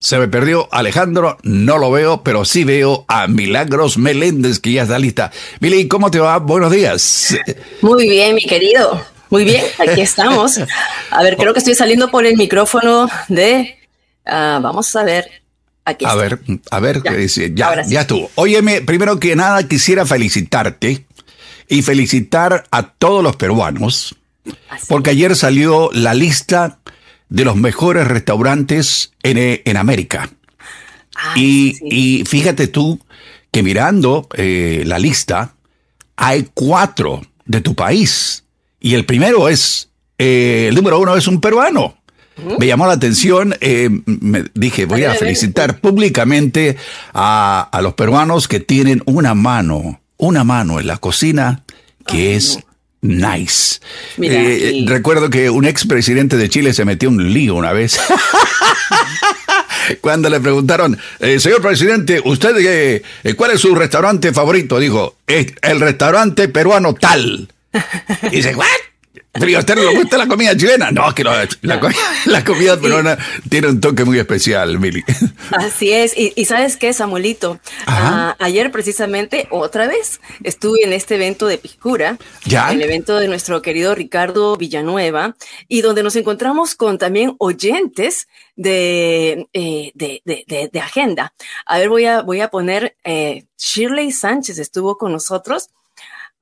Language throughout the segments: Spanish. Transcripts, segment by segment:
Se me perdió Alejandro, no lo veo, pero sí veo a Milagros Meléndez, que ya está lista. Mili, ¿cómo te va? Buenos días. Muy bien, mi querido. Muy bien, aquí estamos. A ver, creo que estoy saliendo por el micrófono de... ah, vamos a ver. Aquí A está. ver, a ver, Ya, qué dice. ya, sí. ya estuvo. Óyeme, primero que nada quisiera felicitarte y felicitar a todos los peruanos, Así. porque ayer salió la lista de los mejores restaurantes en, eh, en América. Y, sí. y fíjate tú que mirando eh, la lista, hay cuatro de tu país. Y el primero es, eh, el número uno es un peruano. Me llamó la atención, eh, me dije, voy A felicitar públicamente a, a los peruanos que tienen una mano, una mano en la cocina que es nice. Mira, Eh, y- Recuerdo que un expresidente de Chile se metió un lío una vez. Cuando le preguntaron, eh, señor presidente, ¿usted eh, eh, cuál es su restaurante favorito? Dijo, "Es el restaurante peruano tal. Y dice, ¿what? ¿Pero a usted no le gusta la comida chilena? No, que la, la comida, la comida peruana tiene un toque muy especial, Mili. Así es, y, y sabes qué, Samuelito. Ah, ayer precisamente, otra vez, estuve en este evento de Piscura, ¿Ya? el evento de nuestro querido Ricardo Villanueva, y donde nos encontramos con también oyentes de, eh, de, de, de- de agenda. A ver, voy a, voy a poner, eh, Shirley Sánchez estuvo con nosotros,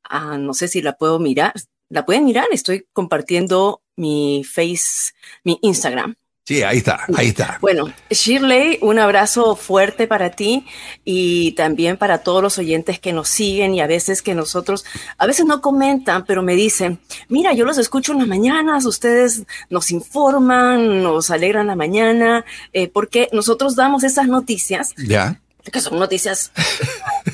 Ah, no sé si la puedo mirar, la pueden mirar, estoy compartiendo mi face, mi Instagram. Sí, ahí está, ahí está. Bueno, Shirley, un abrazo fuerte para ti y también para todos los oyentes que nos siguen y a veces que nosotros, a veces no comentan, pero me dicen, mira, yo los escucho en las mañanas, ustedes nos informan, nos alegran la mañana, eh, porque nosotros damos esas noticias, ¿Ya? que son noticias,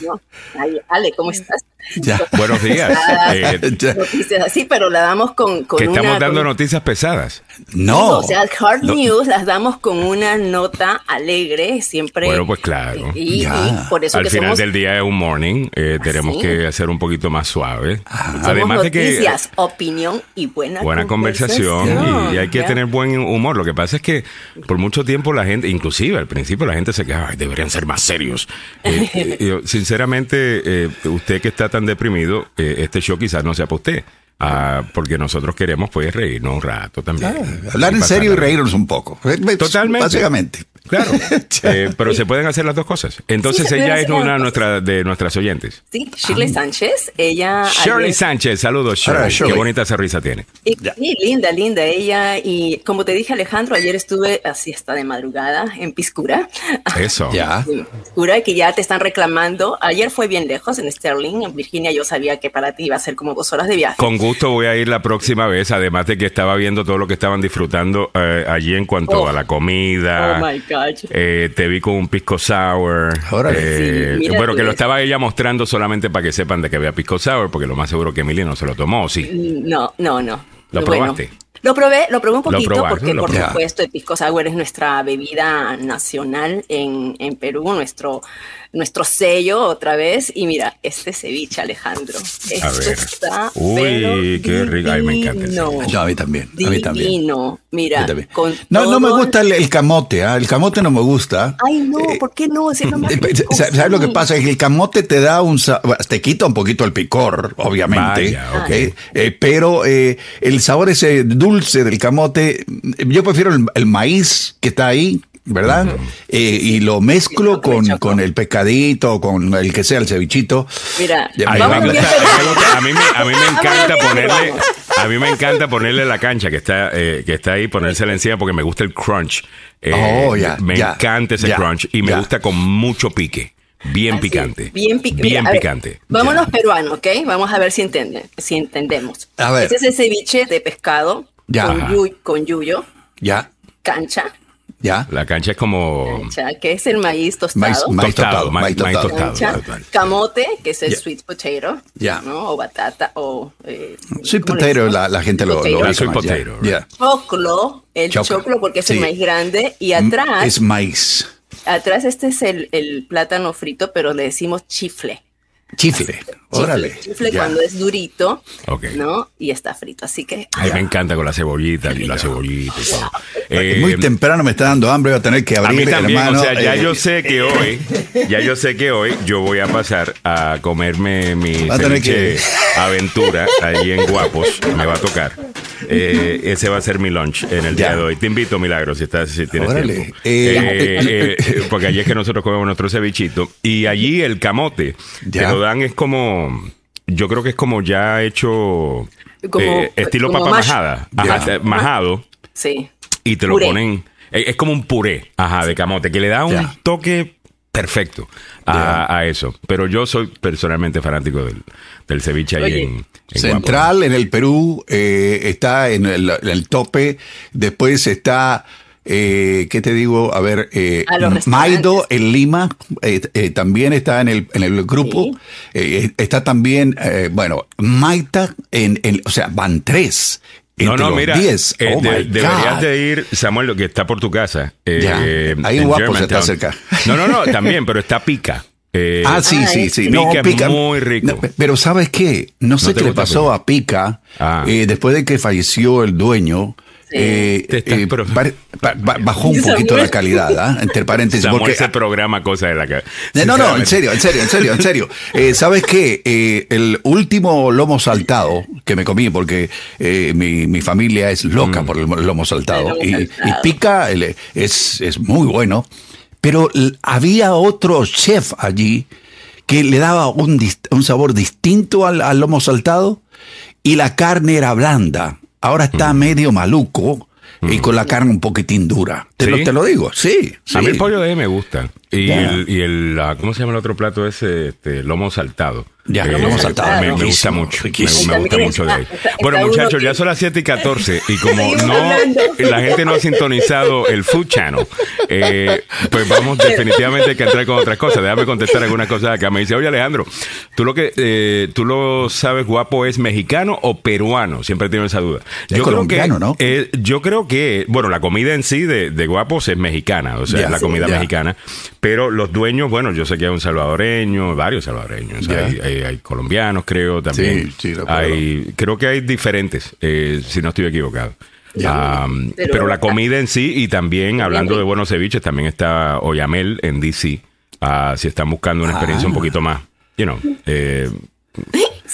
¿no? Ay, Ale, ¿cómo estás? Ya. Buenos días. Ah, Eh. Noticias así, pero la damos con, con que una... estamos dando con- noticias pesadas. No. o sea, hard No. news las damos con una nota alegre, siempre. Bueno, pues claro. Y, y por eso Al que final somos, del día es un morning. eh, tenemos sí. que hacer un poquito más suave. somos Además de que noticias, opinión y buena, buena conversación y, y hay que tener buen humor. Lo que pasa es que por mucho tiempo la gente, inclusive al principio la gente se queja, "Ay, deberían ser más serios. Eh, eh, yo, sinceramente, eh, usted que está tan deprimido, eh, este show quizás no sea para usted. Ah, porque nosotros queremos pues reírnos un rato también. Hablar en serio y reírnos un poco. Totalmente. Básicamente. Claro, Eh, pero se pueden hacer las dos cosas. Entonces ella es una nuestra, de nuestras oyentes. Sí, Shirley Sánchez, ella. Shirley ayer- Sánchez, saludos Shirley. Shirley. Qué bonita sonrisa tiene. Y- Sí, linda, linda ella. Y como te dije, Alejandro, ayer estuve así hasta de madrugada en Piscura. Eso. Ya. Piscura, que ya te están reclamando. Ayer fue bien lejos, en Sterling, en Virginia. Yo sabía que para ti iba a ser como dos horas de viaje. Con gusto voy a ir la próxima vez, además de que estaba viendo todo lo que estaban disfrutando eh, allí en cuanto Oh. a la comida. Oh my God. Eh, te vi con un pisco sour. Órale. Eh, Sí, mira bueno, que lo estaba ella mostrando solamente para que sepan de que había pisco sour, porque lo más seguro que Emily no se lo tomó, sí. No, no, no. ¿Lo Bueno, probaste? Lo probé, lo probé un poquito porque por supuesto el pisco sour es nuestra bebida nacional en, en Perú, nuestro, nuestro sello otra vez. Y mira, este ceviche, Alejandro. Esto A ver. está Uy, qué rico. Ay, me encanta el ceviche. No, a mí también. A mí también. Divino. Mira, también. con No, no me gusta el, el camote, ¿ah? el camote no me gusta. Ay, no, ¿por qué no? Es más Eh, rico. ¿Sabes lo que pasa? Es que el camote te da un... Te quita un poquito el picor, obviamente. Vaya, ok. ¿eh? Eh, pero eh, el sabor ese dulce del camote, yo prefiero el, el maíz que está ahí, ¿verdad? Eh, y lo mezclo Sí, con, con el pescadito, con el que sea el cevichito. Mira, A mí me, a mí me encanta ponerle, a mí me encanta ponerle la cancha que está, eh, que está ahí, ponérsela encima porque me gusta el crunch. Eh, Oh, ya, me encanta ese crunch y me gusta con mucho pique, bien Así, picante, Bien, pic- bien mira, a ver, picante. vámonos peruano, ¿ok? Vamos a ver si, entienden, si entendemos. A ver. Ese es el ceviche de pescado Ya. con, yu- con yuyo, Ya, cancha, ya. La cancha es como cancha, que es el maíz tostado. Maíz, maíz Tostado, tostado, ma- maíz maíz tostado. cancha, camote, que es el Ya. sweet potato, Ya. ¿no? O batata, o... Eh, Sweet ¿cómo le potato, la, la gente lo, lo. La sweet potato, ya. Choclo, el Choclo, choclo porque es el sí. maíz grande, y atrás, Es maíz. atrás este es el, el plátano frito, pero le decimos chifle. Chifle. Órale. Chifle cuando es durito, Ok. ¿no? Y está frito. Así que Ay, me encanta con la cebollita y la cebollita y todo. Eh, Muy temprano me está dando hambre, voy a tener que a abrir mí también, hermano. o sea, ya Eh, yo sé que hoy, ya yo sé que hoy yo voy a pasar a comerme mi Va a tener ceviche que- aventura ahí en Guapos, me va a tocar. Eh, ese va a ser mi lunch en el día de hoy. Te invito, Milagro, si estás, si tienes Órale. tiempo. Eh, Eh, eh, porque allí es que nosotros comemos nuestro cevichito y allí el camote Ya. te lo dan es como, yo creo que es como ya hecho Como- eh, estilo como papa mash. majada. Ajá, majado sí. y te lo Puré. ponen. Es es como un puré, ajá, de camote, que le da un Ya. toque perfecto a, a eso. Pero yo soy personalmente fanático del, del ceviche ahí Oye. en, en Central en el Perú eh, está en el, en el tope. Después está, eh, ¿qué te digo? A ver, eh, A. Maido en Lima eh, eh, también está en el, en el grupo. Sí. Eh, está también, eh, bueno, Maita, en, en- o sea, van tres. No, no, mira, diez. eh, Oh, de- deberías de ir, Samuel, lo que está por tu casa. eh, Ya. Ahí en Guapos está cerca. No, no, no, también, pero está pica. Eh, Ah, sí, Ah, sí, es sí. Pica es muy rico. No, pero ¿sabes qué? No sé qué le pasó Pica? a Pica Ah. eh, después de que falleció el dueño. Eh, eh, bajó un poquito la calidad, ¿ah? entre paréntesis. Samuel porque, se programa cosas de la cabeza. Eh, no, no, en serio, en serio, en serio, en serio. Eh, ¿Sabes qué? Eh, el último lomo saltado que me comí, porque eh, mi, mi familia es loca por el lomo saltado, y, saltado. y pica, es, es muy bueno, pero había otro chef allí que le daba un, sabor distinto al, al lomo saltado y la carne era blanda. Ahora está medio maluco y con la carne un poquitín dura. Te, ¿Sí? lo, te lo digo, sí. A mí el pollo de ahí me gusta. Y, el, y el, ¿cómo se llama el otro plato ese? Este, lomo saltado. Ya, Eh, lomo saltado, Me, me gusta mucho. Me, riquísimo. me gusta mucho de ahí. Bueno, muchachos, ya son las 7 y 14 y como no, la gente no ha sintonizado el Food Channel, eh, pues vamos definitivamente que entrar con otras cosas. Déjame contestar algunas cosas acá. Me dice, oye Alejandro, tú lo que eh, tú lo sabes guapo es mexicano o peruano. Siempre he tenido esa duda. Es colombiano, que, ¿no? eh, yo creo que, bueno, la comida en sí de, de guapos es mexicana, o sea, es la comida mexicana. Pero los dueños, bueno, yo sé que hay un salvadoreño, varios salvadoreños, hay, hay- hay colombianos, creo, también. Sí, sí, hay, creo que hay diferentes, eh, si no estoy equivocado. Um, pero, Pero- la comida en sí, y también hablando de buenos ceviches, también está Oyamel en DC. ah, si están buscando una experiencia Ah. un poquito más, you know, eh, un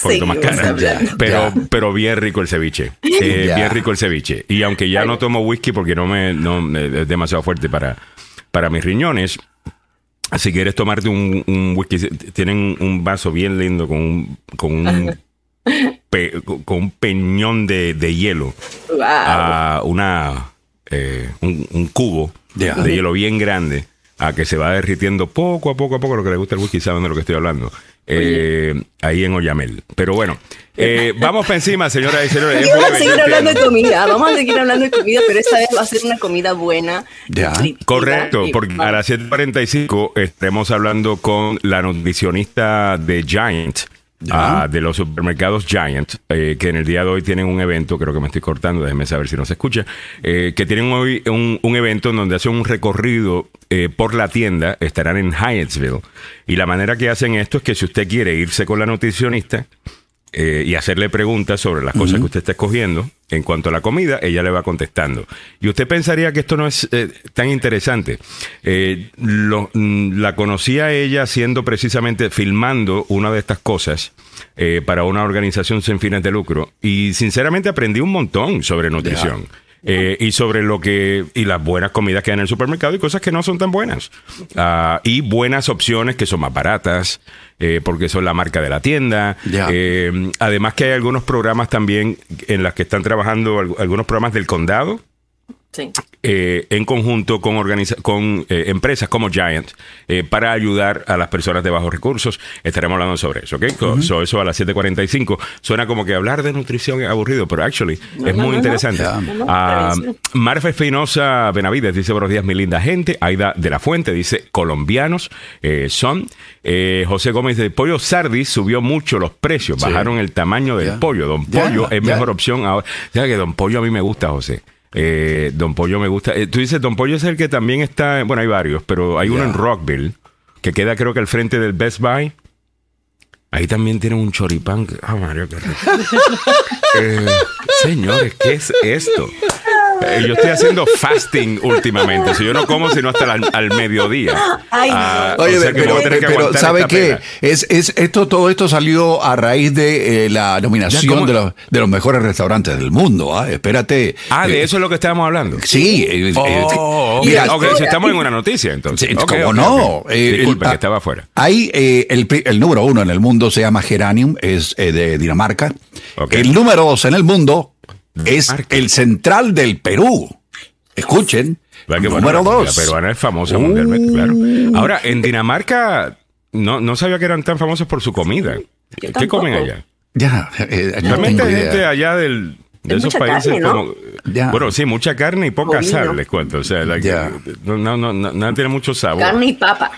poquito más cara. Pero, Ya. pero bien rico el ceviche. Eh. Bien rico el ceviche. Y aunque ya no tomo whisky porque no me no, me- es demasiado fuerte para, para mis riñones. Si quieres tomarte un, un whisky, tienen un vaso bien lindo con un, con un, pe- con un peñón de, de hielo. Wow. A una, eh, un, un cubo de hielo bien grande a que se va derritiendo poco a poco a poco lo que le gusta el whisky saben de lo que estoy hablando Eh, ahí en Oyamel pero bueno eh, vamos para encima señoras y señores vamos a seguir hablando de comida, vamos a seguir hablando de comida, pero esta vez va a ser una comida buena. Ya. Correcto, porque a las 7.45 estaremos hablando con la nutricionista de Giant. Ah, de los supermercados Giant, eh, que en el día de hoy tienen un evento, creo que me estoy cortando, déjenme saber si no se escucha, eh, que tienen hoy un, un evento en donde hacen un recorrido eh, por la tienda, estarán en Hyattsville, y la manera que hacen esto es que si usted quiere irse con la nutricionista, eh, y hacerle preguntas sobre las cosas que usted está escogiendo. En cuanto a la comida, ella le va contestando. Y usted pensaría que esto no es eh, tan interesante. Eh, lo- mm, la conocí a ella haciendo precisamente, filmando una de estas cosas eh, para una organización sin fines de lucro. Y sinceramente aprendí un montón sobre nutrición. Eh, y sobre lo que y las buenas comidas que hay en el supermercado y cosas que no son tan buenas. Ah, y buenas opciones que son más baratas eh, porque son la marca de la tienda. Eh, además que hay algunos programas también en las que están trabajando al- algunos programas del condado Sí. eh, en conjunto con, organiza- con eh, empresas como Giant eh, para ayudar a las personas de bajos recursos. Estaremos hablando sobre eso, ¿ok? So, eso a las 7.45. Suena como que hablar de nutrición es aburrido, pero actually No, es no, muy no, interesante. Marfa Espinosa Benavides dice buenos días, mi linda gente. Aida de la Fuente dice colombianos eh, son. Eh, José Gómez de Pollo Sardis subió mucho los precios, Sí. bajaron el tamaño del pollo. Don Pollo es mejor opción ahora. ¿Sabes que Don Pollo a mí me gusta, José? Eh, Don Pollo me gusta. Eh, tú dices, Don Pollo es el que también está, bueno, hay varios, pero hay uno en Rockville, que queda creo que al frente del Best Buy. Ahí también tienen un choripán. Ah, Mario, qué rico. Eh, señores, ¿qué es esto? Eh, yo estoy haciendo fasting últimamente. Si yo no como sino hasta la- al mediodía. Ay, no. Ah, o Oye, sea que pero, voy a tener que pero ¿sabe qué? Es, es, esto, todo esto salió a raíz de eh, la nominación de los, de los mejores restaurantes del mundo. ¿ah? Espérate. Ah, de Eh, eso es lo que estábamos hablando. Sí. Oh, mira, ok, si estamos en una noticia, entonces. ¿Cómo no? Eh, Disculpe, el- que estaba afuera. Hay eh, el, el número uno en el mundo se llama Geranium, es eh, de Dinamarca. El número dos en el mundo es Dinamarca. el central del Perú. Escuchen. ¿Verdad que, bueno, número la- dos. La peruana es famosa Uh. mundialmente, claro. Ahora, en Dinamarca, no, no sabía que eran tan famosos por su comida. ¿Qué tampoco. comen allá? Ya, eh, no Realmente hay gente allá del, de esos países carne, ¿no? como... Ya. Bueno, sí, mucha carne y poca Bovino. sal, les cuento. O sea, Ya. no, no, no, no, tiene mucho sabor. Carne y papa.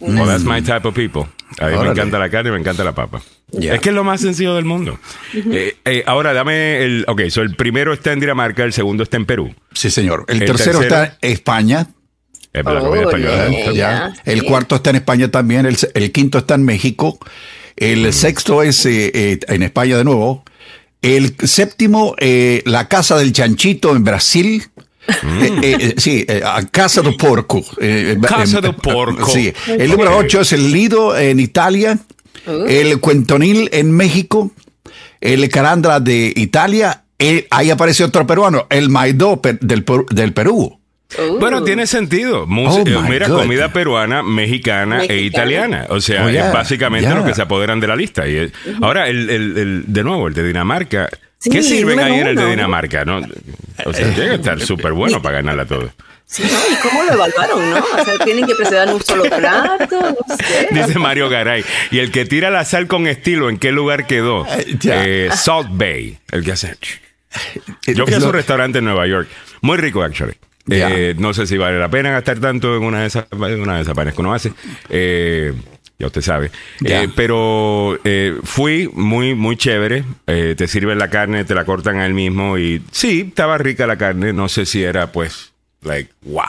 Oh, that's my type of people. A mí me encanta la carne y me encanta la papa. Es que es lo más sencillo del mundo. Eh, eh, ahora, dame el... Ok, so el primero está en Dinamarca, el segundo está en Perú. Sí, señor. El, El tercero, tercero. está en España. Es española. Eh, El cuarto está en España también. El, el quinto está en México. El sexto es eh, eh, en España de nuevo. El séptimo, eh, la Casa del Chanchito en Brasil. Eh, eh, sí, eh, a Casa do Porco. eh, Casa eh, do Porco. Sí. El número Ok. ocho es el Lido en Italia. Uh. El Cuentonil en México. El Carandra de Italia. eh, ahí aparece otro peruano, el Maidó del, del Perú. Uh. Bueno, tiene sentido. Mus- Oh, eh, mira, God. comida peruana, mexicana, e italiana. O sea, Oh, yeah, es básicamente yeah. lo que se apoderan de la lista. Y es- Ahora, el, el- el- de nuevo, el de Dinamarca. Sí, ¿Qué sirven ahí en el de. Dinamarca? ¿no? O sea, tiene que estar súper bueno para ganarla todo. Sí, ¿no? ¿Y cómo lo evaluaron, no? O sea, tienen que presentar un solo plato, no sé. Dice Mario Garay. Y el que tira la sal con estilo, ¿en qué lugar quedó? Eh. Eh, Salt Bay. El que hace. Yo fui a su restaurante en Nueva York. Muy rico, actually. Eh, no sé si vale la pena gastar tanto en una de esas, en una de esas vainas que uno hace. Eh, ya usted sabe. Eh, pero eh, fui muy, muy chévere. Eh, te sirven la carne, te la cortan a él mismo. Y sí, estaba rica la carne. No sé si era, pues, like, wow.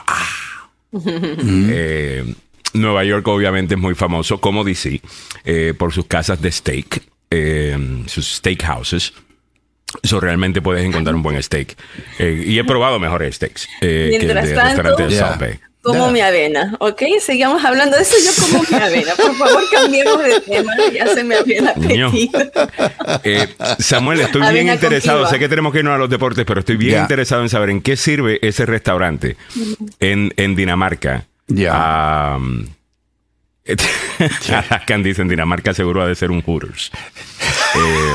Eh, Nueva York obviamente es muy famoso, como DC, eh, por sus casas de steak, eh, sus steakhouses. Eso realmente puedes encontrar un buen steak. Eh, y he probado mejores steaks que el de tanto- restaurante de. South Bay. Como mi avena, ¿ok? Sigamos hablando de eso, yo como mi avena. Por favor, cambiemos de tema, ya se me abrió el apetito. Eh, Samuel, estoy bien Avena interesado. Sé que tenemos que irnos a los deportes, pero estoy bien interesado en saber en qué sirve ese restaurante en, en Dinamarca. Ya. Ah, Alaskan dice en Dinamarca seguro ha de ser un Hooters. Eh,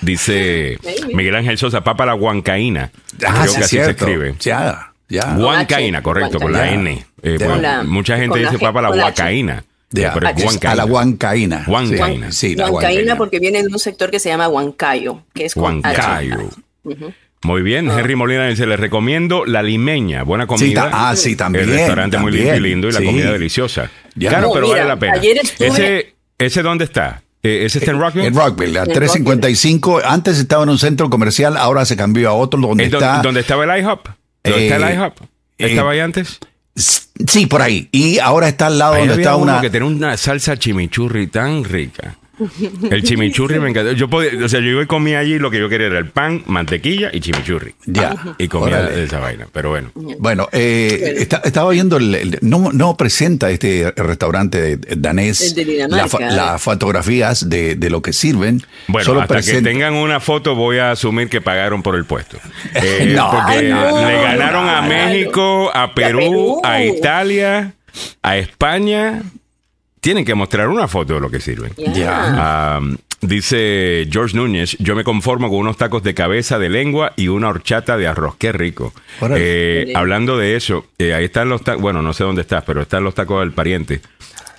dice Maybe. Miguel Ángel Sosa, papa la huancaína. Ah, Creo sí, que así se cierto. escribe. Ya, ya. Huancaína, correcto, con la. N. Eh, la- mucha gente dice papa la huacaína. Ya, Pero es huancaína. a la huancaína. Huancaína. Sí, sí, la Huancaína huancaína. porque viene de un sector que se llama Huancayo, que es. Huancayo. Muy bien, Henry Molina dice, les recomiendo la limeña, buena Ah. Sí, comida. ta- ah, sí, también. El restaurante muy también, limpio y lindo y la sí. comida deliciosa. Ya. Claro, No, pero mira, vale la pena. ayer estuve- Ese, ¿Ese dónde está? Eh, ¿Ese está en Rockville? En Rockville, a En 355. Antes estaba en un centro comercial, ahora se cambió a otro donde ¿Es do- está. ¿Dónde estaba el IHOP? ¿Dónde está Eh, el IHOP? ¿Estaba ahí antes? Sí, por ahí. Y ahora está al lado Ahí donde había está uno una. que tenía una salsa chimichurri tan rica. El chimichurri me encantó. Yo podía, o sea, yo iba y comía allí lo que yo quería era el pan, mantequilla y chimichurri. Ya. Y comía Órale. esa vaina. Pero bueno. Bueno, eh, está- estaba viendo, el, el- no, no presenta este restaurante danés El de Dinamarca. la fa- las fotografías de, de lo que sirven. Bueno, solo hasta que tengan una foto voy a asumir que pagaron por el puesto. Eh, No, porque no, le ganaron a no, México, a Perú, Perú. a Italia, a España. Tienen que mostrar una foto de lo que sirven. Ah, dice George Núñez, yo me conformo con unos tacos de cabeza, de lengua y una horchata de arroz. Qué rico. Eh, hablando de eso, eh, ahí están los tacos, bueno, no sé dónde estás, pero están los tacos del pariente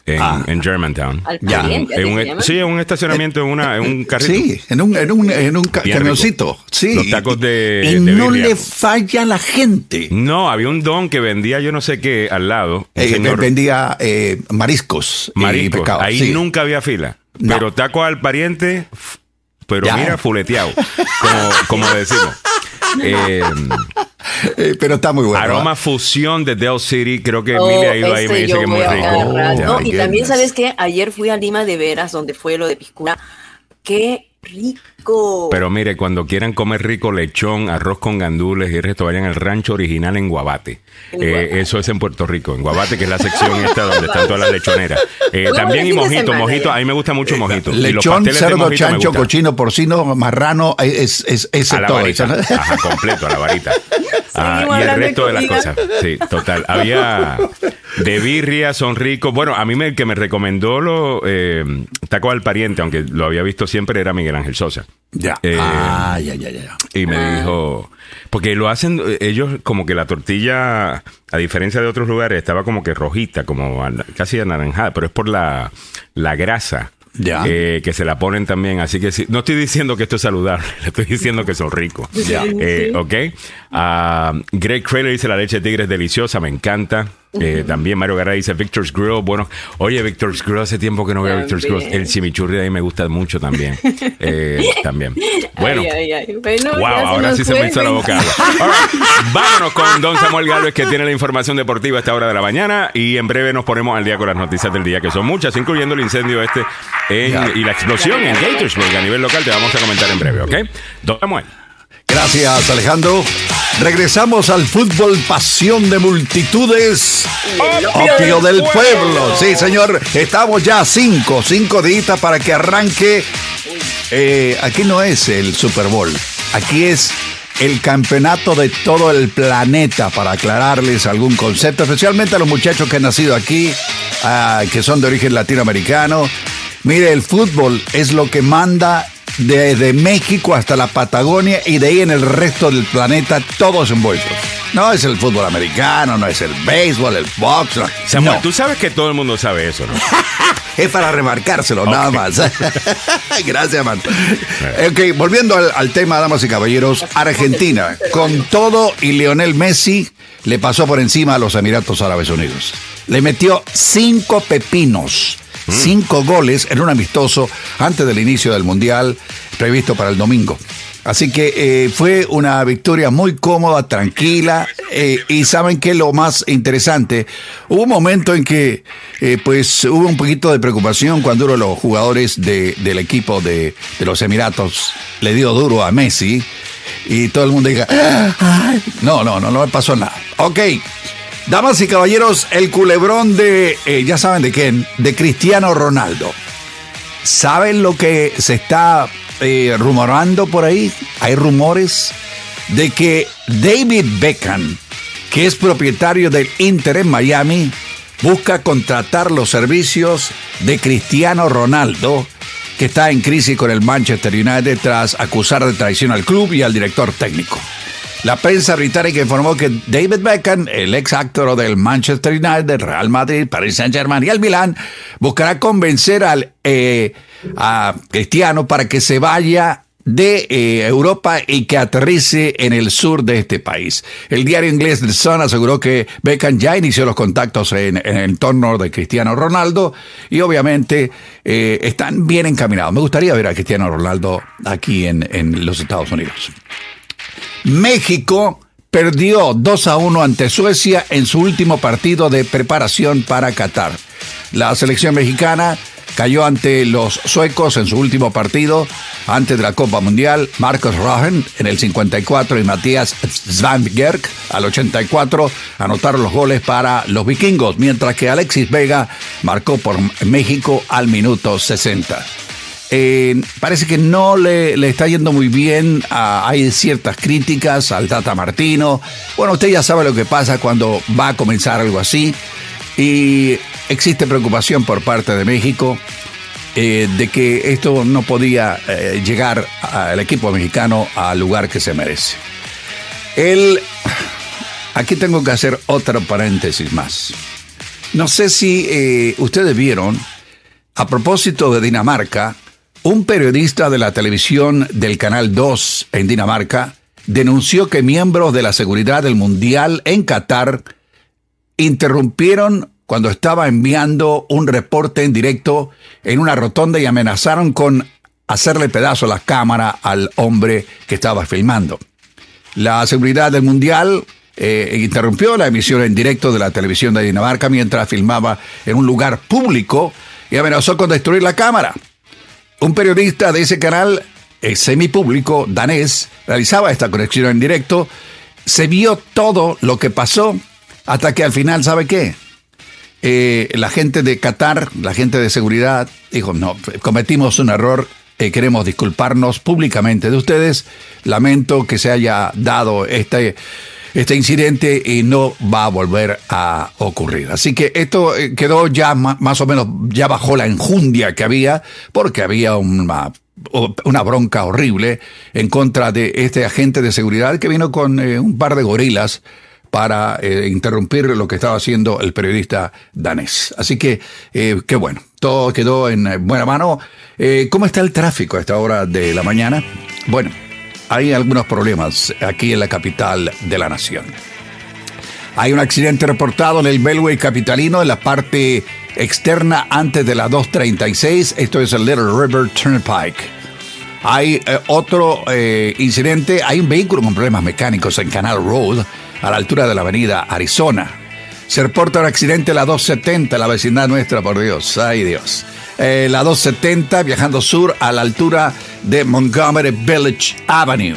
en, Ah. en Germantown. Al Ya. En ¿así un- se llama? sí, en un estacionamiento, en, una, en un carrito. Sí, en un, en un, en un ca- camioncito. Sí. Los tacos de- Y de no birria. le falla a la gente. No, había un don que vendía yo no sé qué al lado. Eh, señor vendía eh, mariscos y mariscos. pescado. Ahí sí. nunca había fila. No. Pero taco al pariente, pero Ya. mira, fuleteado. Como, como decimos. Eh, Eh, pero está muy bueno. aroma fusión de Del City. Creo que Oh, Emilia ha ido ahí y me este dice que es muy rico. Oh, Y también. ¿sabes qué? Ayer fui a Lima de Veras, donde fue lo de Piscuna. ¡Qué rico! Pero mire, cuando quieran comer rico lechón, arroz con gandules y el resto, vayan al rancho original en Guabate. En Eh, Guabate. eso es en Puerto Rico, en Guabate, que es la sección esta donde están todas las lechoneras. Eh, también y mojito, semana, mojito. ya. A mí me gusta mucho mojito. Y los Lechón, pasteles de cerdo, mojito chancho, cochino, porcino, marrano, eh, es, es, ese A la todo varita. Ajá, completo, a la varita. Ah, y el de resto de las cosas. Sí, total. Había de birria, son ricos. Bueno, a mí me, el que me recomendó lo eh, taco al pariente, aunque lo había visto siempre, era Miguel Ángel Sosa. Ya. Eh, ah, ya, ya, ya. Y me Ah. dijo, porque lo hacen ellos como que la tortilla, a diferencia de otros lugares, estaba como que rojita, como casi anaranjada, pero es por la, la grasa. Ya. eh, que se la ponen también, así que sí, no estoy diciendo que esto es saludable, le estoy diciendo que son ricos. Ya. Eh, ok. Ah, Greg Craylor dice la leche de tigre es deliciosa, me encanta. Eh, También Mario Garay dice Victor's Grill. Bueno, oye, Victor's Grill, hace tiempo que no veo a Victor's Grill. El chimichurri de ahí me gusta mucho también. Eh, también. Bueno. Ay, ay, ay. Bueno, Wow, ahora sí se me hizo la boca right, Vámonos con Don Samuel Galvez que tiene la información deportiva a esta hora de la mañana y en breve nos ponemos al día con las noticias del día que son muchas, incluyendo el incendio este en- y la explosión en Gatorsburg a nivel local. Te vamos a comentar en breve, ¿ok? Don Samuel. Gracias, Alejandro. Regresamos al fútbol, pasión de multitudes. Opio del pueblo. Sí, señor. Estamos ya cinco, cinco días para que arranque. Eh, aquí no es el Super Bowl. Aquí es el campeonato de todo el planeta, para aclararles algún concepto, especialmente a los muchachos que han nacido aquí, ah, que son de origen latinoamericano. Mire, el fútbol es lo que manda desde México hasta la Patagonia y de ahí en el resto del planeta, todos envueltos. No es el fútbol americano, no es el béisbol, el box. no. Samuel, No. tú sabes que todo el mundo sabe eso, ¿no? Es para remarcárselo, nada más. Gracias, man. Ok, volviendo al, al tema, damas y caballeros, Argentina, con todo y Lionel Messi, le pasó por encima a los Emiratos Árabes Unidos. Le metió cinco pepinos, cinco goles en un amistoso antes del inicio del Mundial previsto para el domingo. Así que eh, fue una victoria muy cómoda, tranquila. eh, y saben que lo más interesante, hubo un momento en que eh, pues hubo un poquito de preocupación cuando uno de los jugadores de- del equipo de, de los Emiratos le dio duro a Messi y todo el mundo diga, "Ay". no, no, no, no me pasó nada. Ok, damas y caballeros, el culebrón de, eh, ya saben de quién, de Cristiano Ronaldo. ¿Saben lo que se está eh, rumorando por ahí? Hay rumores de que David Beckham, que es propietario del Inter en Miami, busca contratar los servicios de Cristiano Ronaldo, que está en crisis con el Manchester United tras acusar de traición al club y al director técnico. La prensa británica informó que David Beckham, el ex actor del Manchester United, Real Madrid, Paris Saint-Germain y el Milán, buscará convencer al, eh, a Cristiano para que se vaya de eh, Europa y que aterrice en el sur de este país. El diario inglés The Sun aseguró que Beckham ya inició los contactos en, el entorno de Cristiano Ronaldo y obviamente eh, están bien encaminados. Me gustaría ver a Cristiano Ronaldo aquí en los Estados Unidos. México perdió 2 a 1 ante Suecia en su último partido de preparación para Qatar. La selección mexicana cayó ante los suecos en su último partido antes de la Copa Mundial. Marcos Rohen en el 54 y Matías Svanberg al 84 anotaron los goles para los vikingos, mientras que Alexis Vega marcó por México al minuto 60. Eh, parece que no le, le está yendo muy bien. hay ciertas críticas al Tata Martino. Bueno, usted ya sabe lo que pasa cuando va a comenzar algo así. Y existe preocupación por parte de México eh, de que esto no podía eh, llegar al equipo mexicano al lugar que se merece. El, aquí tengo que hacer otro paréntesis más. No sé si ustedes vieron, a propósito de Dinamarca, un periodista de la televisión del Canal 2 en Dinamarca denunció que miembros de la seguridad del Mundial en Qatar interrumpieron cuando estaba enviando un reporte en directo en una rotonda y amenazaron con hacerle pedazo a la cámara al hombre que estaba filmando. La seguridad del Mundial eh, interrumpió la emisión en directo de la televisión de Dinamarca mientras filmaba en un lugar público y amenazó con destruir la cámara. Un periodista de ese canal eh, semipúblico danés realizaba esta conexión en directo. Se vio todo lo que pasó hasta que al final, ¿sabe qué? Eh, la gente de Qatar, la gente de seguridad, dijo, no, cometimos un error, eh, queremos disculparnos públicamente de ustedes, lamento que se haya dado este, este incidente y no va a volver a ocurrir. Así que esto eh, quedó ya más o menos, ya bajó la enjundia que había, porque había una una bronca horrible en contra de este agente de seguridad que vino con un par de gorilas para eh, interrumpir lo que estaba haciendo el periodista danés. Así que, eh, qué bueno, todo quedó en eh, buena mano. ¿Cómo está el tráfico a esta hora de la mañana? Bueno, hay algunos problemas aquí en la capital de la nación. Hay un accidente reportado en el Belway capitalino en la parte externa antes de la 236. Esto es el Little River Turnpike. Hay otro incidente. Hay un vehículo con problemas mecánicos en Canal Road a la altura de la avenida Arizona. Se reporta un accidente en la 270, la vecindad nuestra, por Dios, ay Dios. Eh, la 270 viajando sur a la altura de Montgomery Village Avenue.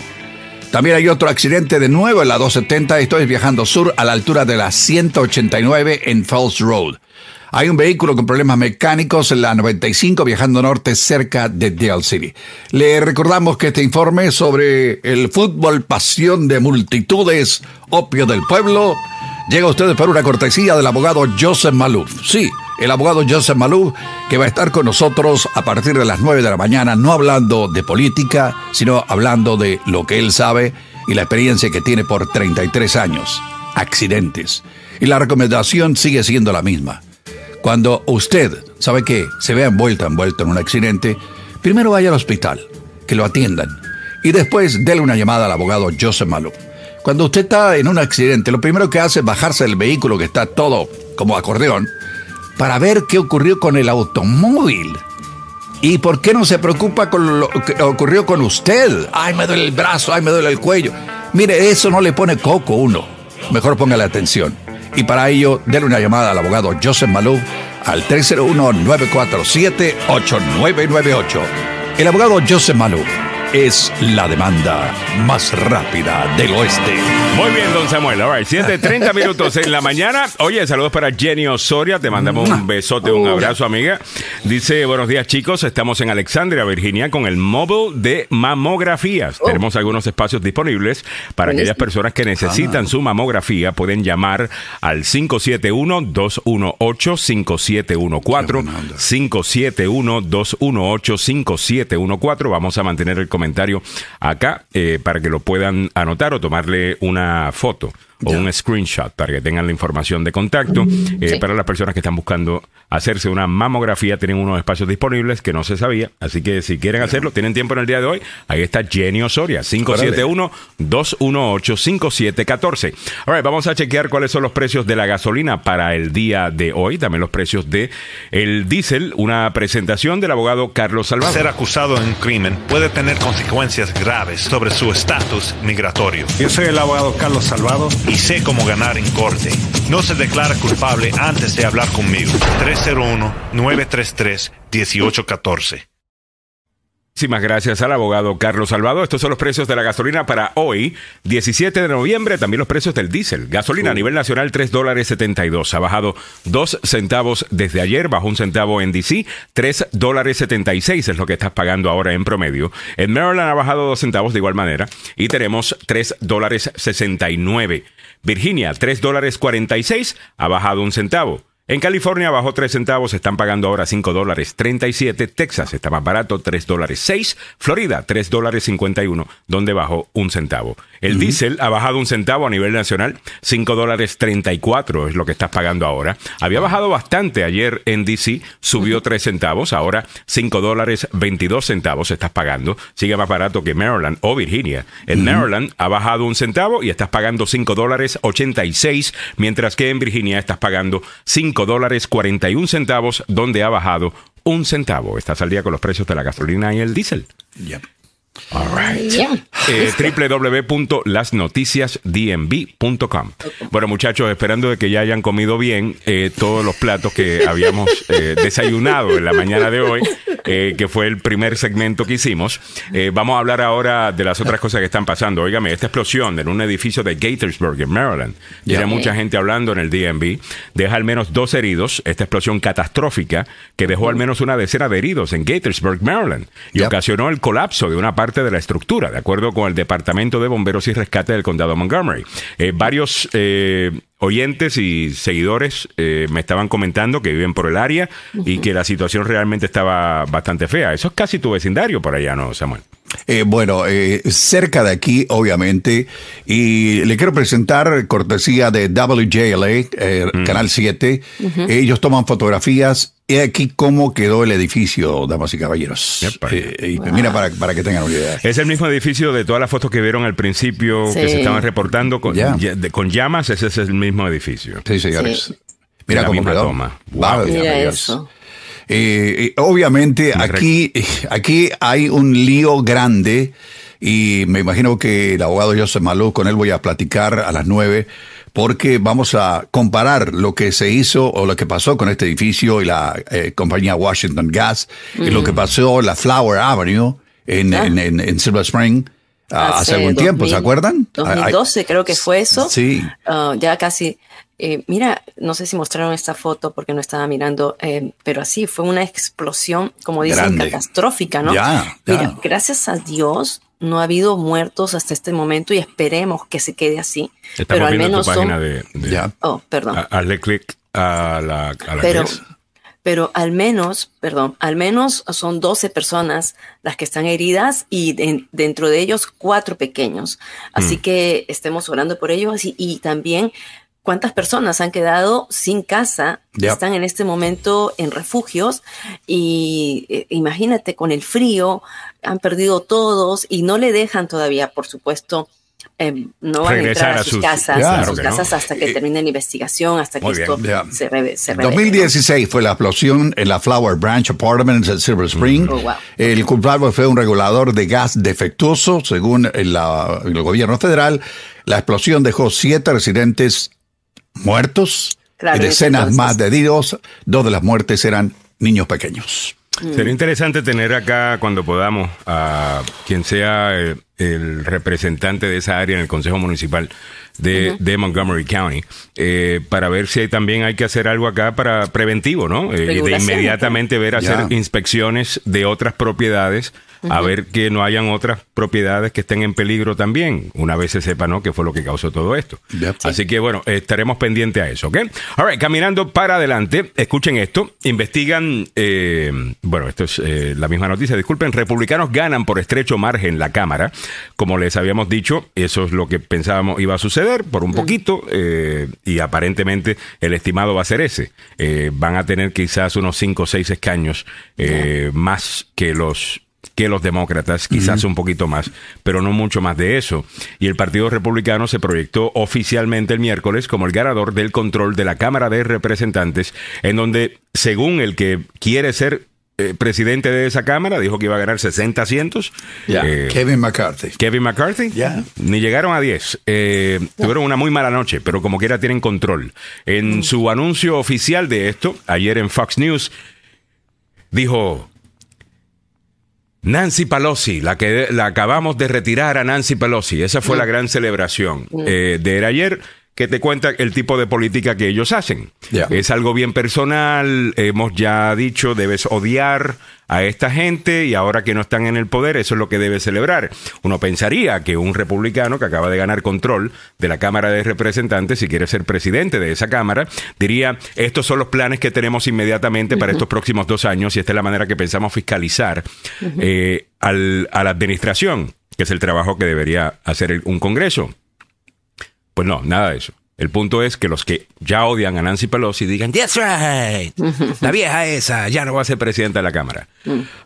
También hay otro accidente de nuevo en la 270, esto es viajando sur a la altura de la 189 en Falls Road. Hay un vehículo con problemas mecánicos en la 95 viajando norte cerca de Dale City. Le recordamos que este informe sobre el fútbol pasión de multitudes, opio del pueblo, llega a ustedes por una cortesía del abogado Joseph Malouf. Sí, el abogado Joseph Malouf, que va a estar con nosotros a partir de las 9 de la mañana, no hablando de política, sino hablando de lo que él sabe y la experiencia que tiene por 33 años. Accidentes. Y la recomendación sigue siendo la misma cuando usted, ¿sabe qué? Se vea envuelto, envuelto en un accidente, primero vaya al hospital, que lo atiendan, y después déle una llamada al abogado Joseph Malou. Cuando usted está en un accidente, lo primero que hace es bajarse del vehículo que está todo como acordeón para ver qué ocurrió con el automóvil. ¿Y por qué no se preocupa con lo que ocurrió con usted? Ay, me duele el brazo, ay, me duele el cuello. Mire, eso no le pone coco uno. Mejor póngale atención y para ello déle una llamada al abogado Joseph Malou al 301-947-8998. El abogado Joseph Malou es la demanda más rápida del oeste. Muy bien, don Samuel. All right, 7:30 minutos en la mañana. Oye, saludos para Jenny Osoria. Te mandamos un besote, un abrazo, amiga. Dice: Buenos días, chicos. Estamos en Alexandria, Virginia, con el móvil de mamografías. Oh. Tenemos algunos espacios disponibles para aquellas personas que necesitan su mamografía. Pueden llamar al 571-218-5714. 571-218-5714. Vamos a mantener el comentario acá eh, para que lo puedan anotar o tomarle una foto o un screenshot para que tengan la información de contacto. Eh, para las personas que están buscando hacerse una mamografía, tienen unos espacios disponibles que no se sabía. Así que si quieren hacerlo, tienen tiempo en el día de hoy. Ahí está Jenny Osoria, 571-218-5714. Ahora vamos a chequear cuáles son los precios de la gasolina para el día de hoy. También los precios de el diésel. Una presentación del abogado Carlos Salvador. Ser acusado en un crimen puede tener consecuencias graves sobre su estatus migratorio. Yo soy el abogado Carlos Salvador y sé cómo ganar en corte. No se declara culpable antes de hablar conmigo. 301-933-1814. Muchísimas gracias al abogado Carlos Salvado. Estos son los precios de la gasolina para hoy, 17 de noviembre. También los precios del diésel. Gasolina a nivel nacional, 3 dólares 72. Ha bajado 2 centavos desde ayer, bajó un centavo en DC. 3 dólares 76 es lo que estás pagando ahora en promedio. En Maryland ha bajado 2 centavos de igual manera. Y tenemos 3 dólares 69. Virginia, 3 dólares 46, ha bajado un centavo. En California bajó 3 centavos, están pagando ahora 5 dólares 37. Texas está más barato, 3 dólares 6. Florida, 3 dólares 51, donde bajó un centavo. El diésel ha bajado un centavo a nivel nacional, 5 dólares 34 es lo que estás pagando ahora. Había bajado bastante ayer en DC, subió 3 centavos, ahora 5 dólares 22 centavos estás pagando. Sigue más barato que Maryland o Virginia. En Maryland ha bajado un centavo y estás pagando 5 dólares 86, mientras que en Virginia estás pagando 5 dólares 41 centavos, donde ha bajado un centavo. Estás al día con los precios de la gasolina y el diésel. All right. Bien. Eh, www.lasnoticiasdmv.com. Bueno, muchachos, esperando de que ya hayan comido bien eh, todos los platos que habíamos eh, desayunado en la mañana de hoy, eh, que fue el primer segmento que hicimos. Eh, vamos a hablar ahora de las otras cosas que están pasando. Óigame, esta explosión en un edificio de Gaithersburg, en Maryland, tiene mucha gente hablando en el DMV, deja al menos dos heridos, esta explosión catastrófica que dejó al menos una decena de heridos en Gaithersburg, Maryland, y Yep. ocasionó el colapso de una parte de la estructura, de acuerdo con el Departamento de Bomberos y Rescate del Condado de Montgomery. Eh, varios eh, oyentes y seguidores eh, me estaban comentando que viven por el área y que la situación realmente estaba bastante fea. Eso es casi tu vecindario por allá, ¿no, Samuel? Eh, bueno, eh, cerca de aquí, obviamente, y le quiero presentar cortesía de WJLA, eh, Canal 7. Ellos toman fotografías. He aquí cómo quedó el edificio, damas y caballeros. Eh, y mira para, para que tengan una idea. Es el mismo edificio de todas las fotos que vieron al principio que se estaban reportando con, Ya. ya- de- con llamas. Ese es el mismo edificio. Sí, señores. Sí. Mira La cómo misma quedó. toma. Wow. Mira eso. Eh, eh, obviamente Me aquí, aquí hay un lío grande y me imagino que el abogado Joseph Malou, con él voy a platicar a las nueve porque vamos a comparar lo que se hizo o lo que pasó con este edificio y la eh, compañía Washington Gas y lo que pasó en la Flower Avenue en, Ah. en, en- en Silver Spring ah, hace, algún tiempo, ¿se 2000, acuerdan? 2012 creo que fue eso. Sí. Ah, ya casi. Eh, mira, no sé si mostraron esta foto porque no estaba mirando, eh, pero así fue una explosión, como dicen, Grande. catastrófica, ¿no? Ya, ya. Mira, gracias a Dios no ha habido muertos hasta este momento y esperemos que se quede así. Estamos pero al menos tu página son. de, de- Ya. Oh, perdón. Ha- Hazle clic a la, a la pero, pero al menos, perdón, al menos son 12 personas las que están heridas y de- dentro de ellos cuatro pequeños. Así Mm. que estemos orando por ellos y, y también cuántas personas han quedado sin casa, están en este momento en refugios y eh, imagínate con el frío, han perdido todos y no le dejan todavía, por supuesto. em, no van a entrar a sus, casas, a sus no. casas hasta que termine la investigación, hasta que bien. esto se, reve, se revele, ¿no? 2016 fue la explosión en la Flower Branch Apartments en Silver Spring. Oh, wow. El culpable fue un regulador de gas defectuoso, según el, la- el gobierno federal. La explosión dejó siete residentes muertos Claro, y decenas entonces. más de heridos. Dos de las muertes eran niños pequeños. Sería interesante tener acá cuando podamos a quien sea el, representante de esa área en el Consejo Municipal de, de Montgomery County eh, para ver si también hay que hacer algo acá para preventivo, ¿no? Eh, y de inmediatamente ver hacer inspecciones de otras propiedades a ver que no hayan otras propiedades que estén en peligro también, una vez se sepa, ¿no? Que fue lo que causó todo esto. Yep. Así que bueno, estaremos pendientes a eso, ¿ok? All right, caminando para adelante, escuchen esto, investigan, eh, bueno, esto es eh, la misma noticia, disculpen, republicanos ganan por estrecho margen la Cámara, como les habíamos dicho, eso es lo que pensábamos iba a suceder por un poquito, eh, y aparentemente el estimado va a ser ese, Eh, van a tener quizás unos 5 o 6 escaños eh, más que los que los demócratas, quizás un poquito más, pero no mucho más de eso. Y el Partido Republicano se proyectó oficialmente el miércoles como el ganador del control de la Cámara de Representantes, en donde, según el que quiere ser eh, presidente de esa Cámara, dijo que iba a ganar 60 asientos. Eh, Kevin McCarthy. Kevin McCarthy. Ya. Ni llegaron a 10. Eh, Tuvieron una muy mala noche, pero como quiera tienen control. En su anuncio oficial de esto, ayer en Fox News, dijo Nancy Pelosi, la que la acabamos de retirar a Nancy Pelosi. Esa fue la gran celebración eh, de ayer que te cuenta el tipo de política que ellos hacen. Es algo bien personal, hemos ya dicho, debes odiar a esta gente y ahora que no están en el poder, eso es lo que debes celebrar. Uno pensaría que un republicano que acaba de ganar control de la Cámara de Representantes, si quiere ser presidente de esa Cámara, diría, estos son los planes que tenemos inmediatamente para estos próximos dos años y esta es la manera que pensamos fiscalizar eh, al- a la administración, que es el trabajo que debería hacer el- un Congreso. Pues no, nada de eso. El punto es que los que ya odian a Nancy Pelosi digan, That's right, la vieja esa ya no va a ser presidenta de la Cámara.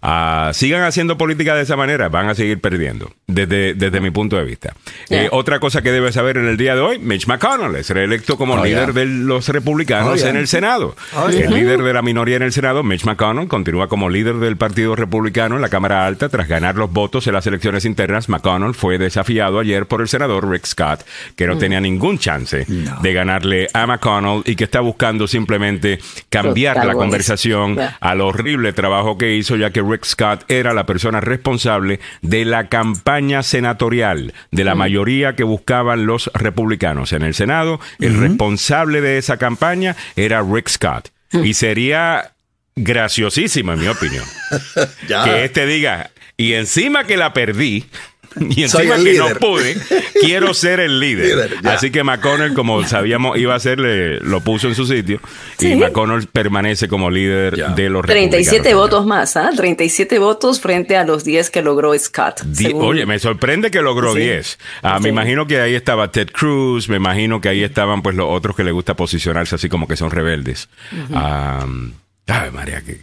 Ah, sigan haciendo política de esa manera, van a seguir perdiendo, desde, desde mi punto de vista. Yeah. Eh, otra cosa que debes saber en el día de hoy, Mitch McConnell es reelecto como Oh, líder yeah. de los republicanos Oh, yeah. en el Senado. El líder de la minoría en el Senado, Mitch McConnell, continúa como líder del Partido Republicano en la Cámara Alta tras ganar los votos en las elecciones internas. McConnell fue desafiado ayer por el senador Rick Scott, que no tenía ningún chance de ganarle a McConnell y que está buscando simplemente cambiar la conversación Yeah. al horrible trabajo que hizo, ya que Rick Scott era la persona responsable de la campaña senatorial, de la mayoría que buscaban los republicanos en el Senado. El responsable de esa campaña era Rick Scott. Y sería graciosísimo, en mi opinión, que este diga, y encima que la perdí, y encima que líder. no pude, quiero ser el líder. Así que McConnell, como sabíamos iba a ser, le- lo puso en su sitio. Y. McConnell permanece como líder Ya. de los 37 republicanos. votos más, ¿ah? 37 votos frente a los 10 que logró Scott. Di- según- Oye, me sorprende que logró Sí. 10. Ah, Me imagino que ahí estaba Ted Cruz, me imagino que ahí estaban pues los otros que les gusta posicionarse así como que son rebeldes. Ah, ay, María, que...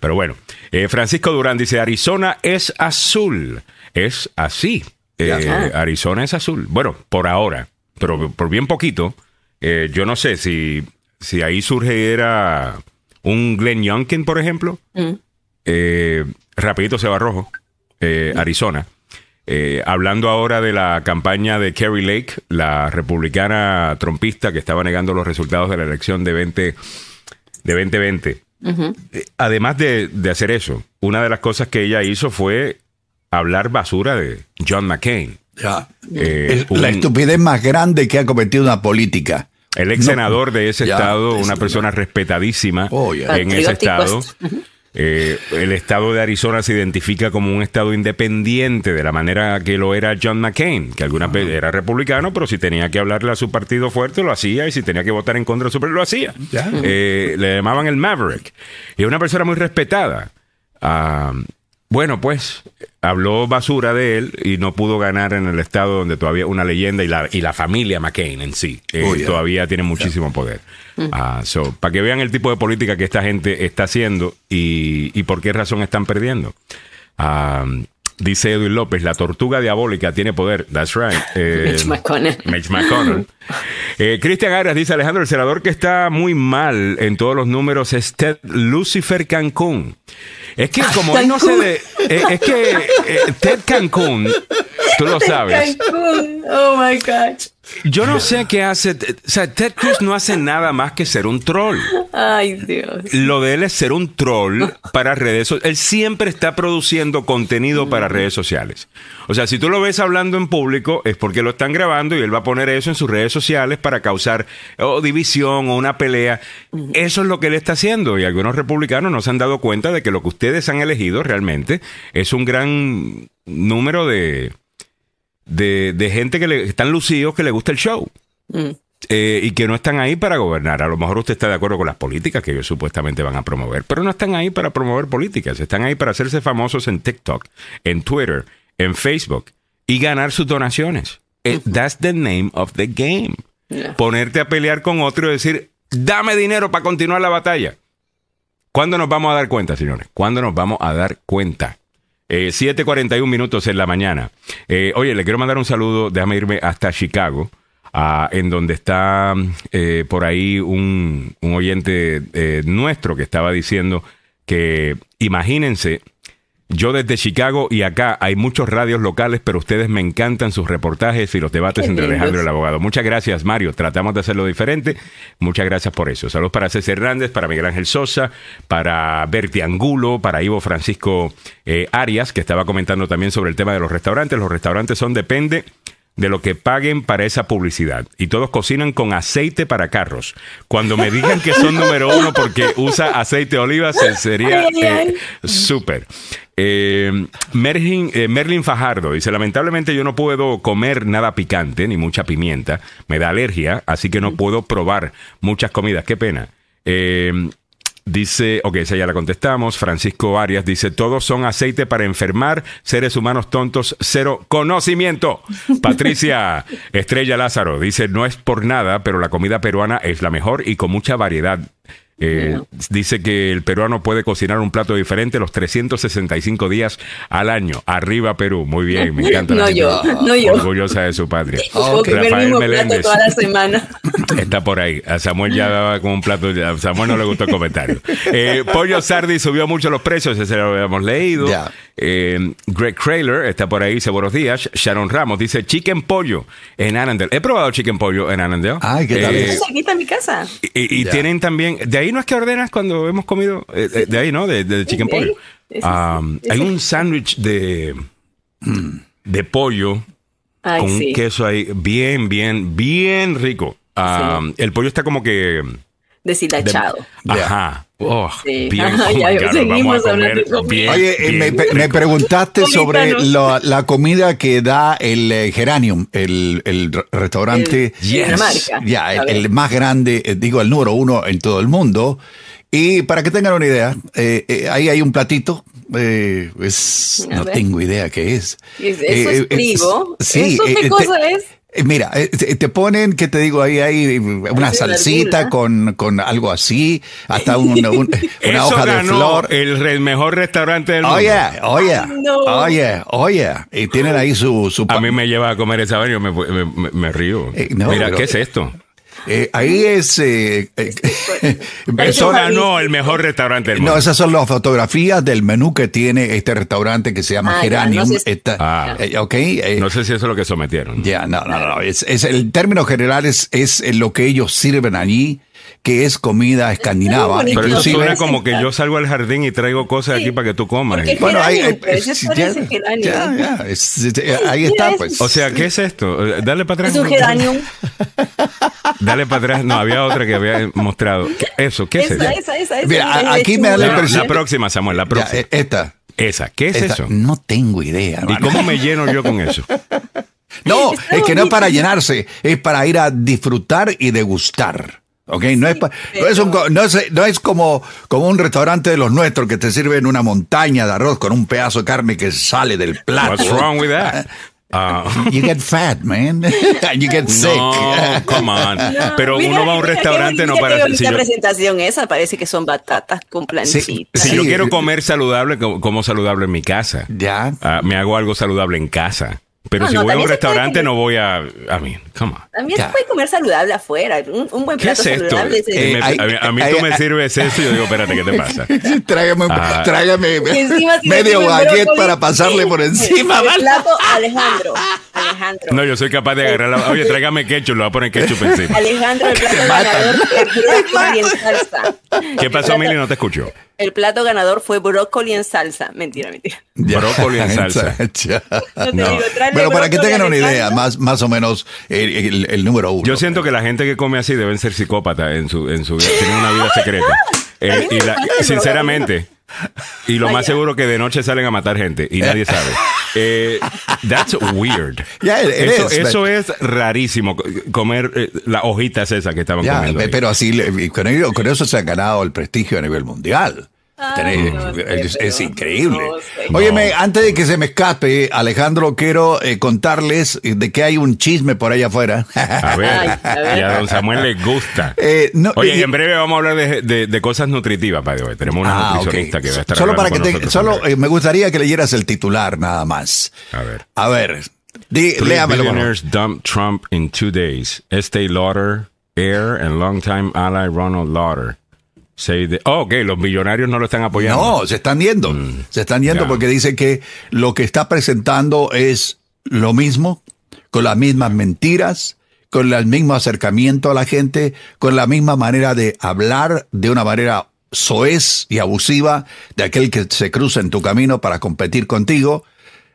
Pero bueno, eh, Francisco Durán dice, Arizona es azul. Es así. Eh. Arizona es azul. Bueno, por ahora, pero por bien poquito. eh, yo no sé si, si ahí surge era un Glenn Youngkin, por ejemplo. Eh, rapidito se va rojo. eh, Arizona. Eh, hablando ahora de la campaña de Kerry Lake, la republicana trompista que estaba negando los resultados de la elección de 20, de 2020. Eh, además de, de hacer eso, una de las cosas que ella hizo fue hablar basura de John McCain, Ya. Eh, Es la estupidez más grande que ha cometido una política. el ex senador de ese Ya, estado, es una persona respetadísima Oh, ya. en ese estado. es- Eh, el estado de Arizona se identifica como un estado independiente de la manera que lo era John McCain, que alguna vez era republicano, pero si tenía que hablarle a su partido fuerte lo hacía y si tenía que votar en contra de su partido lo hacía. Eh, le llamaban el Maverick. Y es una persona muy respetada. Ah, bueno, pues habló basura de él y no pudo ganar en el estado donde todavía una leyenda y la, y la familia McCain en sí eh, Oh, yeah. todavía tiene muchísimo poder. Ah, so, para que vean el tipo de política que esta gente está haciendo y, y por qué razón están perdiendo. Ah, dice Edwin López, la tortuga diabólica tiene poder. That's right. Eh, Mitch McConnell. Mitch McConnell. Eh, Cristian Arias dice, Alejandro, el senador que está muy mal en todos los números es Ted Lucifer Cancún. Es que como él no se de, eh, es que eh, Ted Cancún, tú lo sabes. Cancún. Oh my gosh. Yo no sé qué hace, o sea, Ted Cruz no hace nada más que ser un troll. Ay, Dios. Lo de él es ser un troll para redes sociales. Él siempre está produciendo contenido para redes sociales. O sea, si tú lo ves hablando en público, es porque lo están grabando y él va a poner eso en sus redes sociales para causar o división o una pelea. Eso es lo que él está haciendo. Y algunos republicanos no se han dado cuenta de que lo que ustedes han elegido realmente es un gran número de, de, de gente que le, están lucidos que le gusta el show eh, y que no están ahí para gobernar. A lo mejor usted está de acuerdo con las políticas que ellos supuestamente van a promover, pero no están ahí para promover políticas, están ahí para hacerse famosos en TikTok, en Twitter, en Facebook y ganar sus donaciones. Eh, that's the name of the game. Yeah. Ponerte a pelear con otro y decir, dame dinero para continuar la batalla. ¿Cuándo nos vamos a dar cuenta, señores? ¿Cuándo nos vamos a dar cuenta? Eh, 7.41 minutos en la mañana. Eh, oye, le quiero mandar un saludo, déjame irme hasta Chicago, ah, en donde está eh, por ahí un, un oyente eh, nuestro que estaba diciendo que imagínense, yo desde Chicago y acá hay muchos radios locales, pero ustedes me encantan sus reportajes y los debates Qué entre lindos. Alejandro y el abogado. Muchas gracias, Mario. Tratamos de hacerlo diferente. Muchas gracias por eso. Saludos para César Hernández, para Miguel Ángel Sosa, para Berti Angulo, para Ivo Francisco eh, Arias, que estaba comentando también sobre el tema de los restaurantes. Los restaurantes son depende de lo que paguen para esa publicidad. Y todos cocinan con aceite para carros. Cuando me digan que son número uno porque usa aceite de oliva, se- sería eh, súper. Eh, Merlin, eh, Merlin Fajardo dice, lamentablemente yo no puedo comer nada picante ni mucha pimienta, me da alergia, así que no puedo probar muchas comidas, qué pena. Eh, Dice, ok, esa ya la contestamos. Francisco Arias dice, todos son aceite para enfermar, seres humanos tontos, cero conocimiento. Patricia Estrella Lázaro dice, no es por nada, pero la comida peruana es la mejor y con mucha variedad. Eh, Dice que el peruano puede cocinar un plato diferente los 365 días al año. Arriba Perú. Muy bien, me encanta. la No yo, no yo. Orgullosa de su patria. El Rafael mismo plato Meléndez. toda la semana. Está por ahí. A Samuel ya daba con un plato. A Samuel no le gustó el comentario. Eh, Pollo Sardi subió mucho los precios, ese lo habíamos leído. Ya. Eh, Greg Krayler está por ahí, dice buenos días. Sharon Ramos dice chicken pollo en Annandale. He probado chicken pollo en Annandale. Ay, ¿qué tal Eh, es? Aquí está mi casa. y tienen también, de ahí no es que ordenas cuando hemos comido, eh, eh, de ahí, ¿no? De, de chicken pollo. Sí, sí, sí. hay un sándwich de, de pollo Ay, con un queso ahí bien, bien, bien rico. El pollo está como que... de- Deshilachado. Ajá. Oh, Sí. bien. Ajá, ya seguimos hablando de bien, Oye, eh, me, bien me rico. preguntaste sobre la, la comida que da el eh, Geranium, el, el restaurante. El- Dinamarca. Ya, el, el más grande, eh, digo, el número uno en todo el mundo. Y para que tengan una idea, eh, eh, ahí hay un platito. eh, es, no ver. tengo idea qué es. ¿Eso Eh, es eh, trigo? sí, ¿Eso qué eh, cosa te- es? Eh, Mira, eh, te ponen, ¿qué te digo? Ahí hay una salsita con, con algo así, hasta un- un- una Eso hoja de flor. el re- mejor restaurante del mundo. Oye, oye, oye, oye. Y tienen ahí su... su A mí me lleva a comer esa vaina y yo me, me, me- me río. Eh, no, Mira, pero- ¿qué es esto? Eh, ahí es... eh, eh, Eso ganó el mejor restaurante del mundo. no, esas son las fotografías del menú que tiene este restaurante que se llama Ah, Geranium. no sé- Está- Ah. eh, ok. eh, No sé si eso es lo que sometieron. Ya, no, no, no. Es, es el término general es, es lo que ellos sirven allí, que es comida escandinava. bonito. Pero eso suena como que yo salgo al jardín y traigo cosas Sí, aquí para que tú comas. bueno, ahí, es- es- es- está, es- pues. O sea, ¿qué es esto? Dale para atrás. Es un geranium. Dale para atrás. No, había otra que había mostrado. ¿Qué- Eso, ¿qué es Esa, eso? esa, esa, esa. Mira, aquí me da la impresión- la próxima, Samuel, la próxima. eh, esta. Esa, ¿qué es esta. eso? No tengo idea. ¿Y cómo me lleno yo con eso? No, Está es que no es para llenarse, es para ir a disfrutar y degustar. ¿Ok? No, es, pa- no, es un no, es, no es como, como un restaurante de los nuestros que te sirven una montaña de arroz con un pedazo de carne que sale del plato. What's wrong with that? Ah, You get fat, man. And you get sick. no, come on. No, Pero mira, uno va a un restaurante no para... si yo- presentación esa, parece que son batatas con planchita. Sí, Si Sí. yo quiero comer saludable, co- como saludable en mi casa. Ya. Ah, me hago algo saludable en casa. Pero No, si no, voy a un restaurante no voy a... I mean, come on. También se puede comer saludable afuera. Un, un buen ¿Qué plato es esto? saludable. Eh, me- hay- a mí, a mí hay- tú me sirves eso y yo digo, espérate, ¿qué te pasa? tráigame Ah. tiene medio baguette para pasarle por encima. El ¿vale? plato Alejandro. Alejandro. No, yo soy capaz de agarrar la... Oye, tráigame ketchup, lo voy a poner ketchup encima. Alejandro, el plato ganador brócoli en salsa. ¿Qué pasó, Mili? No te escucho. El plato ganador fue brócoli en salsa. Mentira, mentira. Ya. Brócoli en salsa. No digo, Bueno, para que tengan una idea, más, más o menos el, el- el número uno. Yo siento que la gente que come así deben ser psicópatas en su, en su vida. Tienen una vida secreta. Eh, y la- sinceramente. Y lo más seguro que de noche salen a matar gente y nadie sabe. Eh, that's weird. Yeah, it- it eso is, eso es rarísimo. co- Comer eh, las hojitas esas que estaban comiendo. ahí. pero así, con, ello- con eso se ha ganado el prestigio a nivel mundial. No es, increíble. no. Óyeme, antes de que se me escape, Alejandro, quiero eh, contarles de que hay un chisme por allá afuera. A ver, Ay, a ver. y a don Samuel le gusta. Eh, no, Oye, y- en breve vamos a hablar de, de- de cosas nutritivas, by the way. Tenemos una Ah, nutricionista que va a estar Solo para que con te, nosotros solo eh, me gustaría que leyeras el titular nada más. A ver. A ver, di, Three léamelo. billionaires dump Trump in two days. Estee Lauder, heir and longtime ally Ronald Lauder. The- oh, ok, los billonarios no lo están apoyando. No, se están yendo. se están yendo porque dice que lo que está presentando es lo mismo, con las mismas mentiras, con el mismo acercamiento a la gente, con la misma manera de hablar de una manera soez y abusiva de aquel que se cruza en tu camino para competir contigo.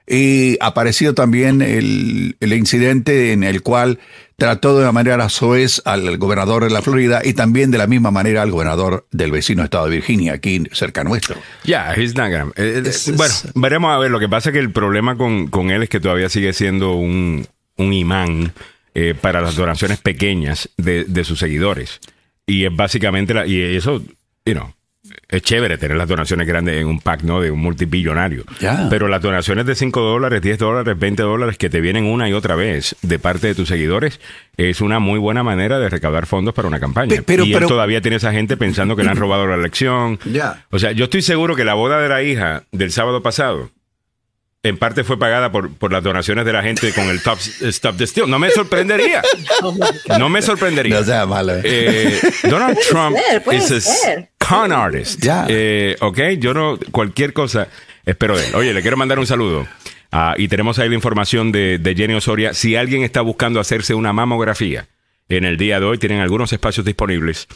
Y apareció también el, el incidente en el cual trató de una manera soez al gobernador de la Florida y también de la misma manera al gobernador del vecino estado de Virginia, aquí cerca nuestro. Ya, he's not gonna- eh, eh, es- bueno, veremos a ver. Lo que pasa es que el problema con, con él es que todavía sigue siendo un, un imán eh, para las donaciones pequeñas de, de sus seguidores. Y es básicamente, la, y eso, you know, es chévere tener las donaciones grandes en un pack, ¿no? De un multibillonario. Ya. Pero las donaciones de 5 dólares, 10 dólares, 20 dólares que te vienen una y otra vez de parte de tus seguidores es una muy buena manera de recaudar fondos para una campaña. Pe- pero- y él pero- todavía tiene esa gente pensando que le han robado la elección. Ya. O sea, yo estoy seguro que la boda de la hija del sábado pasado en parte fue pagada por, por las donaciones de la gente con el top, Stop the Steal. No me sorprendería. No me sorprendería. No sea malo. Eh, Donald Trump ser, puede is a ser. Con artist. Ya. Eh, ok, yo no, cualquier cosa espero de él. Oye, le quiero mandar un saludo. Ah, y tenemos ahí la información de, de Jenny Osoria. Si alguien está buscando hacerse una mamografía en el día de hoy, tienen algunos espacios disponibles.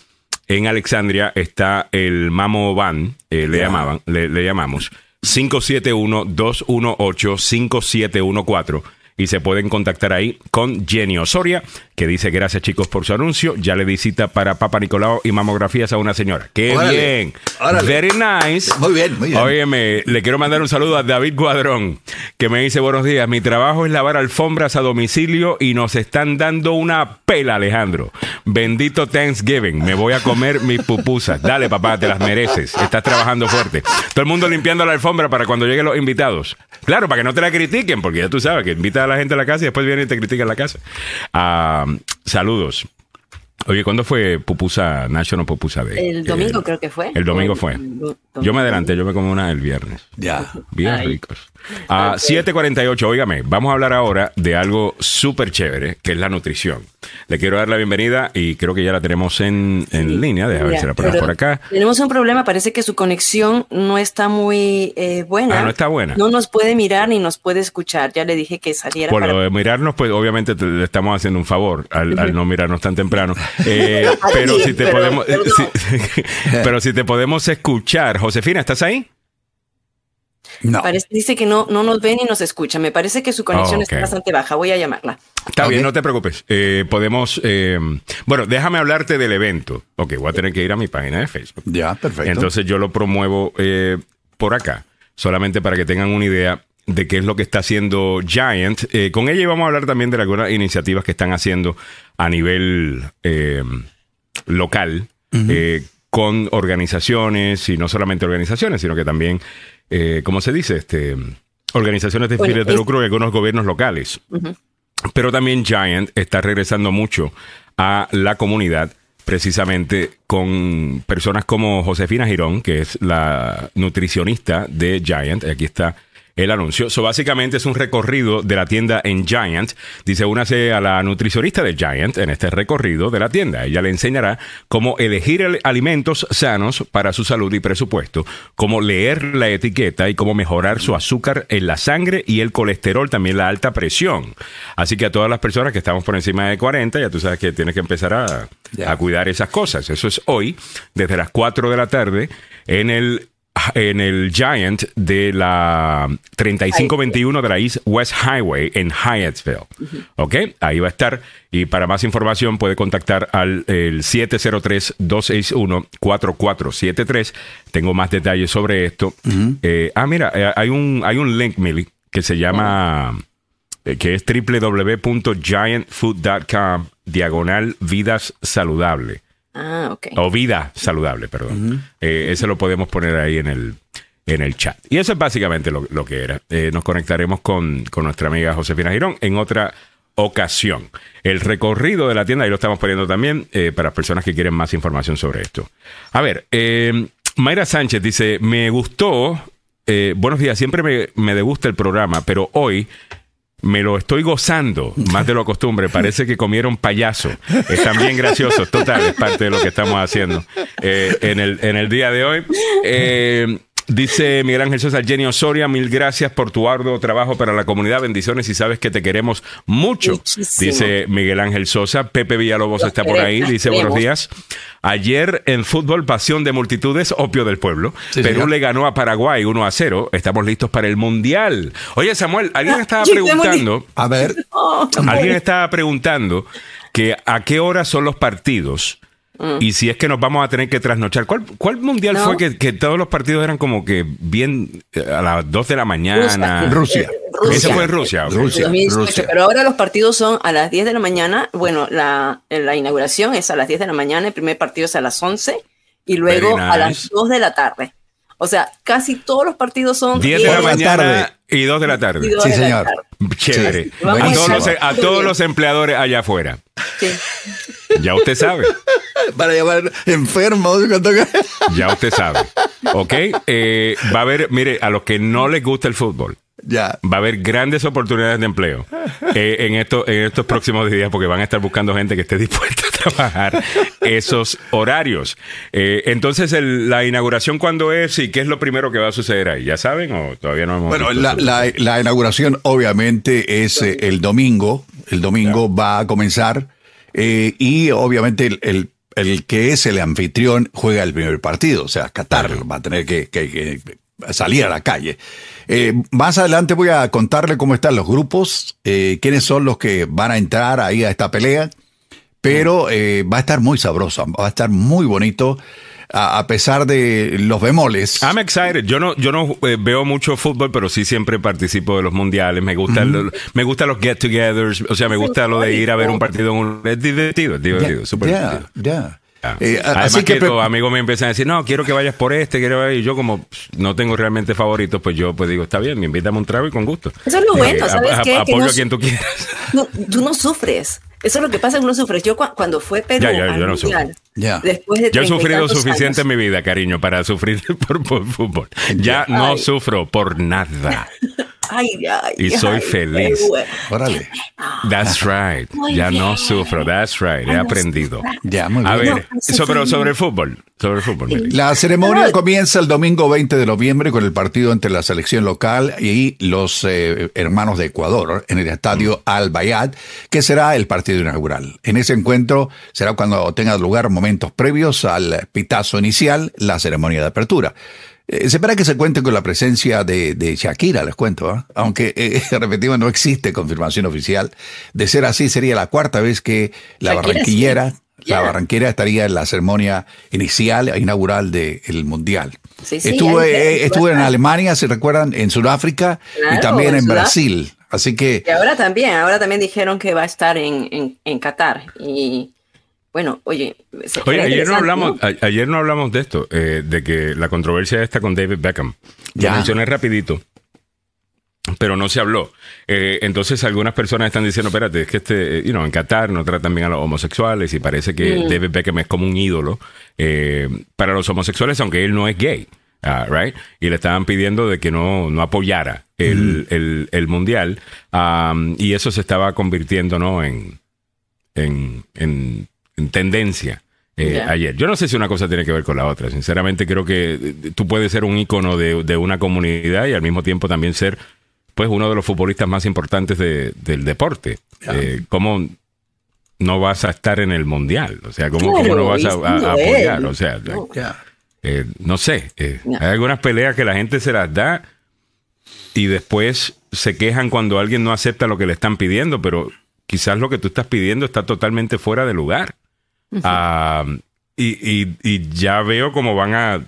En Alexandria está el Mamo Van, eh, le, llamaban, le, le llamamos, 571-218-5714. Y se pueden contactar ahí con Jenny Osoria, que dice gracias chicos por su anuncio. Ya le di cita para Papa Nicolau y mamografías a una señora. ¡Qué Órale, bien! órale. Very nice. Muy bien, muy bien. Óyeme, le quiero mandar un saludo a David Guadrón, que me dice buenos días. Mi trabajo es lavar alfombras a domicilio y nos están dando una pela, Alejandro. Bendito Thanksgiving. Me voy a comer mis pupusas. Dale, papá, te las mereces. Estás trabajando fuerte. Todo el mundo limpiando la alfombra para cuando lleguen los invitados. Claro, para que no te la critiquen, porque ya tú sabes que invita a la gente a la casa y después vienen y te critican la casa. Ah, saludos. Oye, ¿cuándo fue Pupusa National Pupusa Day? El domingo Eh, creo que fue. El domingo El fue. domingo. Yo me adelanté, yo me comí una el viernes. Ya. Bien Ay. ricos. A 7.48, óigame, vamos a hablar ahora de algo súper chévere, que es la nutrición. Le quiero dar la bienvenida y creo que ya la tenemos en, en línea. Déjame ver si la ponemos por acá. Tenemos un problema, parece que su conexión no está muy eh, buena. Ah, no está buena. No nos puede mirar ni nos puede escuchar. Ya le dije que saliera Por para- lo de mirarnos, pues obviamente te- le estamos haciendo un favor al, al no mirarnos tan temprano. Eh, pero si te Pero- podemos, si- pero si te podemos escuchar, Josefina, ¿estás ahí? No. Parece- dice que no, no nos ve ni nos escucha. Me parece que su conexión Oh, está bastante baja. Voy a llamarla. Está bien, no te preocupes. Eh, podemos. eh, bueno, déjame hablarte del evento. Ok, voy a tener que ir a mi página de Facebook. Ya, perfecto. Entonces yo lo promuevo eh, por acá, solamente para que tengan una idea de qué es lo que está haciendo Giant. Eh, con ella vamos a hablar también de algunas iniciativas que están haciendo a nivel eh, local, eh, con organizaciones, y no solamente organizaciones, sino que también, eh, ¿cómo se dice? Este, organizaciones de Bueno, fines de es- lucro y algunos gobiernos locales. Pero también Giant está regresando mucho a la comunidad, precisamente con personas como Josefina Girón, que es la nutricionista de Giant. Aquí está el anuncio. So, básicamente es un recorrido de la tienda en Giant. Dice, únase a la nutricionista de Giant en este recorrido de la tienda. Ella le enseñará cómo elegir el- alimentos sanos para su salud y presupuesto, cómo leer la etiqueta y cómo mejorar su azúcar en la sangre y el colesterol, también la alta presión. Así que a todas las personas que estamos por encima de 40, ya tú sabes que tienes que empezar a, a cuidar esas cosas. Eso es hoy, desde las 4 de la tarde, en el en el Giant de la 3521 de la East West Highway en Hyattsville. ¿Ok? Ahí va a estar. Y para más información puede contactar al el 703-261-4473. Tengo más detalles sobre esto. Eh, ah, mira, eh, hay un, hay un link, Millie, que se llama, eh, que es www.giantfood.com, diagonal vidas saludable. Ah, ok. O vida saludable, perdón. Eh, ese lo podemos poner ahí en el, en el chat. Y eso es básicamente lo, lo que era. Eh, nos conectaremos con, con nuestra amiga Josefina Girón en otra ocasión. El recorrido de la tienda, ahí lo estamos poniendo también eh, para personas que quieren más información sobre esto. A ver, eh, Mayra Sánchez dice, me gustó, eh, buenos días, siempre me, me degusta el programa, pero hoy me lo estoy gozando más de lo costumbre. Parece que comieron payaso. Están bien graciosos. Total, es parte de lo que estamos haciendo eh, en, el, en el día de hoy. Eh, dice Miguel Ángel Sosa, Jenny Osoria, mil gracias por tu arduo trabajo para la comunidad. Bendiciones y sabes que te queremos mucho. Muchísimo. Dice Miguel Ángel Sosa. Pepe Villalobos Los está por ahí. Dice buenos días. Ayer en fútbol, pasión de multitudes, opio del pueblo. Sí, Perú señor. le ganó a Paraguay 1 a 0. Estamos listos para el Mundial. Oye, Samuel, alguien estaba preguntando. A ver. Alguien estaba preguntando que a qué hora son los partidos y si es que nos vamos a tener que trasnochar. ¿Cuál, cuál mundial No. fue que, que todos los partidos eran como que bien eh, a las 2 de la mañana? Rusia. Rusia. Ese fue en Rusia. Rusia. 2018, pero ahora los partidos son a las 10 de la mañana. Bueno, la, la inauguración es a las 10 de la mañana, el primer partido es a las 11 y luego a las nice. 2 de la tarde. O sea, casi todos los partidos son 10 de la mañana tarde. y 2 de la tarde. y dos Sí, de la señor. tarde. Chévere. Sí. A, todos los, a Muy todos bien. los empleadores allá afuera. Sí. Ya usted sabe. Para llamar enfermos. Ya usted sabe. ¿Ok? Eh, va a haber, mire, a los que no les gusta el fútbol, Ya. va a haber grandes oportunidades de empleo eh, en, esto, en estos próximos días porque van a estar buscando gente que esté dispuesta a trabajar esos horarios. Eh, entonces, el- la inauguración, ¿cuándo es y qué es lo primero que va a suceder ahí? ¿Ya saben o todavía no hemos Bueno, visto la, eso? la- la inauguración obviamente es eh, el domingo. El domingo va a comenzar y obviamente el, el- el que es el anfitrión juega el primer partido. O sea, Qatar va a tener que, que- que salir a la calle. Eh, más adelante voy a contarle cómo están los grupos, eh, quiénes son los que van a entrar ahí a esta pelea. Pero eh, va a estar muy sabroso, va a estar muy bonito, a, a pesar de los bemoles. I'm excited. Yo no, yo no eh, veo mucho fútbol, pero sí siempre participo de los mundiales. Me gusta, lo- me gusta los get-togethers. O sea, me gusta lo de ir a ver un partido. en un- es divertido, es divertido, Ya, súper divertido. ya. Eh, a- Además así que, que, los amigos me empiezan a decir, no, quiero que vayas por este, quiero. Y yo como no tengo realmente favoritos, pues yo pues digo, está bien, me invítame a un trago y con gusto. Eso es lo bueno, Eh, ¿sabes ap- qué? Que Apoyo no- a quien tú quieras. No, tú no sufres. Eso es lo que pasa, que no sufres. Yo cu- cuando fue Perú Ya, ya, yo no Mundial, sufro. Ya. después de Yo he 30 y sufrido suficiente en años, mi vida, cariño, para sufrir por, por fútbol. Ya no Ay. sufro por nada. Ay, ay, Y soy ay, feliz. órale. That's right. Muy Ya no bien. sufro. That's right. He no aprendido. Ya, muy A bien. ver, No, sobre, sobre el fútbol. Sobre el fútbol. Meli. La ceremonia Pero- comienza el domingo 20 de noviembre con el partido entre la selección local y los eh, hermanos de Ecuador en el estadio Al Bayat, que será el partido inaugural. En ese encuentro será cuando tenga lugar momentos previos al pitazo inicial, la ceremonia de apertura. Eh, se espera que se cuente con la presencia de, de Shakira, les cuento, ¿ah? aunque eh, repetimos, no existe confirmación oficial. De ser así, sería la cuarta vez que la Shakira, barranquillera, sí. la barranquera estaría en la ceremonia inicial e inaugural del Mundial. Sí, sí, estuvo eh, estuvo en. Alemania, se recuerdan, en Sudáfrica y también en. Brasil. Así que Y ahora también, ahora también dijeron que va a estar en, en, en Qatar. Y bueno, oye, Oye, ayer no hablamos, ayer no hablamos de esto, eh, de que la controversia esta con David Beckham. Ya. Lo mencioné rapidito, pero no se habló. Eh, entonces algunas personas están diciendo, espérate, es que este, you know, en Qatar no tratan bien a los homosexuales y parece que Mm. David Beckham es como un ídolo eh, para los homosexuales, aunque él no es gay. ah, right? Y le estaban pidiendo de que no, no apoyara el, el- el mundial um, y eso se estaba convirtiendo ¿no? en, en, en- en tendencia eh, ayer. Yo no sé si una cosa tiene que ver con la otra. Sinceramente creo que eh, tú puedes ser un ícono de, de una comunidad y al mismo tiempo también ser pues uno de los futbolistas más importantes de- del deporte. Eh, ¿Cómo no vas a estar en el mundial? O sea, ¿cómo, Claro, cómo no vas a, apoyar? O sea, No. eh, sé, eh, hay algunas peleas que la gente se las da y después se quejan cuando alguien no acepta lo que le están pidiendo, pero quizás lo que tú estás pidiendo está totalmente fuera de lugar. Ah, y, y- y ya veo cómo van a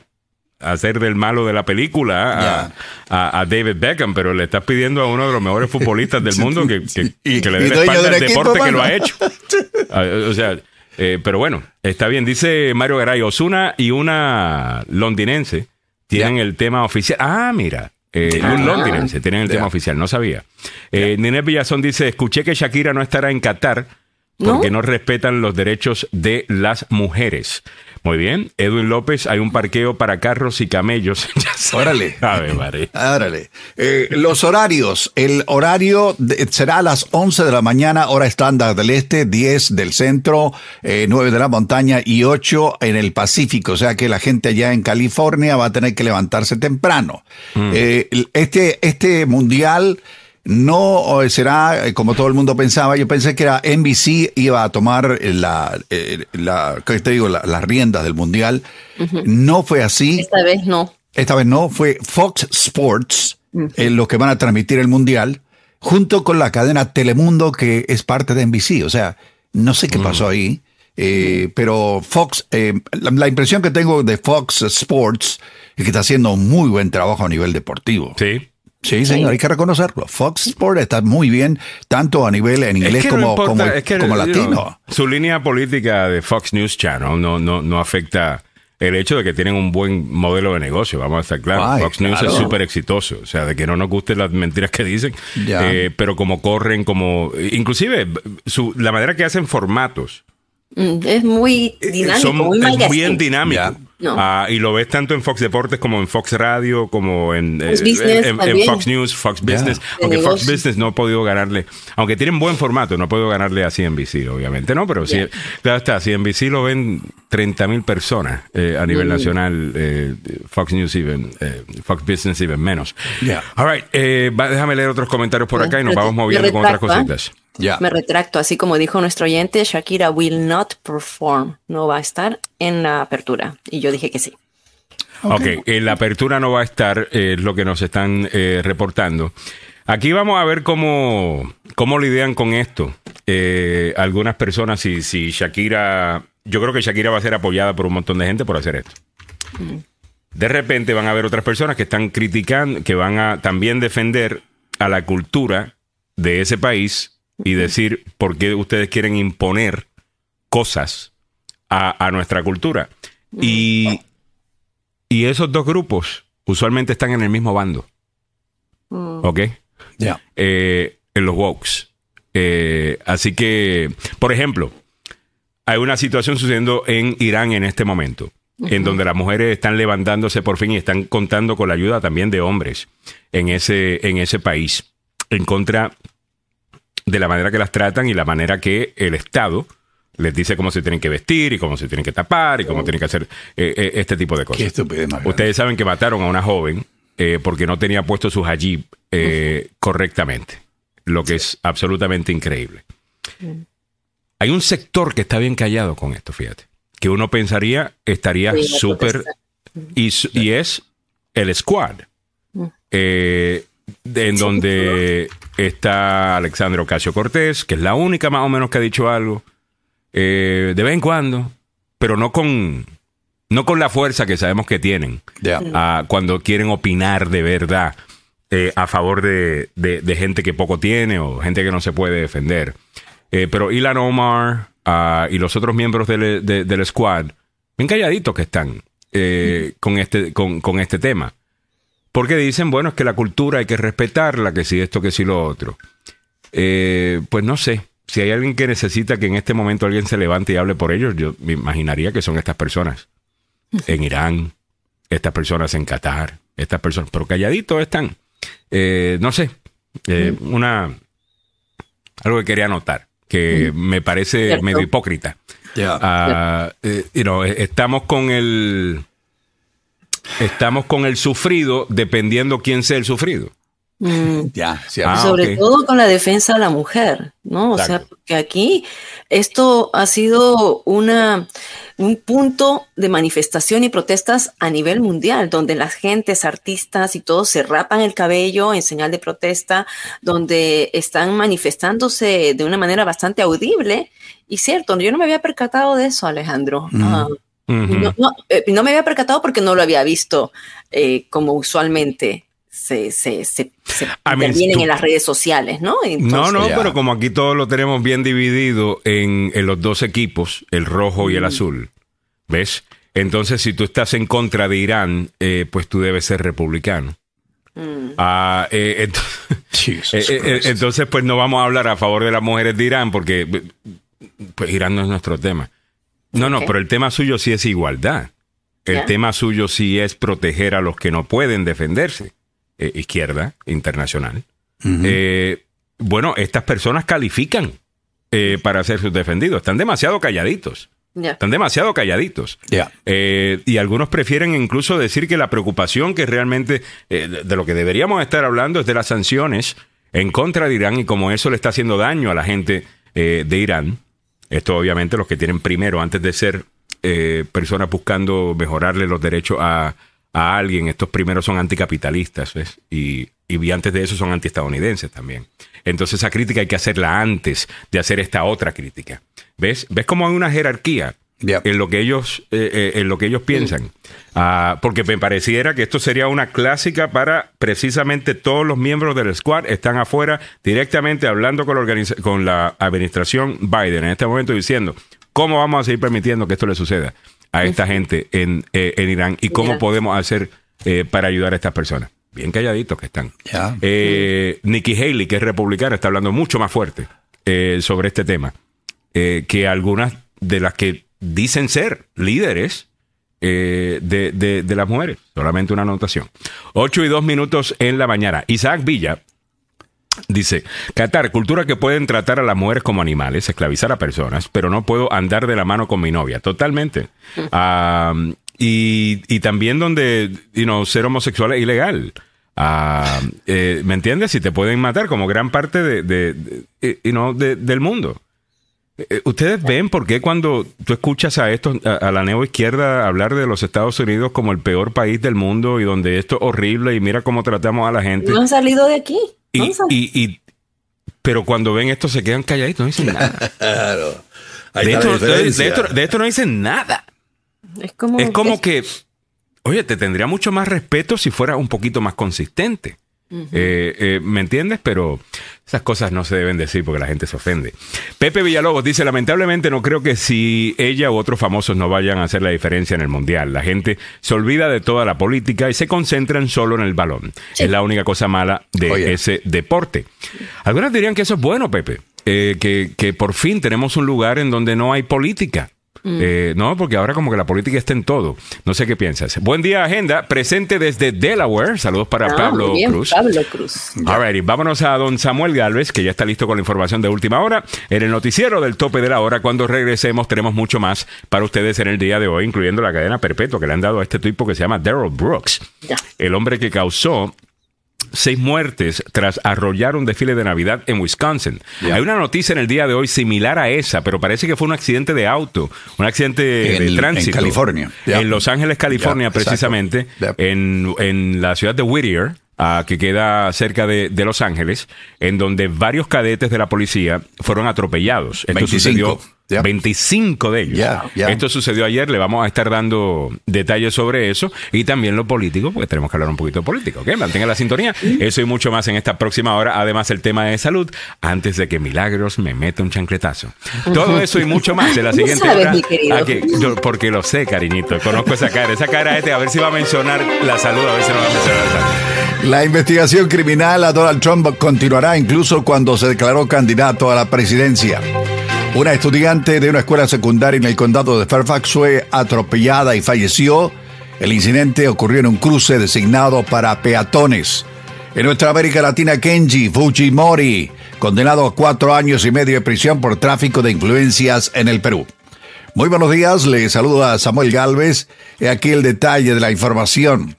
hacer del malo de la película a, a- a David Beckham, pero le estás pidiendo a uno de los mejores futbolistas del mundo que, que- Y- que le dé la espalda del al deporte que lo ha hecho. Ah, o sea, eh, pero bueno, está bien. Dice Mario Garay, Osuna y una londinense tienen el tema oficial. Ah, mira. eh, y un londinense tienen el tema oficial, no sabía. Eh, Ninés Villazón dice, escuché que Shakira no estará en Qatar porque no, respetan los derechos de las mujeres. Muy bien. Edwin López, hay un parqueo para carros y camellos. Órale. María. Árale. Eh, los horarios. El horario de- será a las 11 de la mañana, hora estándar del este, 10 del centro, eh, 9 de la montaña y 8 en el Pacífico. O sea que la gente allá en California va a tener que levantarse temprano. Eh, este, este mundial no será eh, como todo el mundo pensaba. Yo pensé que era NBC iba a tomar eh, la, eh, la, ¿qué te digo? La- las riendas del mundial. No fue así. Esta vez no. Esta vez no, fue Fox Sports eh, lo que van a transmitir el Mundial, junto con la cadena Telemundo, que es parte de NBC. O sea, no sé qué pasó ahí, eh, pero Fox, eh, la, la impresión que tengo de Fox Sports es que está haciendo un muy buen trabajo a nivel deportivo. Sí. Sí, señor, hay que reconocerlo. Fox Sports está muy bien, tanto a nivel en inglés Es que no como, importa, como, es que, como you latino. know, su línea política de Fox News Channel no, no, no afecta el hecho de que tienen un buen modelo de negocio, vamos a estar claros. Ay, Fox News claro. es súper exitoso, o sea, de que no nos gusten las mentiras que dicen, eh, pero como corren, como... Inclusive, su, la manera que hacen formatos, Mm, Es muy eh, dinámico, son- muy es magazine. bien dinámico. Ya. No. Ah, y lo ves tanto en Fox Deportes como en Fox Radio, como en, Fox eh, Business en- en. Fox News, Fox. Business. De Aunque Fox. Business no ha podido ganarle, aunque tienen buen formato, no ha podido ganarle a CNBC, obviamente, ¿no? Pero sí, Ya. claro está, CNBC lo ven 30 mil personas eh, a nivel Mm. nacional, eh, Fox News even, eh, Fox Business even menos. Ya. All right, eh, va- déjame leer otros comentarios por acá y nos Pero vamos me moviendo con otras cositas. Me retracto, así como dijo nuestro oyente, Shakira will not perform, no va a estar en la apertura. Y yo dije que sí. Ok, eh, la apertura no va a estar, eh, es lo que nos están eh, reportando. Aquí vamos a ver cómo, cómo lidian con esto. Eh, algunas personas, si, si Shakira, yo creo que Shakira va a ser apoyada por un montón de gente por hacer esto. De repente van a haber otras personas que están criticando, que van a también defender a la cultura de ese país y decir por qué ustedes quieren imponer cosas a, a nuestra cultura. Y, y esos dos grupos usualmente están en el mismo bando. ¿Ok? Ya. Eh, en los wokes. Eh, así que, por ejemplo, hay una situación sucediendo en Irán en este momento, en donde las mujeres están levantándose por fin y están contando con la ayuda también de hombres en ese, en ese país, en contra de la manera que las tratan y la manera que el Estado les dice cómo se tienen que vestir y cómo se tienen que tapar y cómo tienen que hacer eh, eh, este tipo de cosas. Qué. Ustedes saben que mataron a una joven eh, porque no tenía puesto su hajib eh, correctamente, lo que es absolutamente increíble. Hay un sector que está bien callado con esto, fíjate, que uno pensaría estaría súper... Y, es el squad, eh, de- en donde está Alexandro Ocasio Cortés, que es la única más o menos que ha dicho algo, eh, de vez en cuando, pero no con, no con la fuerza que sabemos que tienen cuando quieren opinar de verdad eh, a favor de, de- de gente que poco tiene o gente que no se puede defender. Eh, pero Ilan Omar ah, y los otros miembros del, de- del squad, bien calladitos que están eh, con, este, con, con este tema. Porque dicen, bueno, es que la cultura hay que respetarla, que si esto, que si lo otro. Eh, pues no sé. Si hay alguien que necesita que en este momento alguien se levante y hable por ellos, yo me imaginaría que son estas personas. En Irán, estas personas en Qatar, estas personas, pero calladitos están. Eh, no sé, eh, una algo que quería anotar, que me parece Cierto. medio hipócrita. Ya. Ah, you know, estamos con el estamos con el sufrido dependiendo quién sea el sufrido. Mm. Ya. sí, Ah, sobre ok. todo con la defensa de la mujer, ¿no? O sea, Exacto. porque aquí esto ha sido una, un punto de manifestación y protestas a nivel mundial, donde las gentes, artistas y todos se rapan el cabello en señal de protesta, donde están manifestándose de una manera bastante audible. Y cierto, yo no me había percatado de eso, Alejandro. Ah, No, no, eh, no me había percatado porque no lo había visto eh, como usualmente se, se, se, se I mean, intervienen tú- en las redes sociales, ¿no? No, Entonces, no, pero como aquí todos lo tenemos bien dividido en, en los dos equipos, el rojo y el azul, ¿ves? Entonces, si tú estás en contra de Irán, eh, pues tú debes ser republicano. mm, Ah, eh, ent- Jesus eh, eh, Christ. entonces, pues no vamos a hablar a favor de las mujeres de Irán, porque pues Irán no es nuestro tema. No, no, pero el tema suyo sí es igualdad. El tema suyo sí es proteger a los que no pueden defenderse. Eh, izquierda internacional. Eh, bueno, estas personas califican eh, para ser sus defendidos. Están demasiado calladitos. ya. Están demasiado calladitos. Ya. Eh, y algunos prefieren incluso decir que la preocupación que realmente eh, de, de lo que deberíamos estar hablando es de las sanciones en contra de Irán y como eso le está haciendo daño a la gente eh, de Irán. Esto obviamente los que tienen primero, antes de ser eh, personas buscando mejorarle los derechos a, a alguien, estos primeros son anticapitalistas ¿ves? Y, y antes de eso son antiestadounidenses también. Entonces esa crítica hay que hacerla antes de hacer esta otra crítica. ¿Ves? ¿Ves cómo hay una jerarquía? En lo que ellos eh, eh, en lo que ellos piensan. Ah, porque me pareciera que esto sería una clásica para precisamente todos los miembros del squad están afuera directamente hablando con la, organiza- con la administración Biden en este momento diciendo cómo vamos a seguir permitiendo que esto le suceda a esta gente en, eh, en Irán y cómo podemos hacer para ayudar a estas personas. Bien calladitos que están. Nikki Haley, que es republicana, está hablando mucho más fuerte sobre este tema que algunas de las que dicen ser líderes eh, de, de- de las mujeres. Solamente una anotación. 8 y 2 minutos en la mañana. Isaac Villa dice, Qatar, cultura que pueden tratar a las mujeres como animales, esclavizar a personas, pero no puedo andar de la mano con mi novia. Totalmente. Ah, y, y también donde you know, ser homosexual es ilegal. Ah, eh, ¿Me entiendes? Si te pueden matar como gran parte de, de- de- eh, you know, de- del mundo. Eh, ¿Ustedes ven por qué cuando tú escuchas a estos, a, a la neo izquierda hablar de los Estados Unidos como el peor país del mundo y donde esto es horrible y mira cómo tratamos a la gente? No han salido de aquí. No Y, y, y- pero cuando ven esto se quedan calladitos, no dicen nada. Claro. Ahí De está la esto, de- de diferencia. esto- de esto no dicen nada. es como, Es como que, oye, te tendría mucho más respeto si fuera un poquito más consistente. Eh, eh, ¿Me entiendes? Pero esas cosas no se deben decir porque la gente se ofende. Pepe Villalobos dice, lamentablemente no creo que si ella u otros famosos no vayan a hacer la diferencia en el Mundial. La gente se olvida de toda la política y se concentran solo en el balón. Es la única cosa mala de Oye. ese deporte. Algunos dirían que eso es bueno, Pepe. eh, que, que por fin tenemos un lugar en donde no hay política. Eh, no, porque ahora como que la política está en todo. No sé qué piensas. Buen día, Agenda. Presente desde Delaware. Saludos para Ah, Pablo bien, Cruz. Pablo Cruz. Alrighty, vámonos a don Samuel Galvez, que ya está listo con la información de última hora. En el noticiero del tope de la hora, cuando regresemos, tenemos mucho más para ustedes en el día de hoy, incluyendo la cadena perpetua que le han dado a este tipo que se llama Daryl Brooks, Ya. el hombre que causó seis muertes tras arrollar un desfile de Navidad en Wisconsin. Hay una noticia en el día de hoy similar a esa, pero parece que fue un accidente de auto, un accidente En- de en tránsito. California. Ya. En Los Ángeles, California, precisamente, en, en la ciudad de Whittier, ah, que queda cerca de, de Los Ángeles, en donde varios cadetes de la policía fueron atropellados. Esto 25, sucedió. Ya. 25 de ellos. Esto sucedió ayer, le vamos a estar dando detalles sobre eso y también lo político, porque tenemos que hablar un poquito de política, ¿ok? Mantenga la sintonía. Eso y mucho más en esta próxima hora. Además, el tema de salud, antes de que Milagros me meta un chancletazo. Todo eso y mucho más en la ¿Cómo siguiente sabes, hora. mi querido? Aquí, yo- porque lo sé, cariñito. Conozco esa cara. Esa cara este, a ver si va a mencionar la salud, a ver si no va a mencionar la salud. La investigación criminal a Donald Trump continuará incluso cuando se declaró candidato a la presidencia. Una estudiante de una escuela secundaria en el condado de Fairfax fue atropellada y falleció. El incidente ocurrió en un cruce designado para peatones. En nuestra América Latina, Kenji Fujimori, condenado a cuatro años y medio de prisión por tráfico de influencias en el Perú. Muy buenos días, le saluda Samuel Galvez. Aquí el detalle de la información.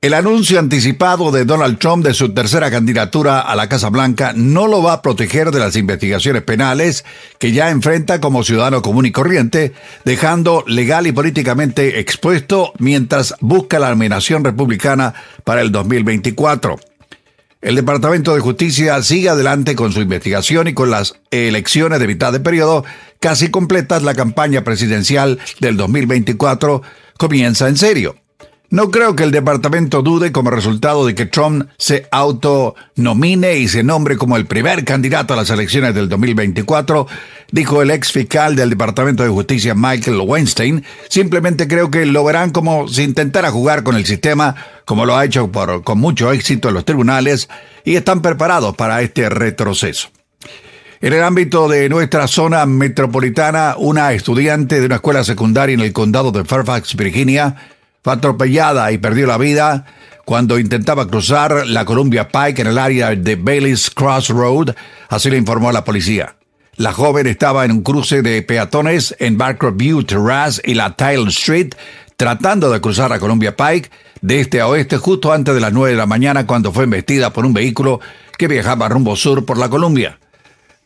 El anuncio anticipado de Donald Trump de su tercera candidatura a la Casa Blanca no lo va a proteger de las investigaciones penales que ya enfrenta como ciudadano común y corriente, dejando legal y políticamente expuesto mientras busca la nominación republicana para el 2024. El Departamento de Justicia sigue adelante con su investigación y con las elecciones de mitad de periodo casi completas, la campaña presidencial del 2024 comienza en serio. No creo que el departamento dude como resultado de que Trump se autonomine y se nombre como el primer candidato a las elecciones del 2024, dijo el ex fiscal del Departamento de Justicia Michael Weinstein. Simplemente creo que lo verán como si intentara jugar con el sistema, como lo ha hecho con mucho éxito en los tribunales, y están preparados para este retroceso. En el ámbito de nuestra zona metropolitana, una estudiante de una escuela secundaria en el condado de Fairfax, Virginia, fue atropellada y perdió la vida cuando intentaba cruzar la Columbia Pike en el área de Bailey's Cross Road, así le informó la policía. La joven estaba en un cruce de peatones en Barker View Terrace y la Tile Street, tratando de cruzar la Columbia Pike de este a oeste justo antes de las 9 de la mañana cuando fue embestida por un vehículo que viajaba rumbo sur por la Columbia.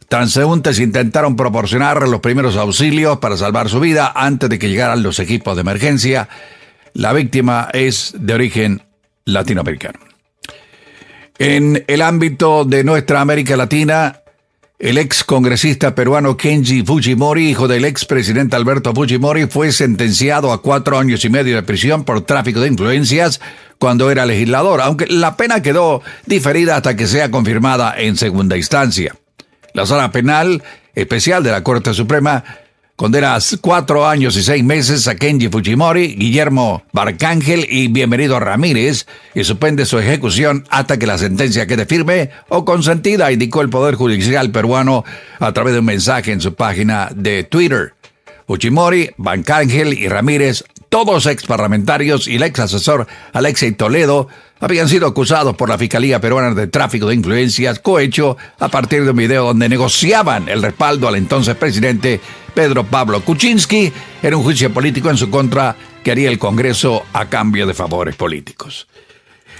Transeúntes intentaron proporcionar los primeros auxilios para salvar su vida antes de que llegaran los equipos de emergencia. La víctima es de origen latinoamericano. En el ámbito de nuestra América Latina, el ex congresista peruano Kenji Fujimori, hijo del ex presidente Alberto Fujimori, fue sentenciado a cuatro años y medio de prisión por tráfico de influencias cuando era legislador, aunque la pena quedó diferida hasta que sea confirmada en segunda instancia. La sala penal especial de la Corte Suprema Condenas cuatro años y seis meses a Kenji Fujimori, Guillermo Barcángel y Bienvenido Ramírez y suspende su ejecución hasta que la sentencia quede firme o consentida, indicó el Poder Judicial peruano a través de un mensaje en su página de Twitter. Fujimori, Barcángel y Ramírez todos ex parlamentarios y el ex asesor Alexei Toledo habían sido acusados por la Fiscalía Peruana de tráfico de influencias cohecho a partir de un video donde negociaban el respaldo al entonces presidente Pedro Pablo Kuczynski en un juicio político en su contra que haría el Congreso a cambio de favores políticos.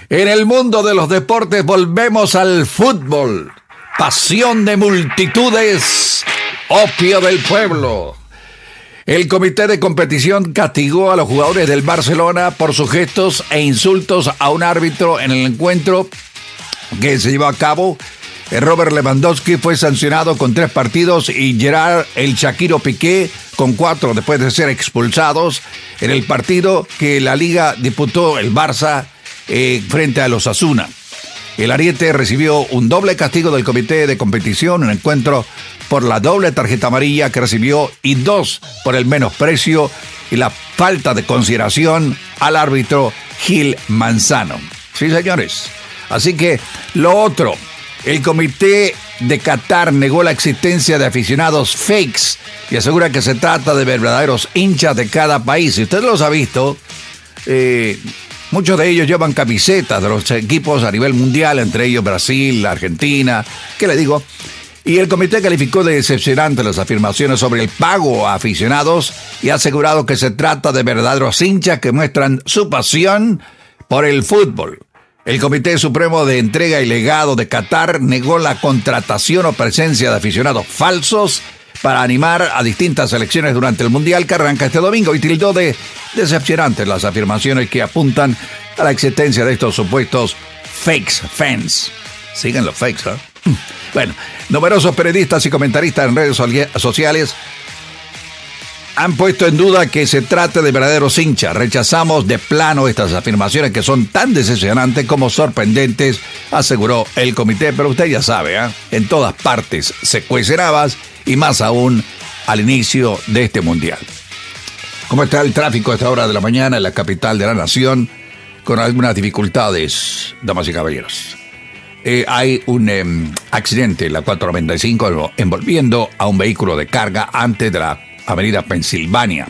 En el mundo de los deportes volvemos al fútbol. Pasión de multitudes, opio del pueblo. El comité de competición castigó a los jugadores del Barcelona por sus gestos e insultos a un árbitro en el encuentro que se llevó a cabo. Robert Lewandowski fue sancionado con tres partidos y Gerard el Shakiro Piqué con cuatro después de ser expulsados en el partido que la liga disputó el Barça eh, frente a los Asuna. El Ariete recibió un doble castigo del comité de competición, un encuentro por la doble tarjeta amarilla que recibió y dos por el menosprecio y la falta de consideración al árbitro Gil Manzano. Sí, señores. Así que lo otro, el comité de Qatar negó la existencia de aficionados fakes y asegura que se trata de verdaderos hinchas de cada país. Si usted los ha visto, eh, muchos de ellos llevan camisetas de los equipos a nivel mundial, entre ellos Brasil, Argentina. ¿Qué le digo? Y el comité calificó de decepcionante las afirmaciones sobre el pago a aficionados y ha asegurado que se trata de verdaderos hinchas que muestran su pasión por el fútbol. El Comité Supremo de Entrega y Legado de Qatar negó la contratación o presencia de aficionados falsos para animar a distintas selecciones durante el Mundial que arranca este domingo y tildó de decepcionantes las afirmaciones que apuntan a la existencia de estos supuestos fakes fans. Siguen los fakes, ¿eh? Bueno, numerosos periodistas y comentaristas en redes sociales han puesto en duda que se trate de verdaderos hinchas. Rechazamos de plano estas afirmaciones que son tan decepcionantes como sorprendentes, aseguró el comité. Pero usted ya sabe, ¿eh? en todas partes se cuecen y más aún al inicio de este mundial. ¿Cómo está el tráfico a esta hora de la mañana en la capital de la nación? Con algunas dificultades, damas y caballeros. Eh, hay un em, accidente en la 495 envolviendo a un vehículo de carga antes de la avenida Pensilvania.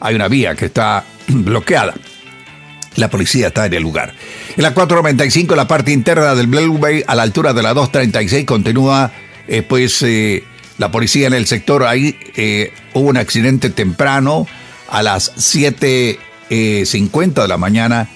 Hay una vía que está bloqueada. La policía está en el lugar. En la 495, la parte interna del Bay, a la altura de la 236, continúa, eh, pues, eh, la policía en el sector. Ahí hubo un accidente temprano a las 7.50 de la mañana.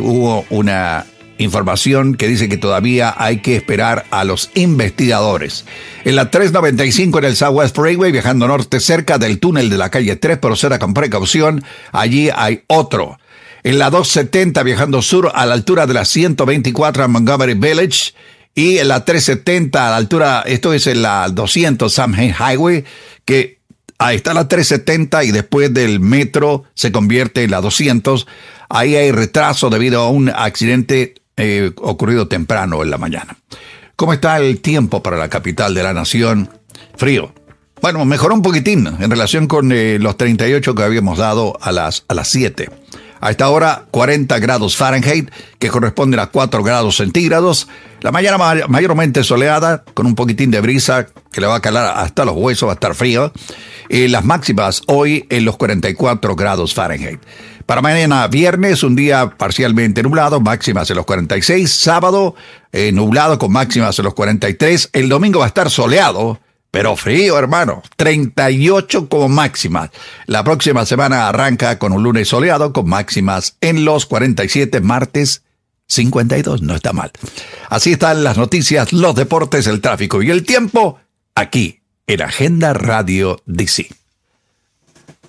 hubo una Información que dice que todavía hay que esperar a los investigadores. En la 395 en el Southwest Freeway, viajando norte cerca del túnel de la calle 3, proceda con precaución. Allí hay otro. En la 270 viajando sur a la altura de la 124 en Montgomery Village. Y en la 370 a la altura, esto es en la 200 Samhain Highway, que ahí está la 370 y después del metro se convierte en la 200. Ahí hay retraso debido a un accidente eh, ocurrido temprano en la mañana. ¿Cómo está el tiempo para la capital de la nación? Frío. Bueno, mejoró un poquitín en relación con eh, los 38 que habíamos dado a las, a las 7. A esta hora, 40 grados Fahrenheit, que corresponden a 4 grados centígrados. La mañana mayormente soleada, con un poquitín de brisa que le va a calar hasta los huesos, va a estar frío. Y las máximas hoy en los 44 grados Fahrenheit. Para mañana viernes, un día parcialmente nublado, máximas en los 46. Sábado, eh, nublado con máximas en los 43. El domingo va a estar soleado, pero frío, hermano. 38 como máximas. La próxima semana arranca con un lunes soleado con máximas en los 47. Martes 52, no está mal. Así están las noticias, los deportes, el tráfico y el tiempo aquí en Agenda Radio DC.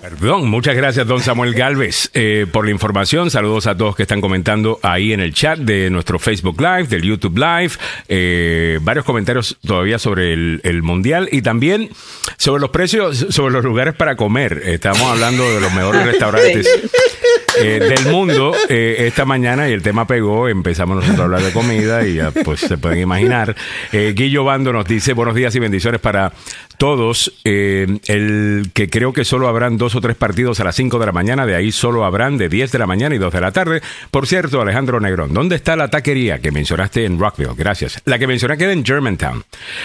Perdón, muchas gracias, don Samuel Galvez, eh, por la información. Saludos a todos que están comentando ahí en el chat de nuestro Facebook Live, del YouTube Live. Eh, varios comentarios todavía sobre el, Mundial y también sobre los precios, sobre los lugares para comer. Estamos hablando de los mejores restaurantes eh, del mundo eh, esta mañana y el tema pegó. Empezamos nosotros a hablar de comida y ya pues se pueden imaginar. Eh, Guillo Bando nos dice buenos días y bendiciones para todos. Eh, el que creo que solo habrán dos o tres partidos a las 5 de la mañana, de ahí solo habrán de 10 de la mañana y 2 de la tarde. Por cierto, Alejandro Negrón, ¿dónde está la taquería que mencionaste en Rockville? Gracias. La que mencioné queda en Germantown.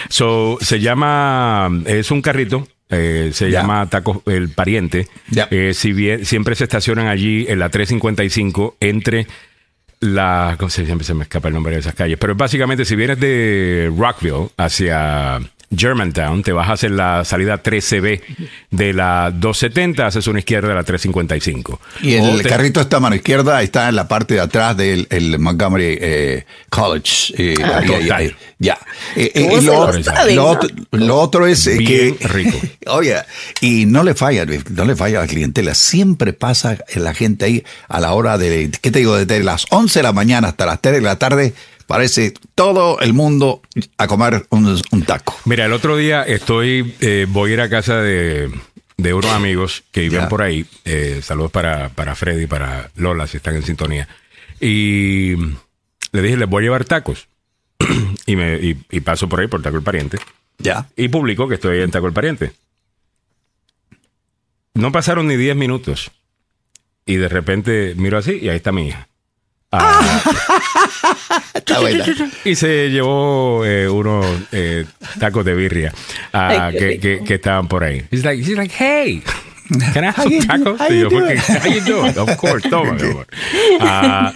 So, se llama, es un carrito eh, se llama Taco El Pariente. Eh, si bien siempre se estacionan allí en la 355 entre la. ¿Cómo se Siempre se me escapa el nombre de esas calles. Pero básicamente, si vienes de Rockville hacia Germantown, te bajas en la salida 13B de la 270, haces una izquierda de la 355. Y el te- carrito está a mano izquierda, está en la parte de atrás del el Montgomery eh, College. eh, ahí, ahí, ahí. Ya. Eh, eh, ¿Cómo y se lo, lo saben, lo no? otro, lo otro es eh, Bien que. rico. Oye, y no le falla, no le falla a la clientela. Siempre pasa la gente ahí a la hora de, ¿qué te digo? Desde las 11 de la mañana hasta las 3 de la tarde. Parece todo el mundo a comer un, un taco. Mira, el otro día estoy, eh, voy a ir a casa de, de unos amigos que viven Ya. por ahí. Eh, saludos para, para Freddy y para Lola, si están en sintonía. Y le dije, les voy a llevar tacos. y, me, y, y paso por ahí por Taco el Pariente. Ya. Y publico que estoy en Taco el Pariente. No pasaron ni 10 minutos. Y de repente miro así y ahí está mi hija. Ah, Está buena. y se llevó eh, unos eh, tacos de birria ah, que, que, que estaban por ahí. He's like, he's like, hey, can I have some tacos? how you yo, doing? "Porque- how you doing? Of course, toma, mi amor. Ah,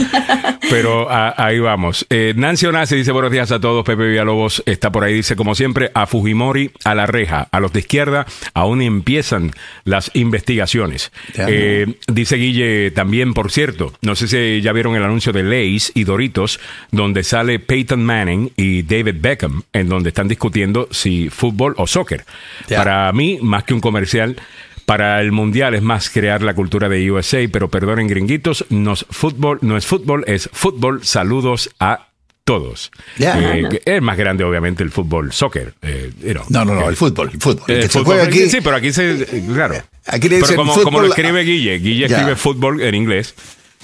pero ah, ahí vamos. Eh, Nancy Onasi dice buenos días a todos. Pepe Villalobos está por ahí. Dice, como siempre, a Fujimori a la reja. A los de izquierda aún empiezan las investigaciones. Eh, dice Guille también, por cierto, no sé si ya vieron el anuncio de Lays y Doritos, donde sale Peyton Manning y David Beckham, en donde están discutiendo si fútbol o soccer. Para mí, más que un comercial, para el mundial es más crear la cultura de USA, pero perdonen gringuitos, no es fútbol, no es fútbol, es fútbol. Saludos a todos. Eh, es más grande, obviamente, el fútbol, soccer. eh, you know. No, no, no, Eh, el fútbol, el fútbol. El el que se fútbol, juega aquí. Sí, pero aquí se. Claro. Aquí le pero dicen como, fútbol como lo escribe Guille. Guille escribe fútbol en inglés.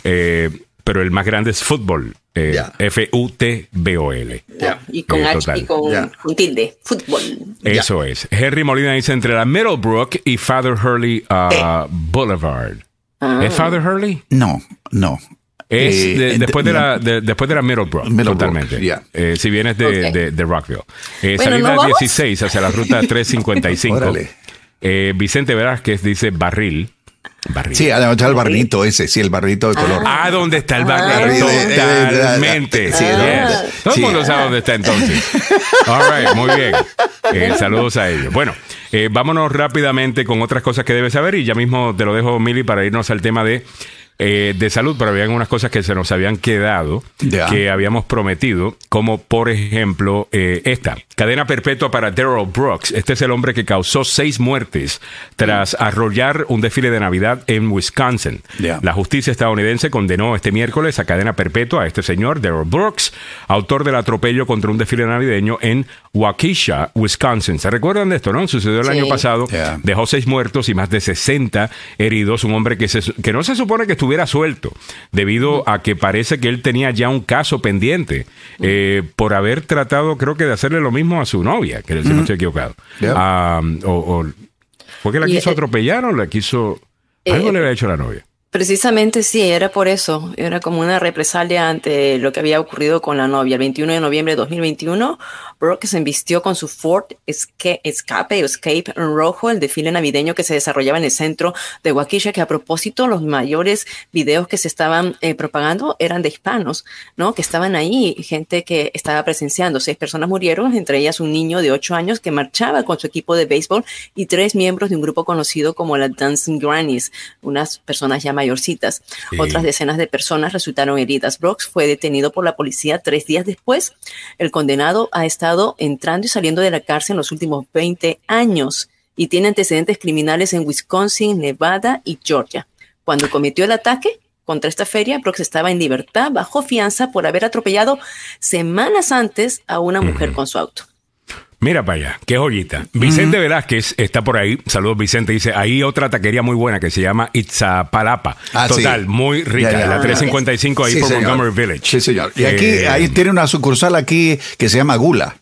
eh, pero el más grande es fútbol. eh. F-U-T-B-O-L. Y con Eh, H total. y con, Ya. con tilde. Fútbol. Eso es. Henry Molina dice entre la Middlebrook y Father Hurley uh, Boulevard. ¿Es Father Hurley? No, no. Es Eh, de- eh, después, de la, de- después de la Middlebrook, Middlebrook, totalmente. Eh, si vienes de, Ok. de- de Rockville. Eh, Bueno, salida ¿no vamos? 16 hacia la ruta 355. Órale. Eh, Vicente Velázquez dice barril. Sí, además está el barrito ese, sí, el barrito de color. Ah, ¿dónde está el Ah. barril? Totalmente. Sí, Yes. Todo el sí. mundo sabe dónde está entonces. All right, muy bien. Eh, saludos a ellos. Bueno, eh, vámonos rápidamente con otras cosas que debes saber y ya mismo te lo dejo, Mili, para irnos al tema de, eh, de salud, pero habían unas cosas que se nos habían quedado, que habíamos prometido, como por ejemplo eh, esta, cadena perpetua para Daryl Brooks. Este es el hombre que causó seis muertes tras arrollar un desfile de Navidad en Wisconsin. La justicia estadounidense condenó este miércoles a cadena perpetua a este señor, Daryl Brooks, autor del atropello contra un desfile navideño en Waukesha, Wisconsin. ¿Se recuerdan de esto, no? Sucedió el Sí. año pasado. Dejó seis muertos y más de 60 heridos. Un hombre que, se, que no se supone que estuviera suelto, debido a que parece que él tenía ya un caso pendiente eh, por haber tratado, creo que, de hacerle lo mismo a su novia, que si no estoy equivocado. Ah, o, o- ¿Fue que la Y, quiso eh, atropellar o la quiso... Algo eh, le había hecho a la novia. Precisamente sí, era por eso. Era como una represalia ante lo que había ocurrido con la novia. El 21 de noviembre de 2021, Brooke se embistió con su Ford Esca- Escape, Escape en rojo, el desfile navideño que se desarrollaba en el centro de Waukesha, que a propósito los mayores videos que se estaban eh, propagando eran de hispanos, ¿no? Que estaban ahí, gente que estaba presenciando. Seis personas murieron, entre ellas un niño de ocho años que marchaba con su equipo de béisbol y tres miembros de un grupo conocido como la Dancing Grannies, unas personas ya mayorcitas. Sí. Otras decenas de personas resultaron heridas. Brooks fue detenido por la policía tres días después. El condenado ha estado entrando y saliendo de la cárcel en los últimos 20 años y tiene antecedentes criminales en Wisconsin, Nevada y Georgia. Cuando cometió el ataque contra esta feria, Brooks estaba en libertad bajo fianza por haber atropellado semanas antes a una mujer con su auto. Mira para allá, qué joyita. Vicente Velázquez está por ahí. Saludos, Vicente. Dice, ahí otra taquería muy buena que se llama Itzapalapa. Ah, sí. Total, muy rica. Ya, ya. La 355 ahí Sí, por señor. Montgomery Village. Sí, señor. Y aquí, Eh, ahí tiene una sucursal aquí que se llama Gula.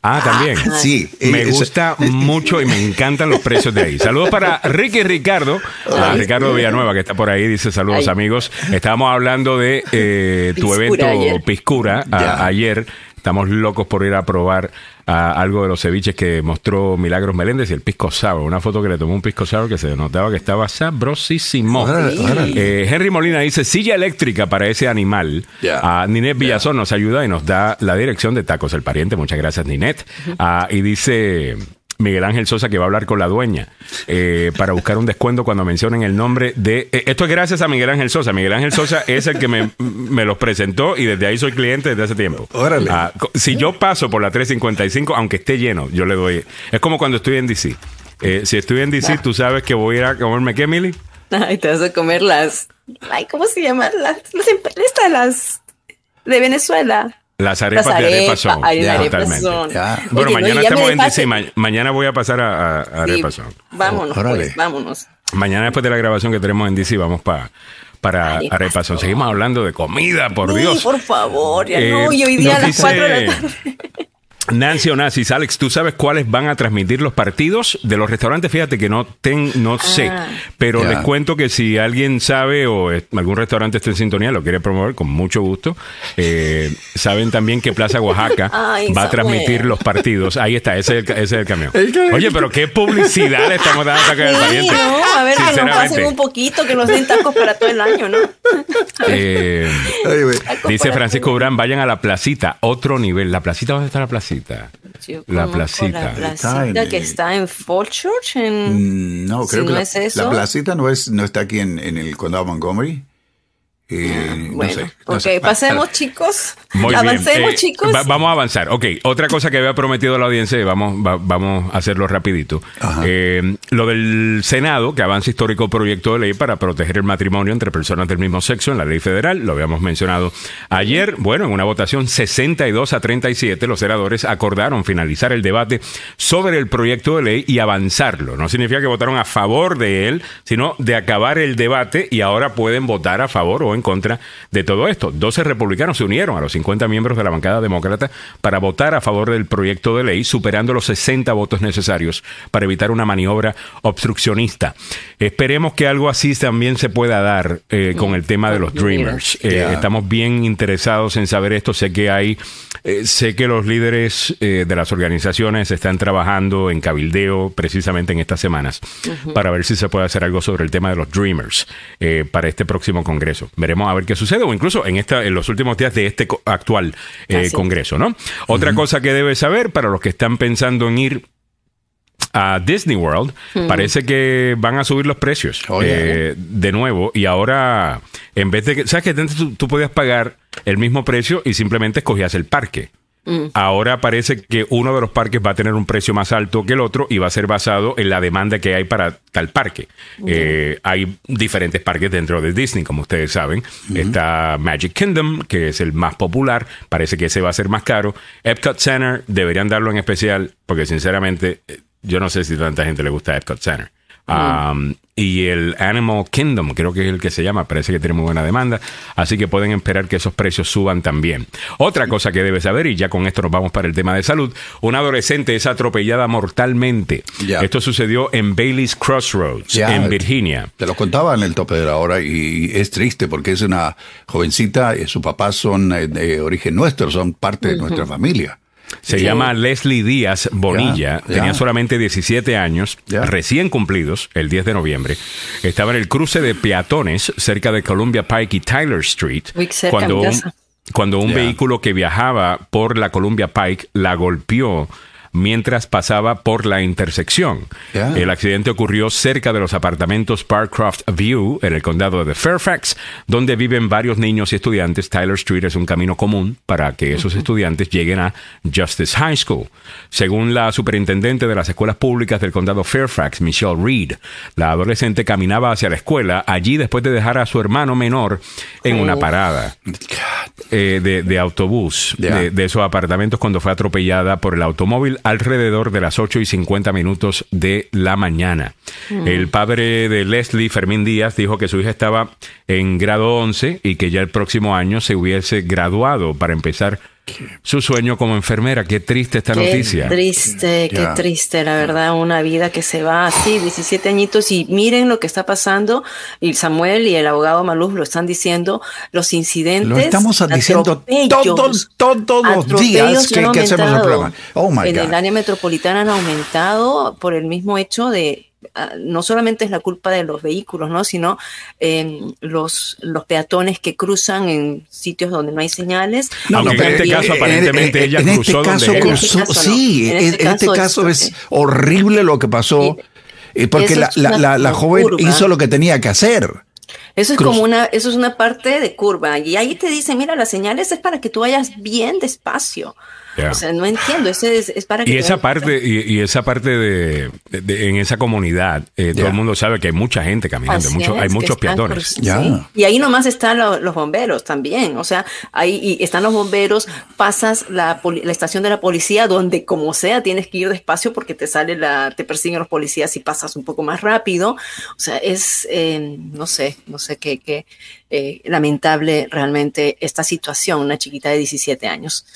Ah, también. Sí. Me Eh, es- gusta mucho y me encantan los precios de ahí. Saludos para Ricky Ricardo, a Ricardo Villanueva que está por ahí. Dice saludos Ay. amigos. Estábamos hablando de eh, tu Piscura evento ayer. Piscura a- ayer. Estamos locos por ir a probar algo de los ceviches que mostró Milagros Meléndez y el pisco sour. Una foto que le tomó un pisco sour que se notaba que estaba sabrosísimo. Órale. Eh, Henry Molina dice silla eléctrica para ese animal. Ya. Ah, Ninet Villazón nos ayuda y nos da la dirección de Tacos el Pariente. Muchas gracias, Ninet. Ah, y dice Miguel Ángel Sosa que va a hablar con la dueña eh, para buscar un descuento cuando mencionen el nombre de... eh, esto es gracias a Miguel Ángel Sosa. Miguel Ángel Sosa es el que me, me los presentó y desde ahí soy cliente desde hace tiempo. Órale. Ah, si yo paso por la 355, aunque esté lleno, yo le doy... Es como cuando estoy en DC. Eh, si estoy en DC, tú sabes que voy a ir a comerme qué, Mili? Ay, te vas a comer las. Ay, ¿cómo se llama? Las, las, las de Venezuela. Las arepas Las de arepa arepas, son. arepas son. Ya. Bueno, Oye, no, mañana me estamos en DC. ma- mañana voy a pasar a, a, a Sí, Son. vámonos, Órale. pues, vámonos. Mañana después de la grabación que tenemos en DC vamos pa- para Arepa Arepa Son. Son. Seguimos hablando de comida, por Sí, Dios. por favor, ya Eh, no. Y hoy día a las 4 de la dice- tarde. Nancy Onassis, Alex, ¿tú sabes cuáles van a transmitir los partidos de los restaurantes? Fíjate que no ten, no sé, pero les cuento que si alguien sabe o es- algún restaurante está en sintonía, lo quiere promover con mucho gusto. Eh, saben también que Plaza Oaxaca Ay, va a transmitir los partidos. Ahí está, ese es el, ese es el camión. Oye, pero qué publicidad le estamos dando acá al pariente. no, a ver, que nos Sinceramente. pasen un poquito, que nos den tacos para todo el año, ¿no? Eh, Dice Francisco Durán, vayan a la placita, otro nivel. ¿La placita dónde está la placita? Yo La placita. La placita Está en que está en Fall Church. En... Mm, No, Si creo que no la, es eso. la placita no es no está aquí en, en el condado de Montgomery. Eh, no Bueno, sé, no ok, sé. pasemos, chicos. Muy Avancemos, bien. Eh, chicos. va- vamos a avanzar. Ok, otra cosa que había prometido la audiencia, y vamos, va- vamos a hacerlo rapidito. Eh, lo del Senado, que avanza histórico proyecto de ley para proteger el matrimonio entre personas del mismo sexo en la ley federal, lo habíamos mencionado ayer. Bueno, en una votación 62 a 37, los senadores acordaron finalizar el debate sobre el proyecto de ley y avanzarlo. No significa que votaron a favor de él, sino de acabar el debate y ahora pueden votar a favor o en contra de todo esto. 12 republicanos se unieron a los 50 miembros de la bancada demócrata para votar a favor del proyecto de ley, superando los 60 votos necesarios para evitar una maniobra obstruccionista. Esperemos que algo así también se pueda dar eh, con el tema de los Dreamers. Eh. Estamos bien interesados en saber esto. Sé que hay, eh, sé que los líderes de las organizaciones están trabajando en cabildeo precisamente en estas semanas para ver si se puede hacer algo sobre el tema de los Dreamers eh, para este próximo Congreso. Veremos a ver qué sucede o incluso en esta, en los últimos días de este actual eh. Congreso, ¿no? Otra cosa que debes saber para los que están pensando en ir a Disney World, parece que van a subir los precios Oh, yeah. eh, de nuevo y ahora en vez de que, ¿sabes que antes tú, tú podías pagar el mismo precio y simplemente escogías el parque? Ahora parece que uno de los parques va a tener un precio más alto que el otro y va a ser basado en la demanda que hay para tal parque. Eh, hay diferentes parques dentro de Disney, como ustedes saben. Está Magic Kingdom, que es el más popular. Parece que ese va a ser más caro. Epcot Center deberían darlo en especial, porque sinceramente eh, yo no sé si tanta gente le gusta Epcot Center. Um, y el Animal Kingdom, creo que es el que se llama, parece que tiene muy buena demanda, así que pueden esperar que esos precios suban también. Otra cosa que debes saber, y ya con esto nos vamos para el tema de salud, una adolescente es atropellada mortalmente. Esto sucedió en Bailey's Crossroads, en Virginia. Te lo contaba en el tope de la hora y es triste porque es una jovencita, y sus papás son eh, de origen nuestro, son parte de nuestra familia. Se Sí. llama Leslie Díaz Bonilla, Ya, ya. tenía solamente 17 años, Ya. recién cumplidos, el 10 de noviembre. Estaba en el cruce de peatones cerca de Columbia Pike y Tyler Street. Cerca cuando un, cuando vehículo que viajaba por la Columbia Pike la golpeó mientras pasaba por la intersección. El accidente ocurrió cerca de los apartamentos Parkcroft View, en el condado de Fairfax, donde viven varios niños y estudiantes. Tyler Street es un camino común para que esos estudiantes lleguen a Justice High School. Según la superintendente de las escuelas públicas del condado Fairfax, Michelle Reed, la adolescente caminaba hacia la escuela allí después de dejar a su hermano menor en una parada eh, de, de autobús de, de esos apartamentos cuando fue atropellada por el automóvil alrededor de las 8 y 50 minutos de la mañana. El padre de Leslie, Fermín Díaz, dijo que su hija estaba en grado 11 y que ya el próximo año se hubiese graduado para empezar su sueño como enfermera. Qué triste esta Qué noticia. triste, qué Ya. triste, la verdad, una vida que se va así, 17 añitos, y miren lo que está pasando, y Samuel y el abogado Maluz lo están diciendo, los incidentes. Lo estamos diciendo todos, todos los días que, que hacemos el programa. Oh my en God. el área metropolitana han aumentado por el mismo hecho de no solamente es la culpa de los vehículos, ¿no? sino eh, los, los peatones que cruzan en sitios donde no hay señales. En este también- caso aparentemente ella en cruzó este donde caso era. cruzó, En este caso no. sí, En este en este caso caso es- es horrible lo que pasó, Y- eh, porque la, la- la- la joven curva. hizo lo que tenía que hacer. Eso es Cruz. como una, eso es una parte de curva. Y ahí te dicen, mira, las señales es para que tú vayas bien despacio. O sea, no entiendo, ese es, es para que Y esa parte, y, y esa parte de, de- de- en esa comunidad, eh, todo el mundo sabe que hay mucha gente caminando, Así mucho- es, hay muchos peatones. sí. Y ahí nomás están lo- los bomberos también. O sea, ahí y están los bomberos, pasas la, la estación de la policía, donde como sea tienes que ir despacio porque te sale la, te persiguen los policías y pasas un poco más rápido. O sea, es, eh, no sé, no sé qué, qué eh, lamentable realmente esta situación, una chiquita de 17 años.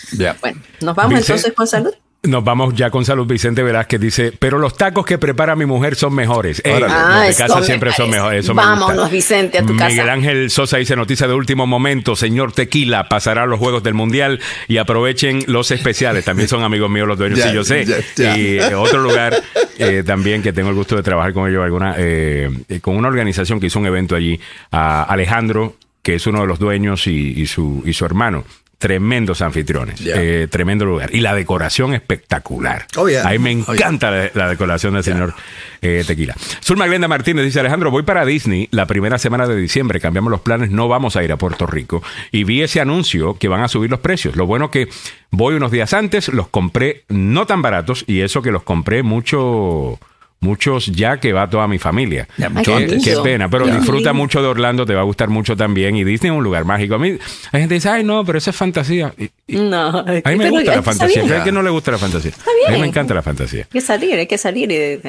Bueno, nos vamos entonces con salud. Nos vamos ya con salud. Vicente Velázquez dice, pero los tacos que prepara mi mujer son mejores. Ey, Órale. los Ah, de eso casa me siempre son mejores. Eso Vámonos. Vicente, a tu casa. Miguel Ángel Sosa dice noticia de último momento. Señor Tequila pasará a los Juegos del Mundial y aprovechen los especiales. También son amigos míos los dueños, Ya, sí, yo sé. ya, ya. Y eh, otro lugar eh, también que tengo el gusto de trabajar con ellos, alguna, eh, eh, con una organización que hizo un evento allí, a Alejandro, que es uno de los dueños y, y su, y su hermano. Tremendos anfitriones, eh, tremendo lugar. Y la decoración espectacular. Oh, yeah. Ahí me Oh, yeah. encanta la, la decoración del señor eh, Tequila. Zulma Glenda Martínez dice, Alejandro, voy para Disney la primera semana de diciembre, cambiamos los planes, no vamos a ir a Puerto Rico. Y vi ese anuncio que van a subir los precios. Lo bueno que voy unos días antes, los compré no tan baratos y eso que los compré mucho... Muchos ya que va toda mi familia. Ya, mucho qué, antes. qué pena, pero Ya. disfruta mucho de Orlando, te va a gustar mucho también. Y Disney es un lugar mágico. A mí, hay gente que dice, ay, no, pero eso es fantasía. Y- y- No, a mí me gusta la fantasía. salir. ¿A que no le gusta la fantasía? A mí me encanta la fantasía. Hay que salir, hay que salir. Y,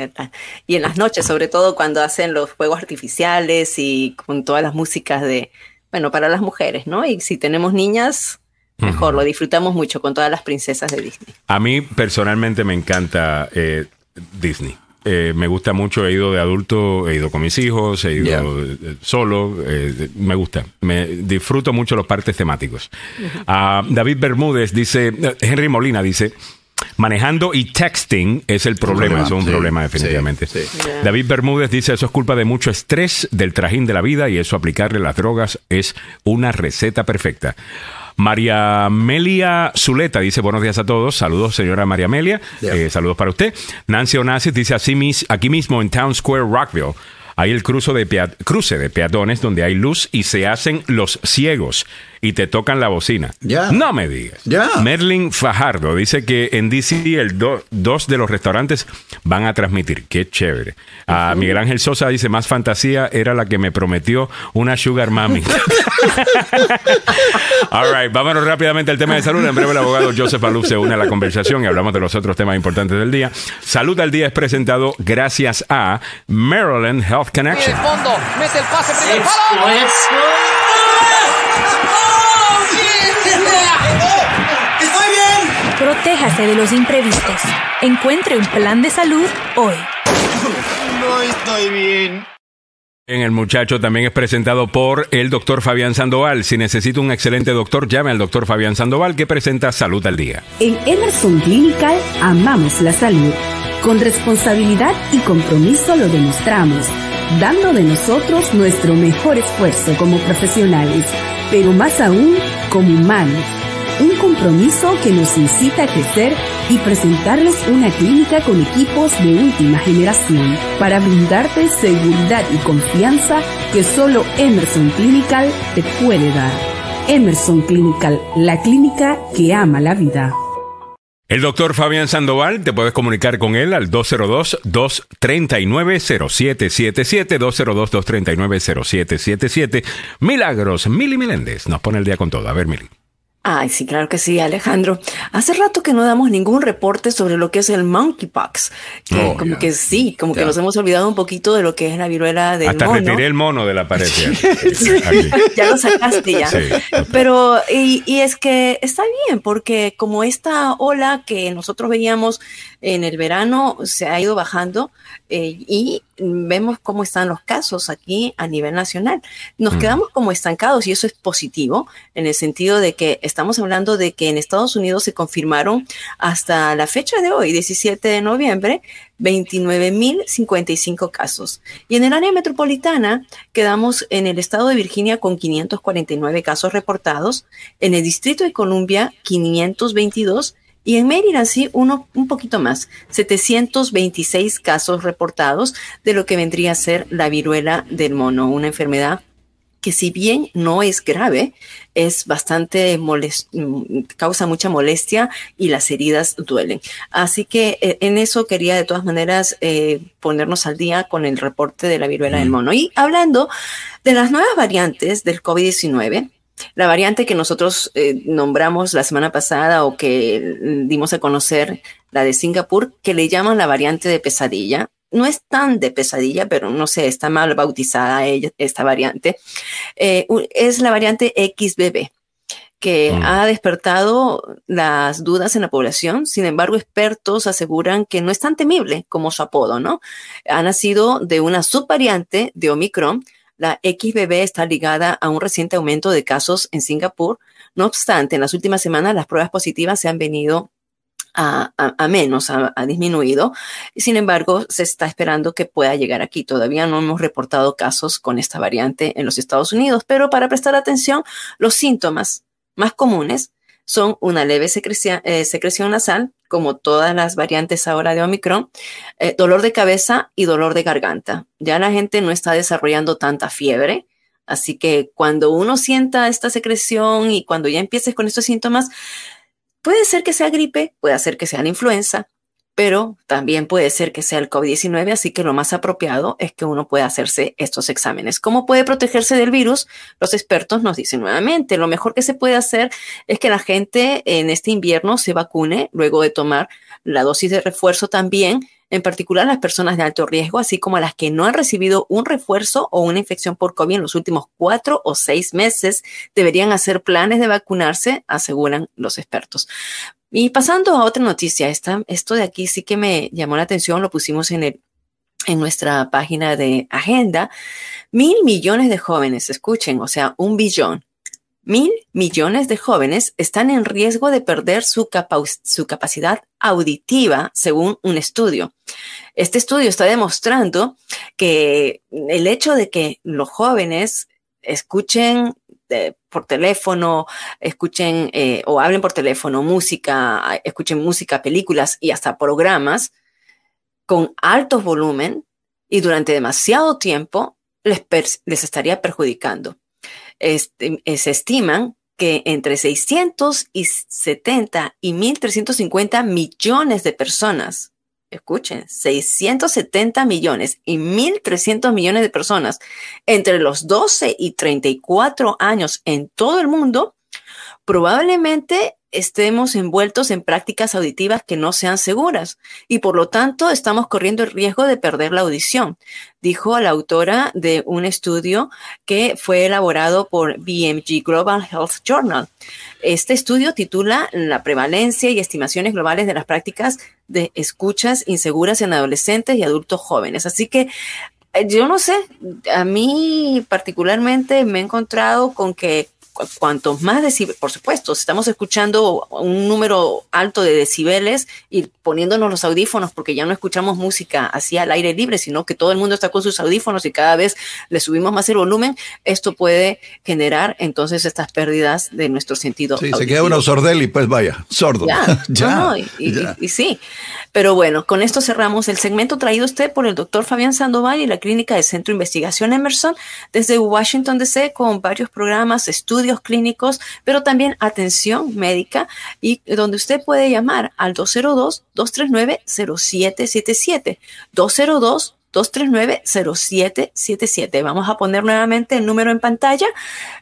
y en las noches, sobre todo cuando hacen los fuegos artificiales y con todas las músicas de, bueno, para las mujeres, ¿no? Y si tenemos niñas, mejor, lo disfrutamos mucho con todas las princesas de Disney. A mí personalmente me encanta eh, Disney. Eh, me gusta mucho, he ido de adulto, he ido con mis hijos, he ido eh, solo, eh, me gusta, me disfruto mucho los partes temáticos. Ah, David Bermúdez dice, eh, Henry Molina dice, manejando y texting es el problema, es un sí, problema definitivamente. sí. David Bermúdez dice, eso es culpa de mucho estrés, del trajín de la vida y eso aplicarle las drogas es una receta perfecta. María Melia Zuleta dice buenos días a todos. Saludos, señora María Amelia. Yeah. Eh, saludos para usted. Nancy Onassis dice así mis, aquí mismo en Town Square, Rockville. Hay el cruce de, pea- cruce de peatones donde hay luz y se hacen los ciegos y te tocan la bocina. Ya. No me digas. Ya. Merlin Fajardo dice que en DC el do- dos de los restaurantes van a transmitir. Qué chévere. A Miguel Ángel Sosa dice, más fantasía era la que me prometió una sugar mami. All right, vámonos rápidamente al tema de salud. En breve el abogado Joseph Aluf se une a la conversación y hablamos de los otros temas importantes del día. Salud al día es presentado gracias a Maryland Health Connection. fondo, mete el pase, primer De los imprevistos. Encuentre un plan de salud hoy. No estoy bien. En el muchacho también es presentado por el doctor Fabián Sandoval. Si necesita un excelente doctor, llame al doctor Fabián Sandoval que presenta Salud al Día. En Emerson Clinical amamos la salud. Con responsabilidad y compromiso lo demostramos, dando de nosotros nuestro mejor esfuerzo como profesionales, pero más aún como humanos. Un compromiso que nos incita a crecer y presentarles una clínica con equipos de última generación para brindarte seguridad y confianza que solo Emerson Clinical te puede dar. Emerson Clinical, la clínica que ama la vida. El doctor Fabián Sandoval, te puedes comunicar con él al 202-239-0777, 202-239-0777. Milagros, Mili Meléndez nos pone el día con todo. A ver, Mili. Ay, sí, claro que sí, Alejandro. Hace rato que no damos ningún reporte sobre lo que es el monkeypox. Que Oh, como que sí, como que nos hemos olvidado un poquito de lo que es la viruela del Hasta mono. retiré el mono de la pared. ya lo sacaste ya. Sí. Pero, y, y es que está bien, porque como esta ola que nosotros veíamos en el verano se ha ido bajando eh, y vemos cómo están los casos aquí a nivel nacional. Nos Mm. quedamos como estancados y eso es positivo en el sentido de que estamos hablando de que en Estados Unidos se confirmaron hasta la fecha de hoy, 17 de noviembre, 29.055 casos. Y en el área metropolitana quedamos en el estado de Virginia con 549 casos reportados, en el Distrito de Columbia 522 y en Maryland sí uno un poquito más, 726 casos reportados de lo que vendría a ser la viruela del mono, una enfermedad que si bien no es grave, es bastante molest mm, causa mucha molestia y las heridas duelen. Así que eh, en eso quería de todas maneras eh, ponernos al día con el reporte de la viruela del mono. Y hablando de las nuevas variantes del COVID-19, la variante que nosotros eh, nombramos la semana pasada o que mm, dimos a conocer, la de Singapur, que le llaman la variante de pesadilla. No es tan de pesadilla, pero no sé, está mal bautizada ella, esta variante. Eh, es la variante XBB que Mm. ha despertado las dudas en la población. Sin embargo, expertos aseguran que no es tan temible como su apodo, ¿no? Ha nacido de una subvariante de Omicron. La XBB está ligada a un reciente aumento de casos en Singapur. No obstante, en las últimas semanas las pruebas positivas se han venido a, menos, ha, ha disminuido. Sin embargo, se está esperando que pueda llegar aquí. Todavía no hemos reportado casos con esta variante en los Estados Unidos, pero para prestar atención, los síntomas más comunes son una leve eh, secreción nasal, como todas las variantes ahora de Omicron, eh, dolor de cabeza y dolor de garganta. Ya la gente no está desarrollando tanta fiebre, así que cuando uno sienta esta secreción y cuando ya empieces con estos síntomas, puede ser que sea gripe, puede ser que sea la influenza, pero también puede ser que sea el COVID-19, así que lo más apropiado es que uno pueda hacerse estos exámenes. ¿Cómo puede protegerse del virus? Los expertos nos dicen nuevamente, lo mejor que se puede hacer es que la gente en este invierno se vacune luego de tomar la dosis de refuerzo también, en particular las personas de alto riesgo, así como las que no han recibido un refuerzo o una infección por COVID en los últimos cuatro o seis meses, deberían hacer planes de vacunarse, aseguran los expertos. Y pasando a otra noticia, esta, esto de aquí sí que me llamó la atención, lo pusimos en, el, en nuestra página de agenda. Mil millones de jóvenes, escuchen, o sea, un billón. Mil millones de jóvenes están en riesgo de perder su, capa su capacidad auditiva, según un estudio. Este estudio está demostrando que el hecho de que los jóvenes escuchen eh, por teléfono, escuchen eh, o hablen por teléfono música, escuchen música, películas y hasta programas con alto volumen y durante demasiado tiempo les, les estaría perjudicando. Este, se estiman que entre 670 y 1.350 millones de personas, escuchen, 670 millones y 1.300 millones de personas entre los 12 y 34 años en todo el mundo, probablemente estemos envueltos en prácticas auditivas que no sean seguras y por lo tanto estamos corriendo el riesgo de perder la audición, dijo la autora de un estudio que fue elaborado por BMG Global Health Journal. Este estudio titula La prevalencia y estimaciones globales de las prácticas de escuchas inseguras en adolescentes y adultos jóvenes. Así que yo no sé, a mí particularmente me he encontrado con que cuantos más decibeles, por supuesto, si estamos escuchando un número alto de decibeles y poniéndonos los audífonos porque ya no escuchamos música así al aire libre, sino que todo el mundo está con sus audífonos y cada vez le subimos más el volumen, esto puede generar entonces estas pérdidas de nuestro sentido. Sí, auditivo. se queda uno sordel y pues vaya, sordo. Ya, ya, no, no, y, ya. Y, y, sí. Pero bueno, con esto cerramos el segmento traído usted por el doctor Fabián Sandoval y la clínica del Centro de Investigación Emerson desde Washington DC con varios programas, estudios clínicos, pero también atención médica y donde usted puede llamar al 202-239-0777. 202 239-0777. Vamos a poner nuevamente el número en pantalla.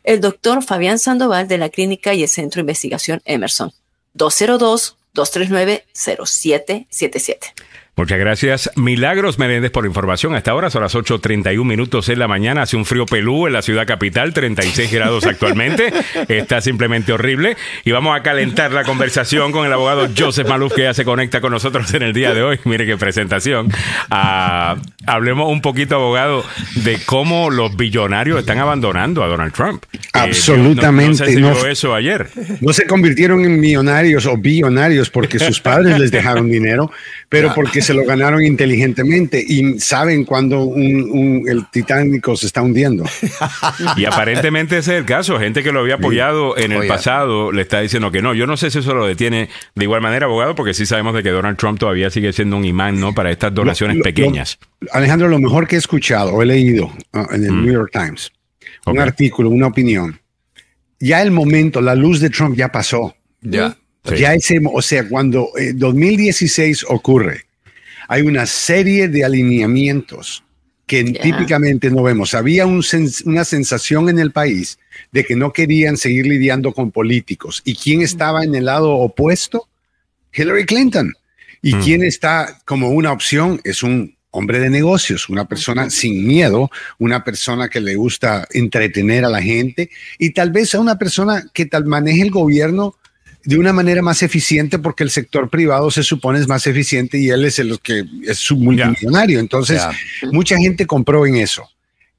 El doctor Fabián Sandoval de la Clínica y el Centro de Investigación Emerson. 202-239-0777. Muchas gracias. Milagros Menéndez por información. Hasta ahora son las 8.31 minutos en la mañana. Hace un frío pelú en la ciudad capital, 36 grados actualmente. Está simplemente horrible. Y vamos a calentar la conversación con el abogado Joseph Maluf, que ya se conecta con nosotros en el día de hoy. Mire qué presentación. Ah, hablemos un poquito, abogado, de cómo los billonarios están abandonando a Donald Trump. Eh, Absolutamente. no, sé si vio eso ayer. No se convirtieron en millonarios o billonarios porque sus padres les dejaron dinero, pero porque se lo ganaron inteligentemente y saben cuando un, un- el Titánico se está hundiendo. Y aparentemente ese es el caso. Gente que lo había apoyado en el Oye. pasado le está diciendo que no. Yo no sé si eso lo detiene de igual manera, abogado, porque sí sabemos de que Donald Trump todavía sigue siendo un imán, ¿no? Para estas donaciones Lo- lo- pequeñas. Alejandro, lo mejor que he escuchado o he leído ah, en el New York Times, un artículo, una opinión. Ya el momento, la luz de Trump ya pasó. Ya. Sí. Ya ese, o sea, cuando eh, 2016 ocurre, hay una serie de alineamientos que típicamente no vemos. Había un sens- una sensación en el país de que no querían seguir lidiando con políticos. ¿Y quién estaba en el lado opuesto? Hillary Clinton. ¿Y Mm. quién está como una opción? Es un hombre de negocios, una persona sin miedo, una persona que le gusta entretener a la gente y tal vez sea una persona que tal maneje el gobierno de una manera más eficiente porque el sector privado se supone es más eficiente y él es el que es su multimillonario. Entonces, mucha gente compró en eso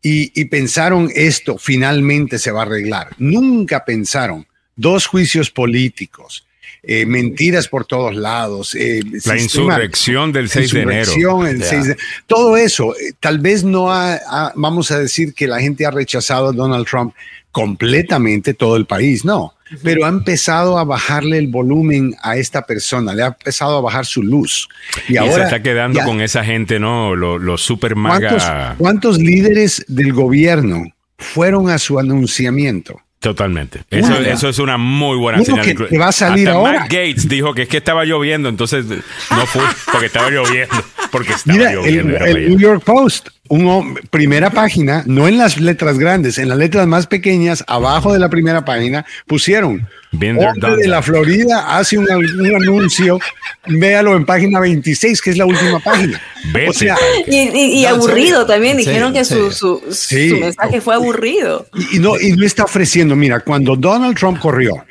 y, y pensaron esto finalmente se va a arreglar. Nunca pensaron dos juicios políticos. eh, mentiras por todos lados. eh, La sistema- insurrección del 6 de enero. insurrección, el Ya. 6 de- todo eso, eh, tal vez no ha, ha- vamos a decir que la gente ha rechazado a Donald Trump completamente todo el país, no, pero ha empezado a bajarle el volumen a esta persona, le ha empezado a bajar su luz. Y, Y, ahora se está quedando ya- con esa gente, ¿no? Los, los super ¿cuántos, maga. cuántos líderes del gobierno fueron a su anunciamiento? Totalmente. Eso, eso es una muy buena Uno señal. que te va a salir Hasta ahora. Matt Gates dijo que es que estaba lloviendo, entonces no fui porque estaba lloviendo. Porque estaba Mira, el, lloviendo. el para New. York Post, un hom- primera página, no en las letras grandes, en las letras más pequeñas, abajo de la primera página, pusieron Been there, hombre de that". la Florida hace un, un anuncio, véalo en página 26, que es la última página. Vete. O sea, Y, y- y No, aburrido serio. también. Dijeron serio, que su, su, Sí. su mensaje fue aburrido. y, y no, y no está ofreciendo, mira, cuando Donald Trump corrió,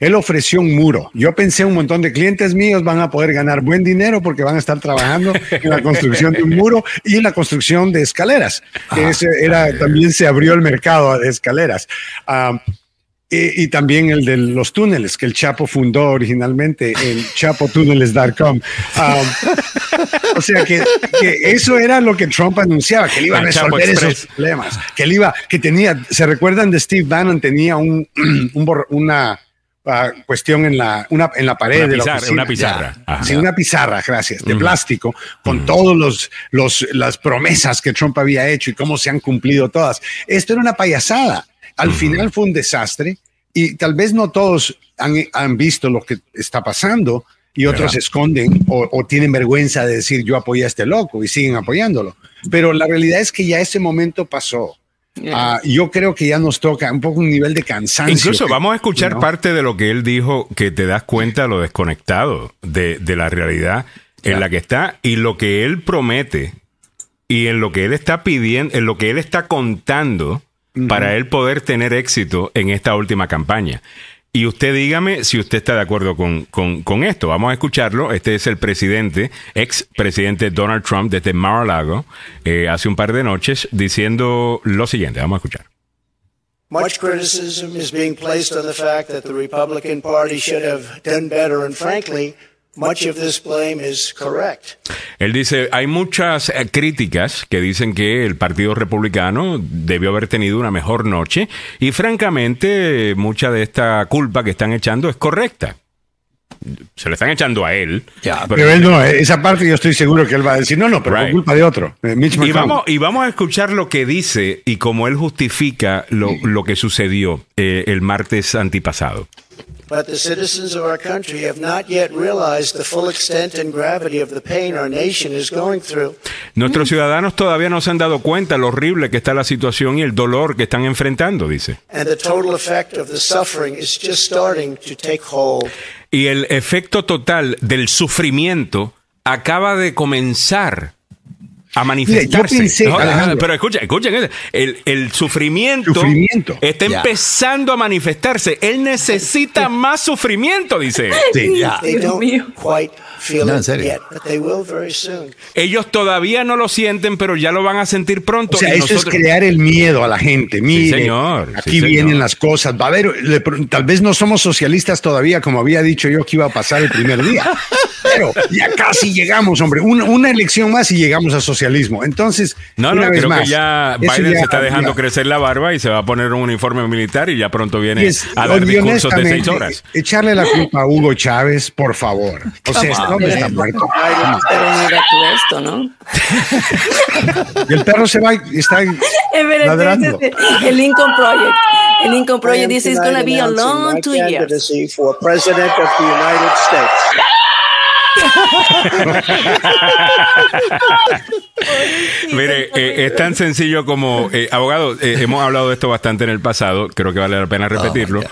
él ofreció un muro. Yo pensé un montón de clientes míos van a poder ganar buen dinero porque van a estar trabajando en la construcción de un muro y en la construcción de escaleras. Que ese era, también se abrió el mercado de escaleras. Ah, y, y también el de los túneles que el Chapo fundó originalmente en chapotuneles.com. Ah, o sea que, que eso era lo que Trump anunciaba, que él iba a El resolver esos problemas, que él iba, que tenía, ¿se recuerdan de Steve Bannon? Tenía un, un una ah, cuestión en la, una, en la pared Una de la pizarra, oficina. una pizarra. Ajá. Sí, una pizarra, gracias, de plástico, con todos los, los, las promesas que Trump había hecho y cómo se han cumplido todas. Esto era una payasada. Al final fue un desastre y tal vez no todos han, han visto lo que está pasando y otros se esconden o, o tienen vergüenza de decir yo apoyé a este loco y siguen apoyándolo. Pero la realidad es que ya ese momento pasó. Ah, yo creo que ya nos toca un poco un nivel de cansancio. Incluso vamos a escuchar ¿no? parte de lo que él dijo, que te das cuenta lo desconectado de, de la realidad en la que está y lo que él promete y en lo que él está pidiendo, en lo que él está contando para él poder tener éxito en esta última campaña. Y usted dígame si usted está de acuerdo con, con- con esto. Vamos a escucharlo. Este es el presidente, ex presidente Donald Trump desde Mar-a-Lago, eh, hace un par de noches, diciendo lo siguiente. Vamos a escuchar. Much criticism is being placed on the fact that the Republican Party should have done better, and frankly, much of this blame is correct. Él dice, hay muchas eh, críticas que dicen que el Partido Republicano debió haber tenido una mejor noche y francamente mucha de esta culpa que están echando es correcta. Se le están echando a él. Ya, pero- Pero él no, esa parte yo estoy seguro que él va a decir, no, no, pero Right. por culpa de otro, Mitch y, vamos, y vamos a escuchar lo que dice y cómo él justifica lo, lo que sucedió eh, el martes antipasado. But the citizens of our country have not yet realized the full extent and gravity of the pain our nation is going through. Nuestros ciudadanos todavía no se han dado cuenta lo horrible que está la situación y el dolor que están enfrentando, dice. And the total effect of the suffering is just starting to take hold. Y el efecto total del sufrimiento acaba de comenzar a manifestarse. Mira, yo pensé, No, Alejandro. pero escuchen, escuchen, el, el sufrimiento, Sufrimiento. está Ya. empezando a manifestarse. Él necesita más sufrimiento, dice. él. Sí. Ya. Dios mío. Feel No, en it serio. yet, but they will very soon. Ellos todavía no lo sienten, pero ya lo van a sentir pronto. O sea, y eso nosotros- es crear el miedo a la gente. Mire, señor. Sí, aquí señor. vienen las cosas. Va a haber, le- tal vez no somos socialistas todavía, como había dicho yo que iba a pasar el primer día. Pero ya casi llegamos, hombre. Una, una elección más y llegamos al socialismo. Entonces, No, una no, vez creo más, que ya Biden ya- se está dejando crecer la barba y se va a poner un uniforme militar y ya pronto viene es- a dar discursos de seis horas. Echarle la culpa a Hugo Chávez, por favor. O sea, hombre está muerto. Pero mira tú esto, ¿no? Y el perro se va y está ladrando. El Lincoln Project. El Lincoln Project dice it's going to be a long two years. for President of the United States. Mire, eh, es tan sencillo como, eh, abogado, eh, hemos hablado de esto bastante en el pasado, creo que vale la pena repetirlo. God.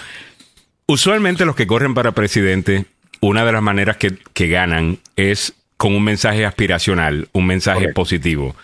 Usualmente los que corren para presidente, una de las maneras que, que ganan es con un mensaje aspiracional, un mensaje positivo.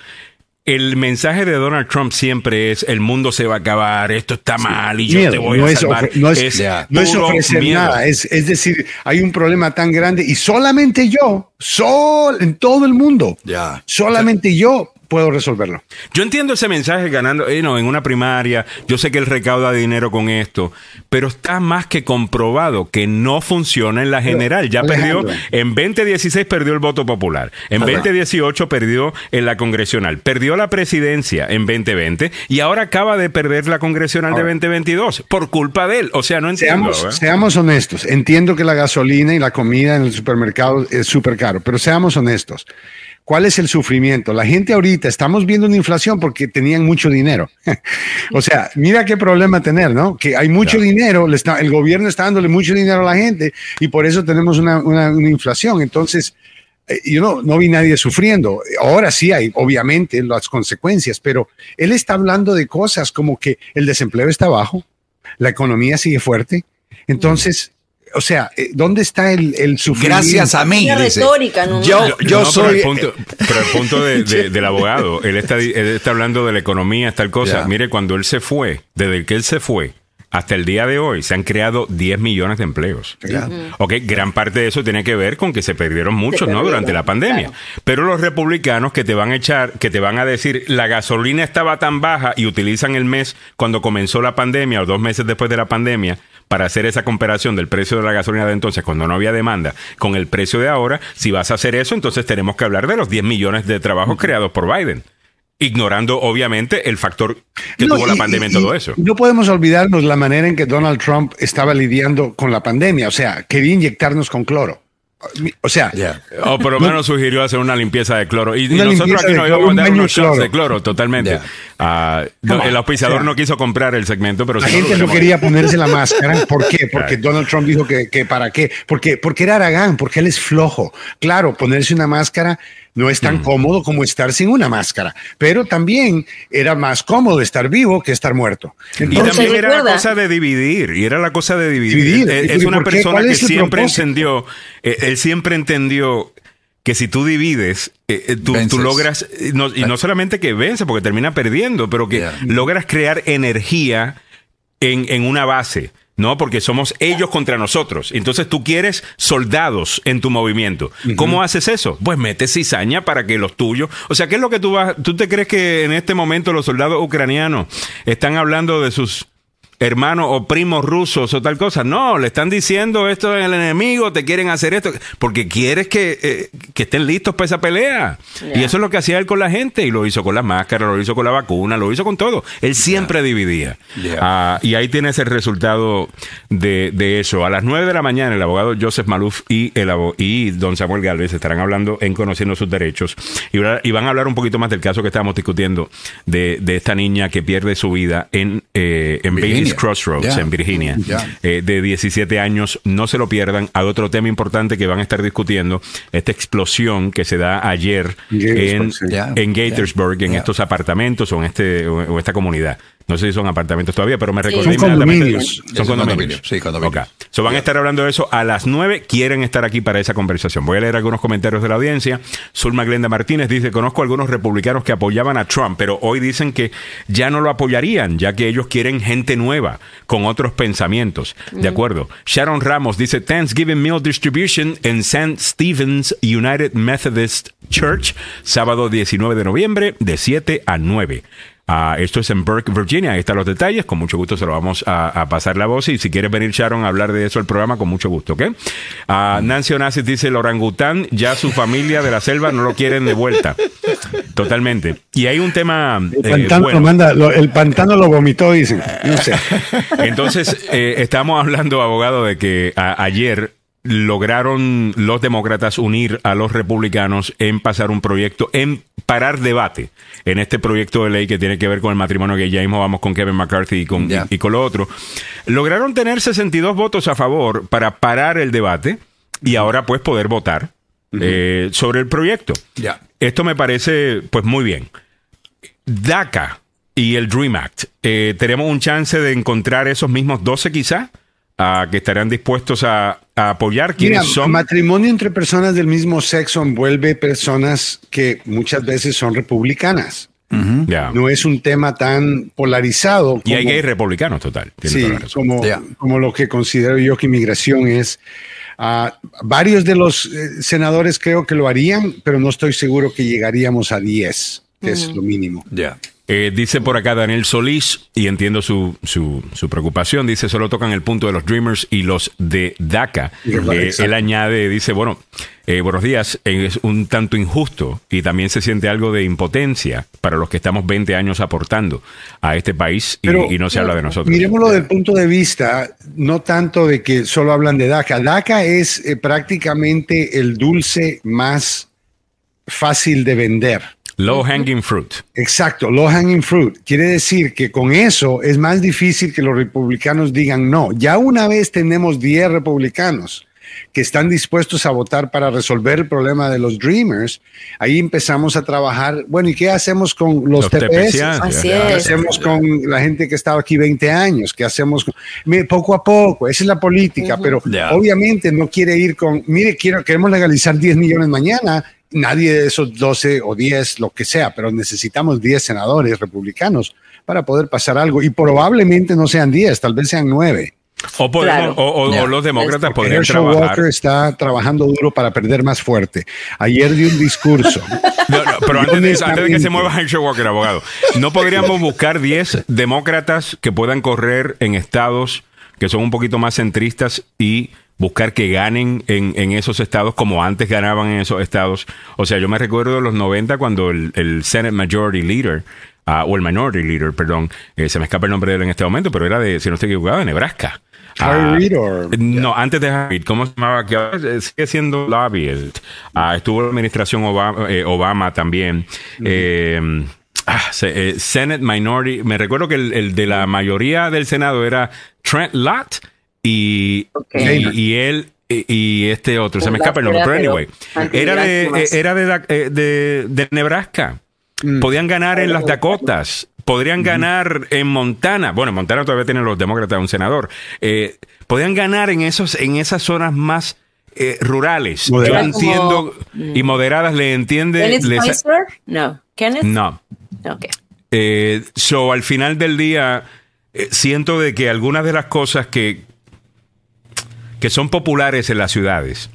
El mensaje de Donald Trump siempre es el mundo se va a acabar, esto está mal y yo miedo, te voy no a es salvar. ofre- no es- Ya. No es ofrecer miedo. nada, es, es decir, hay un problema tan grande y solamente yo, sol, en todo el mundo, Ya. solamente yo puedo resolverlo. Yo entiendo ese mensaje ganando, eh, no, en una primaria, yo sé que él recauda dinero con esto, pero está más que comprobado que no funciona en la general. Ya Alejandro. perdió, en 2016 perdió el voto popular, en 2018 perdió en la congresional, perdió la presidencia en 2020 y ahora acaba de perder la congresional de Ahora. 2022 por culpa de él. O sea, no entiendo. Seamos, ¿verdad? seamos honestos. Entiendo que la gasolina y la comida en el supermercado es súper caro, pero seamos honestos. ¿Cuál es el sufrimiento? La gente ahorita, estamos viendo una inflación porque tenían mucho dinero. o sea, mira qué problema tener, ¿no? Que hay mucho dinero, le está, el gobierno está dándole mucho dinero a la gente y por eso tenemos una, una- una inflación. Entonces, eh, yo no, no vi nadie sufriendo. Ahora sí hay, obviamente, las consecuencias, pero él está hablando de cosas como que el desempleo está bajo, la economía sigue fuerte. Entonces, o sea, eh, ¿dónde está el, el sufrimiento? Gracias a mí. Dice. retórica, ¿no? Yo, yo no, soy. Pero el punto, pero el punto de- de- del abogado, él está, él está hablando de la economía, tal cosa. Ya. Mire, cuando él se fue, desde que él se fue hasta el día de hoy, se han creado 10 millones de empleos. Ya. Ok, gran parte de eso tiene que ver con que se perdieron muchos, ¿no? perdieron, Durante la pandemia. Pero los republicanos que te van a echar, que te van a decir, la gasolina estaba tan baja y utilizan el mes cuando comenzó la pandemia o dos meses después de la pandemia para hacer esa comparación del precio de la gasolina de entonces, cuando no había demanda, con el precio de ahora, si vas a hacer eso, entonces tenemos que hablar de los 10 millones de trabajos creados por Biden. Ignorando, obviamente, el factor que No, tuvo la y- pandemia en y- todo eso. No podemos olvidarnos la manera en que Donald Trump estaba lidiando con la pandemia. O sea, quería inyectarnos con cloro. O sea. O por lo menos sugirió hacer una limpieza de cloro. Y, nosotros aquí nos íbamos a un dar baño unos shots de cloro, totalmente. Ah, no, el auspiciador o sea. no quiso comprar el segmento, pero La gente no quería ponerse la máscara. ¿Por qué? Porque. Donald Trump dijo que, que para qué. Porque, porque era Aragán, porque él es flojo. Claro, ponerse una máscara no es Mm. tan cómodo como estar sin una máscara, pero también era más cómodo estar vivo que estar muerto. Y también era la cosa de dividir, y era la cosa de dividir. Dividir. Es, ¿Y es una persona ¿Cuál que siempre propósito? entendió, eh, él siempre entendió que si tú divides, eh, eh, tú, logras, eh, no- y no solamente que vence, porque termina perdiendo, pero que Yeah. logras crear energía en, en una base. No, porque somos ellos contra nosotros. Entonces tú quieres soldados en tu movimiento. ¿Cómo haces eso? Pues metes cizaña para que los tuyos. O sea, ¿qué es lo que tú vas? ¿Tú te crees que en este momento los soldados ucranianos están hablando de sus hermanos o primos rusos o tal cosa? No, le están diciendo esto es el enemigo, te quieren hacer esto, porque quieres que, eh, que estén listos para esa pelea. Y eso es lo que hacía él con la gente, y lo hizo con las máscaras, lo hizo con la vacuna, lo hizo con todo. Él siempre dividía. Yeah. Ah, y ahí tienes el resultado de, de eso. A las 9 de la mañana, el abogado Joseph Maluf y, el, abo- y don Samuel Galvez estarán hablando en Conociendo sus Derechos y, y van a hablar un poquito más del caso que estábamos discutiendo de, de esta niña que pierde su vida en, eh, en Virginia. Crossroads, en Virginia, eh, de 17 años. No se lo pierdan. Hay otro tema importante que van a estar discutiendo, esta explosión que se da ayer en, en Gaithersburg, en estos apartamentos o en, este, o esta comunidad. No sé si son apartamentos todavía, pero me recordé son inmediatamente. Condominios. Son condominios. Sí, condominios. Okay. So van a estar hablando de eso a las 9. Quieren estar aquí para esa conversación. Voy a leer algunos comentarios de la audiencia. Zulma Glenda Martínez dice: Conozco algunos republicanos que apoyaban a Trump, pero hoy dicen que ya no lo apoyarían, ya que ellos quieren gente nueva, con otros pensamientos. De acuerdo. Sharon Ramos dice: Thanksgiving Meal Distribution en St. Stephen's United Methodist Church, sábado 19 de noviembre, de 7 a 9. Uh, esto es en Burke, Virginia. Ahí están los detalles. Con mucho gusto se lo vamos a, a, pasar la voz. Y si quieres venir, Sharon, a hablar de eso al programa, con mucho gusto, ¿ok? Uh, Nancy Onassis dice: el orangután, ya su familia de la selva no lo quieren de vuelta. Totalmente. Y hay un tema. El pantano, bueno. lo manda, lo, el pantano lo vomitó, dicen. No sé. Entonces, eh, estamos hablando, abogado, de que a, ayer lograron los demócratas unir a los republicanos en pasar un proyecto, en parar debate en este proyecto de ley que tiene que ver con el matrimonio que ya mismo vamos con Kevin McCarthy y con, Yeah. y, y con lo otro. Lograron tener 62 votos a favor para parar el debate y ahora pues poder votar eh, sobre el proyecto. Esto me parece pues muy bien. DACA y el Dream Act, eh, ¿tenemos un chance de encontrar esos mismos 12 quizá? Ah, que estarán dispuestos a, a apoyar Mira, quienes son. matrimonio entre personas del mismo sexo envuelve personas que muchas veces son republicanas. Ya. No es un tema tan polarizado. Y hay como- gays republicanos, total. Tiene Sí, toda la razón. como, Ya. como lo que considero yo que inmigración es. ah, varios de los eh, senadores creo que lo harían, pero no estoy seguro que llegaríamos a 10, que es lo mínimo. Ya. Eh, dice por acá Daniel Solís, y entiendo su, su, su preocupación, dice, solo tocan el punto de los Dreamers y los de DACA. Eh, él añade, dice, bueno, eh, buenos días, eh, es un tanto injusto y también se siente algo de impotencia para los que estamos 20 años aportando a este país y, Pero, y no se habla de nosotros. Miremoslo del punto de vista, no tanto de que solo hablan de DACA. DACA es eh, prácticamente el dulce más fácil de vender. Low hanging fruit. Exacto, low hanging fruit. Quiere decir que con eso es más difícil que los republicanos digan no. Ya una vez tenemos 10 republicanos que están dispuestos a votar para resolver el problema de los Dreamers, ahí empezamos a trabajar. Bueno, ¿y qué hacemos con los, Los TPS? Así ¿Qué es. hacemos con la gente que ha estado aquí 20 años? ¿Qué hacemos? con- Mire, poco a poco, esa es la política, pero Ya. obviamente no quiere ir con, mire, quiero, queremos legalizar 10 millones mañana. Nadie de esos 12 o 10, lo que sea, pero necesitamos 10 senadores republicanos para poder pasar algo y probablemente no sean 10, tal vez sean 9. O, podemos- Claro. o, o- Ya. o los demócratas Porque podrían Herschel trabajar. Walker está trabajando duro para perder más fuerte. Ayer dio un discurso. No, no, pero antes de, antes de que se mueva Herschel Walker, abogado, ¿no podríamos buscar 10 demócratas que puedan correr en estados que son un poquito más centristas y buscar que ganen en, en esos estados como antes ganaban en esos estados? O sea, yo me recuerdo de los 90 cuando el, el Senate Majority Leader, ah, o el Minority Leader, perdón, eh, se me escapa el nombre de él en este momento, pero era de, si no estoy equivocado, de Nebraska. Harry Ah, Reid no, antes de Harry, ¿cómo se llamaba? Que ahora eh, sigue siendo lobbyist. Ah, estuvo la administración Obama, eh, Obama también. Eh, ah, se- Senate Minority. Me recuerdo que el, el de la mayoría del Senado era Trent Lott y, y, y él. Y, y este otro, se me escapa el nombre, pero anyway, era de, eh, era de, eh, de, de Nebraska. Podían ganar en las Dakotas, podrían ganar en Montana. Bueno, en Montana todavía tienen los demócratas un senador. Eh, podían ganar en esos, en esas zonas más eh, rurales. Moderadas. Yo entiendo y moderadas le entiende. ¿Kenneth les-? No. ¿Kenneth? no. Ok. Eh, so, al final del día, eh, siento de que algunas de las cosas que, que son populares en las ciudades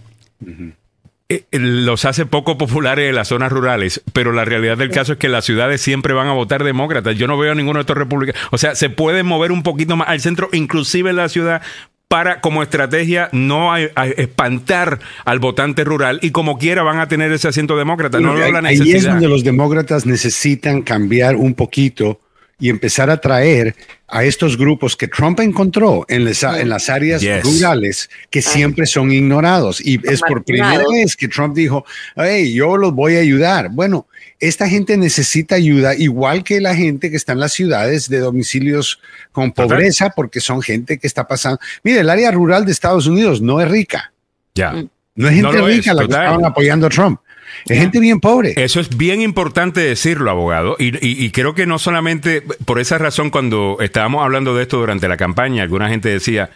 eh, eh, los hace poco populares en las zonas rurales, pero la realidad del caso es que las ciudades siempre van a votar demócratas. Yo no veo a ninguno de estos republicanos. O sea, se puede mover un poquito más al centro, inclusive en la ciudad, para como estrategia no a- a espantar al votante rural y como quiera van a tener ese asiento demócrata. No veo la Ahí es donde los demócratas necesitan cambiar un poquito y empezar a traer a estos grupos que Trump encontró en, les- en las áreas Yes. rurales que siempre son ignorados. Y es por primera vez que Trump dijo, hey, yo los voy a ayudar. Bueno, esta gente necesita ayuda igual que la gente que está en las ciudades de domicilios con pobreza, porque son gente que está pasando. Mire, el área rural de Estados Unidos no es rica. Ya. No es gente No lo es, rica la que estaban apoyando a Trump. Es gente bien pobre. Eso es bien importante decirlo, abogado. Y, creo que no solamente por esa razón, cuando estábamos hablando de esto durante la campaña, alguna gente decía,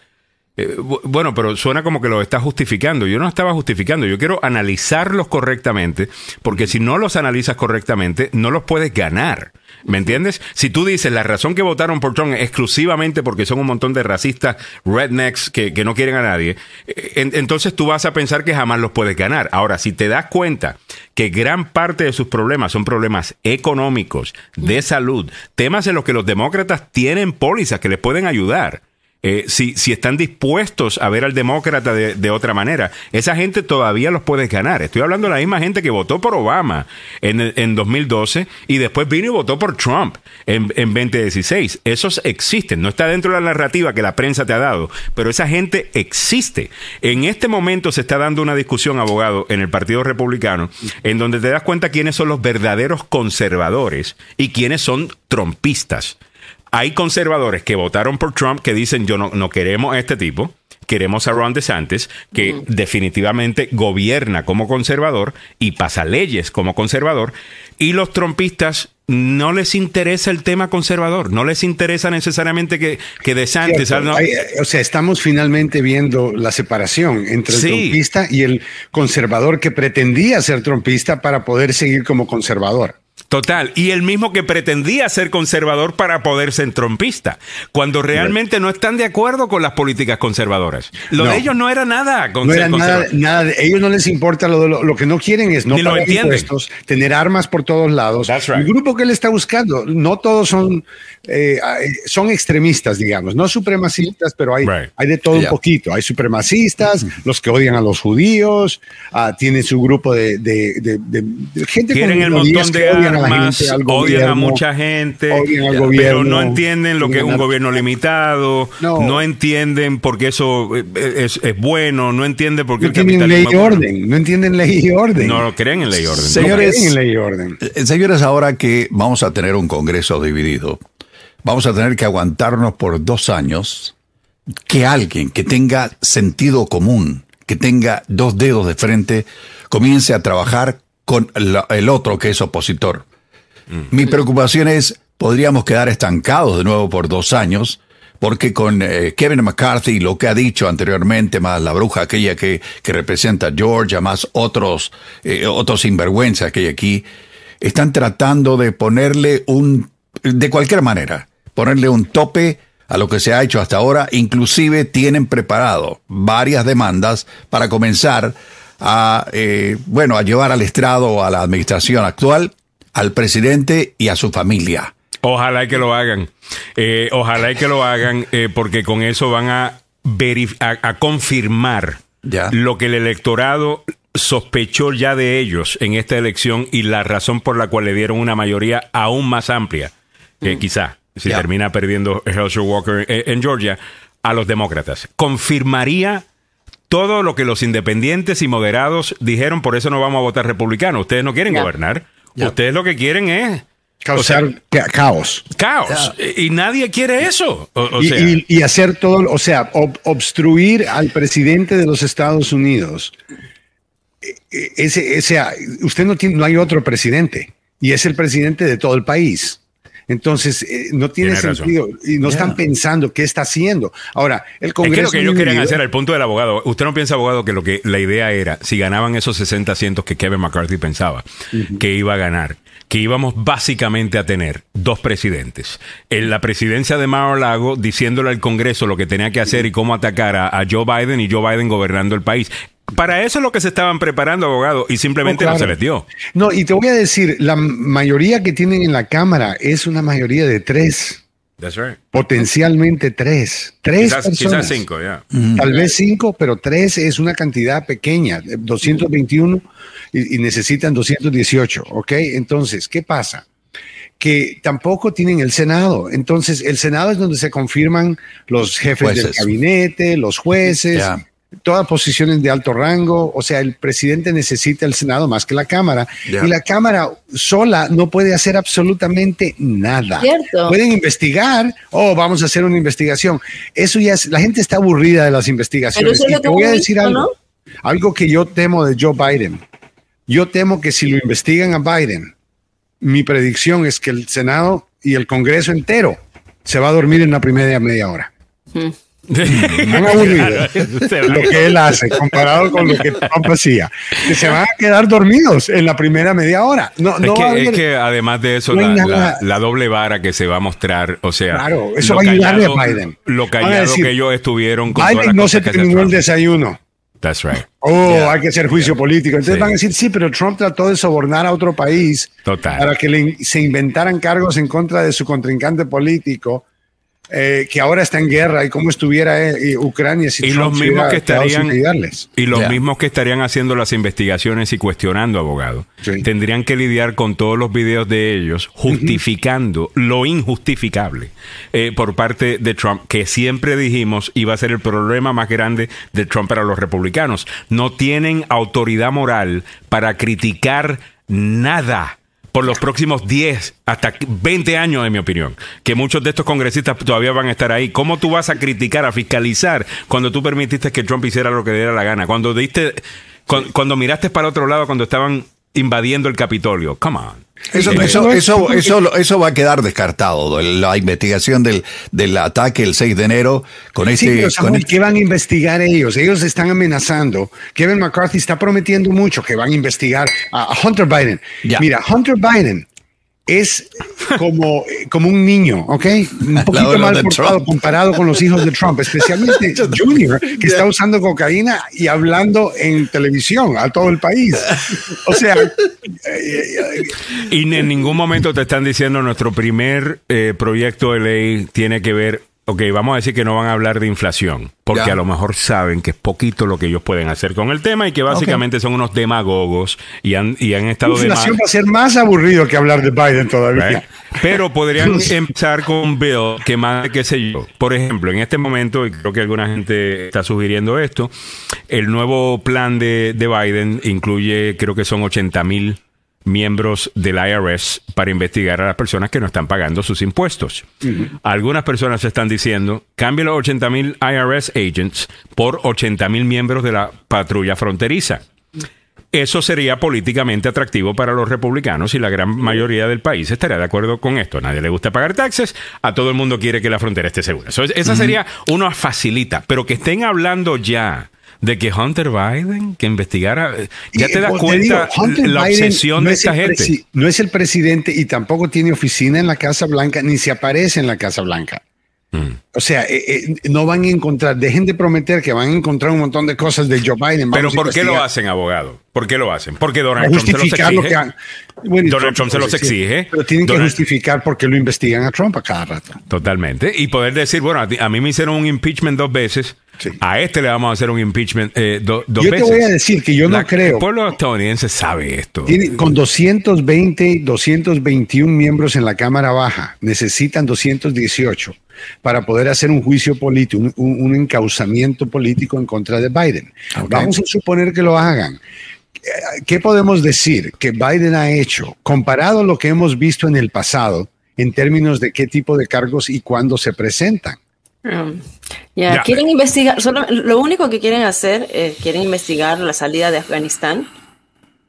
eh, bu- bueno, pero suena como que lo está justificando. Yo no estaba justificando. Yo quiero analizarlos correctamente, porque si no los analizas correctamente, no los puedes ganar. ¿Me entiendes? Si tú dices la razón que votaron por Trump exclusivamente porque son un montón de racistas rednecks que, que no quieren a nadie, eh, en- entonces tú vas a pensar que jamás los puedes ganar. Ahora, si te das cuenta que gran parte de sus problemas son problemas económicos, de salud, temas en los que los demócratas tienen pólizas que les pueden ayudar. Eh, si, si están dispuestos a ver al demócrata de, de otra manera, esa gente todavía los puedes ganar. Estoy hablando de la misma gente que votó por Obama en, en 2012 y después vino y votó por Trump en, en 2016. Esos existen, no está dentro de la narrativa que la prensa te ha dado, pero esa gente existe. En este momento se está dando una discusión, abogado, en el Partido Republicano, en donde te das cuenta quiénes son los verdaderos conservadores y quiénes son trompistas hay conservadores que votaron por Trump que dicen yo no, no queremos a este tipo, queremos a Ron DeSantis, que definitivamente gobierna como conservador y pasa leyes como conservador, y los trumpistas no les interesa el tema conservador, no les interesa necesariamente que, que DeSantis... Cierto. ¿no? Hay, o sea, estamos finalmente viendo la separación entre el Sí. trompista y el conservador que pretendía ser trompista para poder seguir como conservador. Total, y el mismo que pretendía ser conservador para poder ser trompista, cuando realmente no están de acuerdo con las políticas conservadoras. Lo No. de ellos no era nada. con No ser era nada, conservador. nada, de- ellos no les importa lo, de lo, lo que no quieren es no pagar impuestos, tener armas por todos lados. That's right. El grupo que él está buscando, no todos son, eh, eh, son extremistas, digamos, no supremacistas, pero hay, Right. hay de todo Yeah. un poquito. Hay supremacistas, los que odian a los judíos, ah, tiene su grupo de, de- de- de- de gente con el montón que de odian a la armas, gente, al odian a mucha gente, odian al pero no entienden lo que es un gobierno limitado, no, No. entienden por qué eso eh, es, es bueno, no entienden por qué No el tienen ley y orden, no entienden ley y orden. No lo creen en ley y orden. Señores, No creen en ley y orden. Eh, Señores, ahora que vamos a tener un Congreso dividido, vamos a tener que aguantarnos por dos años que alguien que tenga sentido común, que tenga dos dedos de frente, comience a trabajar con la- el otro que es opositor. Mi preocupación es, podríamos quedar estancados de nuevo por dos años, porque con eh, Kevin McCarthy, lo que ha dicho anteriormente, más la bruja aquella que, que representa a Georgia, más otros, eh, otros sinvergüenzas que hay aquí, están tratando de ponerle un, de cualquier manera, ponerle un tope a lo que se ha hecho hasta ahora, inclusive tienen preparado varias demandas para comenzar a, eh, bueno, a llevar al estrado a la administración actual, al presidente y a su familia. Ojalá y que lo hagan. Eh, ojalá y que lo hagan, eh, porque con eso van a, a, a confirmar Ya. lo que el electorado sospechó ya de ellos en esta elección y la razón por la cual le dieron una mayoría aún más amplia, que quizá, si termina perdiendo Herschel Walker eh, en Georgia, a los demócratas. Confirmaría todo lo que los independientes y moderados dijeron, por eso no vamos a votar republicano. Ustedes no quieren gobernar. Ustedes lo que quieren es Causar o sea, ca- caos. caos. Y nadie quiere eso. O, o y, sea, y- y hacer todo, o sea, ob- obstruir al presidente de los Estados Unidos. Eh, eh, Ese, ese, usted no tiene, no hay otro presidente y es el presidente de todo el país. Entonces, eh, no tiene Tiene razón. sentido y no están pensando qué está haciendo. Ahora, el es Congreso. que lo que ellos querían hacer, el punto del abogado, usted no piensa, abogado, que lo que la idea era, si ganaban esos 60 asientos que Kevin McCarthy pensaba que iba a ganar, que íbamos básicamente a tener dos presidentes. En la presidencia de Mar-a-Lago diciéndole al Congreso lo que tenía que hacer y cómo atacar a, a Joe Biden y Joe Biden gobernando el país. Para eso es lo que se estaban preparando, abogado, y simplemente Oh, no, claro. se les dio. No, y te voy a decir, la mayoría que tienen en la Cámara es una mayoría de tres, That's right. potencialmente tres. Tres Quizás, personas. quizás cinco, ya. Tal vez cinco, pero tres es una cantidad pequeña, eh, 221 y, y necesitan 218, ¿ok? Entonces, ¿qué pasa? que tampoco tienen el Senado. Entonces, el Senado es donde se confirman los jefes del gabinete, los jueces. Todas posiciones de alto rango. O sea, el presidente necesita el Senado más que la Cámara. Y la Cámara sola no puede hacer absolutamente nada. Cierto. Pueden investigar, oh, vamos a hacer una investigación. Eso ya es, la gente está aburrida de las investigaciones. eso es Y te voy a decir visto, algo. ¿no? Algo que yo temo de Joe Biden. Yo temo que si lo investigan a Biden, mi predicción es que el Senado y el Congreso entero se va a dormir en la primera media hora. Lo que él hace comparado con lo que Trump hacía. Que se van a quedar dormidos en la primera media hora. No, Es, no va a que, es haber- que además de eso, no la, nada. la- la doble vara que se va a mostrar, o sea, Claro, eso lo va a ayudarle a callado- Biden. Lo callado decir, que ellos estuvieron con Biden no se terminó el desayuno. That's right. Oh, hay que hacer juicio político. Entonces Sí. van a decir, sí, pero Trump trató de sobornar a otro país Total. para que le- se inventaran cargos en contra de su contrincante político, eh, que ahora está en guerra y cómo estuviera eh, Ucrania si Y Trump los se mismos hubiera que estarían y los mismos que estarían haciendo las investigaciones y cuestionando abogados Sí. tendrían que lidiar con todos los videos de ellos justificando lo injustificable eh, por parte de Trump que siempre dijimos iba a ser el problema más grande de Trump para los republicanos. No tienen autoridad moral para criticar nada por los próximos 10 hasta 20 años, en mi opinión, que muchos de estos congresistas todavía van a estar ahí. ¿Cómo tú vas a criticar, a fiscalizar cuando tú permitiste que Trump hiciera lo que le diera la gana? Cuando diste, cu- cuando miraste para otro lado, cuando estaban invadiendo el Capitolio. Come on. Eso, Sí, eso, eso, eso, eso va a quedar descartado. La investigación del, del ataque el 6 de enero con Sí, este. pero con Samuel, este- ¿qué van a investigar ellos? Ellos están amenazando. Kevin McCarthy está prometiendo mucho que van a investigar a a Hunter Biden. Ya. Mira, Hunter Biden es como, como un niño, ¿ok? Un poquito mal portado Trump. comparado con los hijos de Trump, especialmente Junior, que está usando cocaína y hablando en televisión a todo el país. O sea, eh, Y en ningún momento te están diciendo nuestro primer eh, proyecto de ley tiene que ver. Ok, vamos a decir que no van a hablar de inflación, porque Ya. a lo mejor saben que es poquito lo que ellos pueden hacer con el tema y que básicamente son unos demagogos y han, y han estado de inflación va a ser más aburrido que hablar de Biden todavía. Pero podrían empezar con bill que más, qué sé yo. Por ejemplo, en este momento, y creo que alguna gente está sugiriendo esto, el nuevo plan de, de Biden incluye, creo que son 80 mil miembros del IRS para investigar a las personas que no están pagando sus impuestos. Algunas personas están diciendo, cambie los 80 mil IRS agents por 80 mil miembros de la patrulla fronteriza. Eso sería políticamente atractivo para los republicanos y la gran mayoría del país estaría de acuerdo con esto. A nadie le gusta pagar taxes, a todo el mundo quiere que la frontera esté segura. So, esa sería una facilita, pero que estén hablando ya de que Hunter Biden, que investigara, eh, ya te das pues, cuenta digo, la Biden obsesión no de es esta gente. No es el presidente y tampoco tiene oficina en la Casa Blanca ni se aparece en la Casa Blanca. O sea, eh, eh, no van a encontrar, dejen de prometer que van a encontrar un montón de cosas de Joe Biden. Pero ¿por qué lo hacen, abogado? ¿Por qué lo hacen? Porque Donald Trump se los lo que exige. han- Bueno, Donald Trump se los sí, exige. Pero tienen que justificar por qué lo investigan a Trump a cada rato. Totalmente. Y poder decir, bueno, a, ti- a mí me hicieron un impeachment dos veces. Sí. A este le vamos a hacer un impeachment eh, do- dos Yo te veces. voy a decir que yo no La- creo. El pueblo estadounidense sabe esto. Tiene- con 220, 221 miembros en la Cámara Baja, necesitan 218 para poder hacer un juicio político, un, un- un encauzamiento político en contra de Biden. Vamos a suponer que lo hagan. ¿Qué podemos decir que Biden ha hecho comparado a lo que hemos visto en el pasado en términos de qué tipo de cargos y cuándo se presentan? Um, ya, quieren investigar, solo, lo único que quieren hacer es quieren investigar la salida de Afganistán.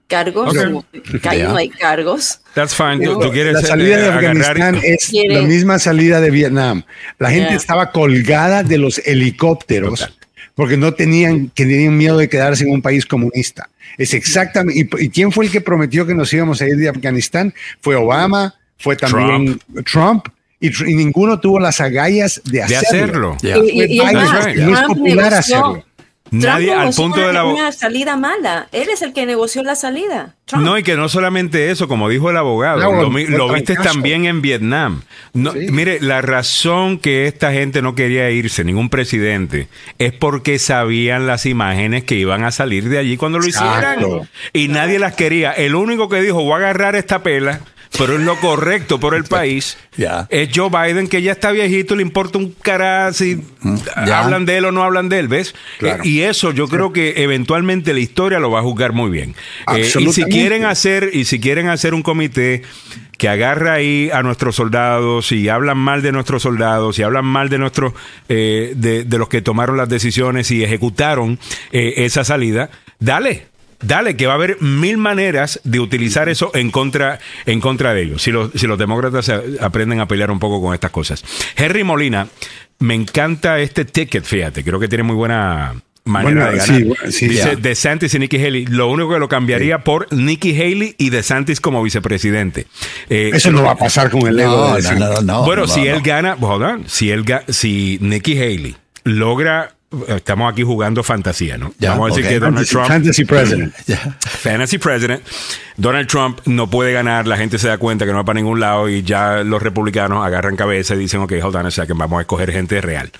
Cargos, Ok. como que ahí Ya. no hay cargos. That's fine. Tú, tú quieres la salida eh, de Afganistán es Quiere- la misma salida de Vietnam. La gente Ya. estaba colgada de los helicópteros Total. porque no tenían, que tenían miedo de quedarse en un país comunista. Es exactamente. ¿Y, y quién fue el que prometió que nos íbamos a ir de Afganistán? Fue Obama, fue también Trump. y, tr- y ninguno tuvo las agallas de de hacerlo. hacerlo. Ya. Y, y- y es Biden, más, right. no es Trump popular negoció- hacerlo. Nadie Trump al punto de la una, una salida mala. Él es el que negoció la salida. Trump. No, y que no solamente eso, como dijo el abogado, No, lo, viste también en Vietnam. No, Sí. Mire, la razón que esta gente no quería irse, ningún presidente, es porque sabían las imágenes que iban a salir de allí cuando lo Exacto. hicieran. Y nadie las quería. El único que dijo, voy a agarrar esta pela, pero es lo correcto por el país. Ya. Es Joe Biden que ya está viejito, le importa un carajo si ya. hablan de él o no hablan de él, ¿ves? Claro. Eh, y eso yo creo que eventualmente la historia lo va a juzgar muy bien. Eh, y si quieren hacer y si quieren hacer un comité que agarra ahí a nuestros soldados y hablan mal de nuestros soldados y hablan mal de nuestros eh, de, de los que tomaron las decisiones y ejecutaron eh, esa salida, dale. Dale, que va a haber mil maneras de utilizar eso en contra, en contra de ellos. Si los, si los demócratas aprenden a pelear un poco con estas cosas. Henry Molina, me encanta este ticket, fíjate, creo que tiene muy buena manera Bueno, de sí, ganar. bueno, sí, Dice ya. DeSantis y Nikki Haley. Lo único que lo cambiaría por Nikki Haley y DeSantis como vicepresidente. Eh, Eso no va a pasar con el ego. No, de no, decir- no, no, bueno, no, si no. él gana, hold on, si él si Nikki Haley logra, estamos aquí jugando fantasía, ¿no? Ya, Vamos a decir que Donald Fantasy, Trump, fantasy president. Fantasy president, Donald Trump no puede ganar, la gente se da cuenta que no va para ningún lado y ya los republicanos agarran cabeza y dicen, ok, hold on a second, vamos a escoger gente real.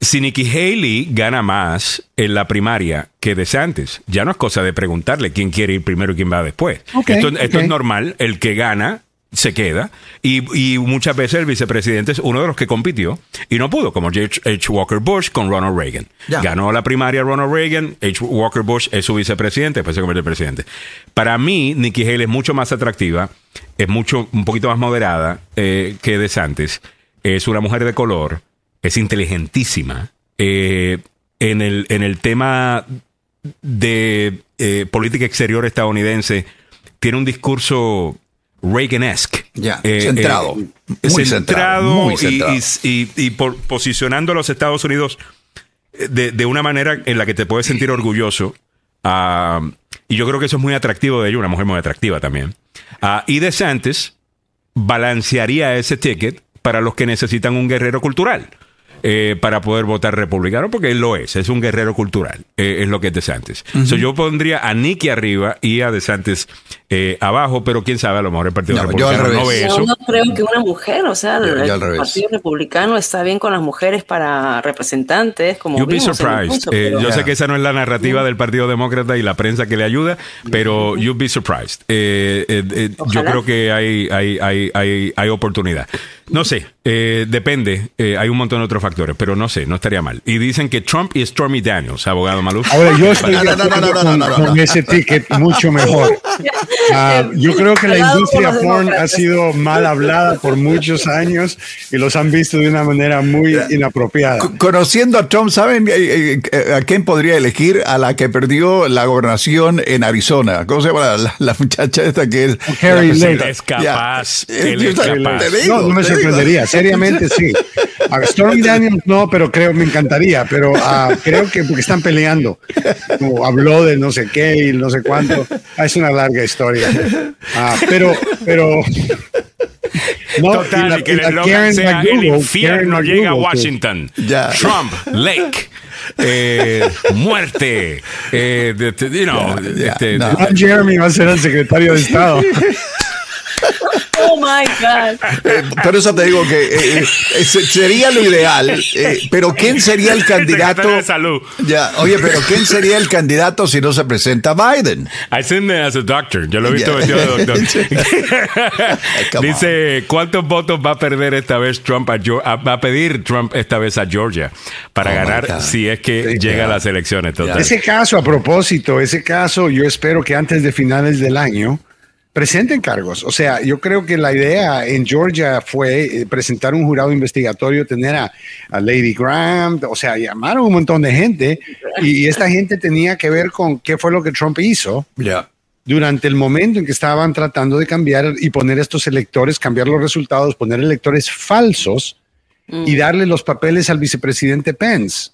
Si Nikki Haley gana más en la primaria que DeSantis, ya no es cosa de preguntarle quién quiere ir primero y quién va después. Esto, es normal, el que gana se queda y, y muchas veces el vicepresidente es uno de los que compitió y no pudo, como H. H. Walker Bush con Ronald Reagan. Ganó la primaria Ronald Reagan, H. Walker Bush es su vicepresidente, después se convierte en presidente. Para mí, Nikki Haley es mucho más atractiva, es mucho, un poquito más moderada eh, que DeSantis, es una mujer de color, es inteligentísima. eh, en, el, en el tema de eh, política exterior estadounidense, tiene un discurso Reagan-esque. Ya, centrado. Muy centrado, centrado, muy y- centrado. y, y- y por- posicionando a los Estados Unidos eh, de, de una manera en la que te puedes sentir orgulloso. Ah, y yo creo que eso es muy atractivo de ella, una mujer muy atractiva también. Ah, y DeSantis balancearía ese ticket para los que necesitan un guerrero cultural. eh, para poder votar republicano, porque él lo es, es un guerrero cultural, eh, es lo que es DeSantis. So, yo pondría a Nicky arriba y a DeSantis eh, abajo, pero quién sabe, a lo mejor el Partido No, yo al Republicano no revés. ve Yo eso. no creo que una mujer, o sea, Yo- el, yo revés. Partido Republicano está bien con las mujeres para representantes, como You'd be vimos el surprised. punto, Eh, pero- yo sé que esa no es la narrativa del Partido Demócrata y la prensa que le ayuda, pero you'd be surprised. Eh, eh, eh, yo creo que hay, hay, hay, hay, hay oportunidad. No sé, eh, depende. Eh, hay un montón de otros factores, pero no sé, no estaría mal. Y dicen que Trump y Stormy Daniels, abogado Maluf. Ahora, yo estoy No, no, no, no, no, con, no, no, con no. ese ticket mucho mejor. Ah, yo creo que la industria porn ha sido mal hablada por muchos años y los han visto de una manera muy inapropiada. Co- Conociendo a Trump, ¿saben eh, eh, a quién podría elegir? A la que perdió la gobernación en Arizona. ¿Cómo se llama la, la- la muchacha esta que es? La Lake. Es capaz, Yo es capaz. digo, No, no me sorprendería, seriamente sí. A Stormy Daniels no, pero creo, me encantaría, pero ah, creo que porque están peleando. Como habló de no sé qué y no sé cuánto. Ah, es una larga historia. Ah, pero, pero. No, Total, y la- y que el eslogan sea el infierno llega a Washington. Ya. Trump, Lake, eh, muerte, eh, de- de- you know, este, no. Jeremy va a ser el secretario de Estado. Oh my God. Eh, Por eso te digo que eh, eh, se- sería lo ideal, eh, pero ¿quién sería el candidato? De Salud. Ya, oye, pero ¿quién sería el candidato si no se presenta Biden? I seen him as a doctor. Yo lo he visto Yeah. vestido de doctor. Dice, ¿cuántos votos va a perder esta vez Trump a, a- va a pedir Trump esta vez a Georgia para Oh, ganar si es que Sí, llega yeah. a las elecciones? Total. Ese caso, a propósito, ese caso, yo espero que antes de finales del año presenten cargos. O sea, yo creo que la idea en Georgia fue eh, presentar un jurado investigatorio, tener a, a Lady Graham, o sea, llamaron un montón de gente y, y esta gente tenía que ver con qué fue lo que Trump hizo durante el momento en que estaban tratando de cambiar y poner estos electores, cambiar los resultados, poner electores falsos y darle los papeles al vicepresidente Pence.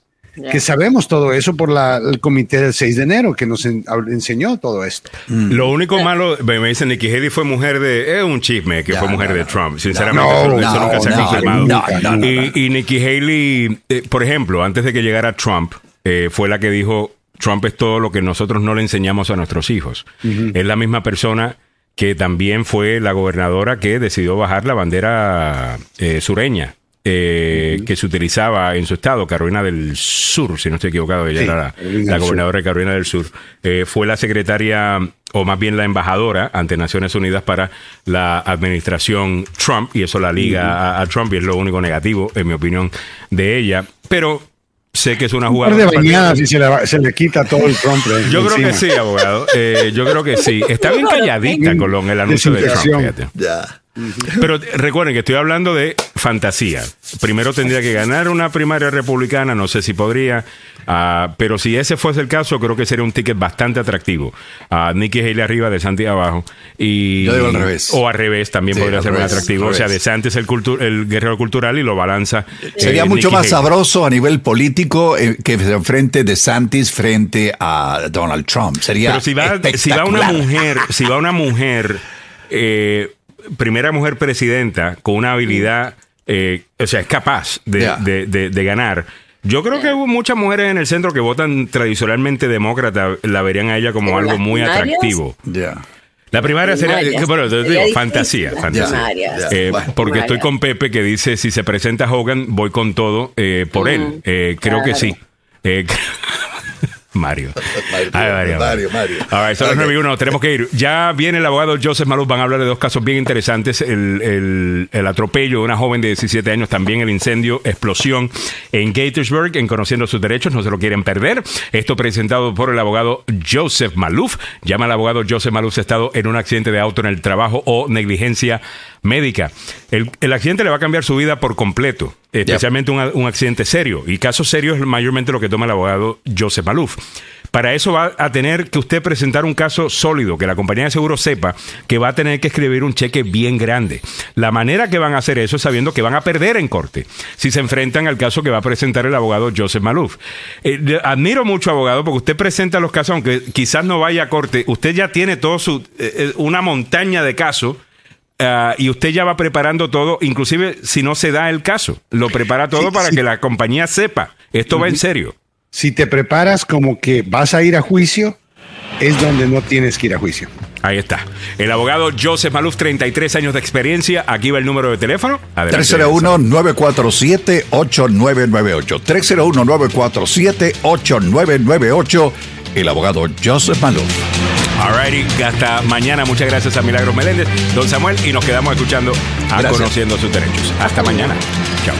Que sabemos todo eso por la- el comité del 6 de enero que nos en- enseñó todo esto. Lo único malo, me me dicen Nikki Haley fue mujer de. Es un chisme que fue mujer no, de no. Trump. Sinceramente, No, eso, eso no, nunca se ha confirmado. no, no, no, y, y Nikki Haley, eh, por ejemplo, antes de que llegara Trump, eh, fue la que dijo: Trump es todo lo que nosotros no le enseñamos a nuestros hijos. Es la misma persona que también fue la gobernadora que decidió bajar la bandera eh, sureña. Eh, que se utilizaba en su estado, Carolina del Sur, si no estoy equivocado, ella Sí, era la, gobernadora de Carolina del Sur. Eh, fue la secretaria o más bien la embajadora ante Naciones Unidas para la administración Trump, y eso la liga a, a Trump, y es lo único negativo, en mi opinión, de ella. Pero sé que es una Un jugada. de bañadas y se le, se le quita todo el Trump. de Yo creo que sí, abogado. Eh, yo creo que sí. Está bien calladita con lo- el anuncio de Trump. Fíjate. Ya. Pero recuerden que estoy hablando de fantasía. Primero tendría que ganar una primaria republicana, no sé si podría, ah, pero si ese fuese el caso, creo que sería un ticket bastante atractivo. a Nikki Haley arriba, de Santi abajo. Y, Yo digo al revés. O al revés también Sí, podría ser muy revés, atractivo. al O sea, de Santis el, el guerrero cultural y lo balanza. Sería eh, mucho Nikki más Haley. sabroso a nivel político eh, que se enfrente de Santis frente a Donald Trump. Sería Pero si va, si va una mujer, si va una mujer, eh, primera mujer presidenta con una habilidad, eh, o sea, es capaz de, de- de- de ganar. Yo creo que hubo muchas mujeres en el centro que votan tradicionalmente demócrata, la verían a ella como ¿En algo muy primarias? atractivo. La primaria sería, Primarias. eh, bueno, te Sería digo, fantasía, fantasía. Eh, Bueno, porque estoy con Pepe que dice, si se presenta Hogan, voy con todo eh, por él. Eh, creo que sí. Mario. Mario, Ay, Mario, Mario, Mario. All right, son las Ok. 9 y 1, tenemos que ir. Ya viene el abogado Joseph Maluf, van a hablar de dos casos bien interesantes, el, el- el atropello de una joven de 17 años, también el incendio, explosión en Gaithersburg, en Conociendo sus Derechos, no se lo quieren perder. Esto presentado por el abogado Joseph Maluf. Llama al abogado Joseph Maluf ha estado en un accidente de auto en el trabajo o negligencia médica. El, el accidente le va a cambiar su vida por completo, especialmente un, un accidente serio. Y casos serios es mayormente lo que toma el abogado Joseph Maluf. Para eso va a tener que usted presentar un caso sólido, que la compañía de seguro sepa que va a tener que escribir un cheque bien grande. La manera que van a hacer eso es sabiendo que van a perder en corte si se enfrentan al caso que va a presentar el abogado Joseph Maluf. Eh, admiro mucho, abogado, porque usted presenta los casos, aunque quizás no vaya a corte, usted ya tiene todo su, eh, eh, una montaña de casos. Ah, y usted ya va preparando todo, inclusive si no se da el caso, lo prepara todo Sí, para sí. que la compañía sepa, esto va en serio. Si te preparas como que vas a ir a juicio, es donde no tienes que ir a juicio. Ahí está. El abogado Joseph Maluf, 33 años de experiencia. Aquí va el número de teléfono. Adelante. 301-947-8998. 301-947-8998. El abogado Joseph Maluf. Alrighty, hasta mañana. Muchas gracias a Milagros Meléndez, don Samuel, y nos quedamos escuchando a Gracias. Conociendo sus Derechos. Hasta mañana. Chao.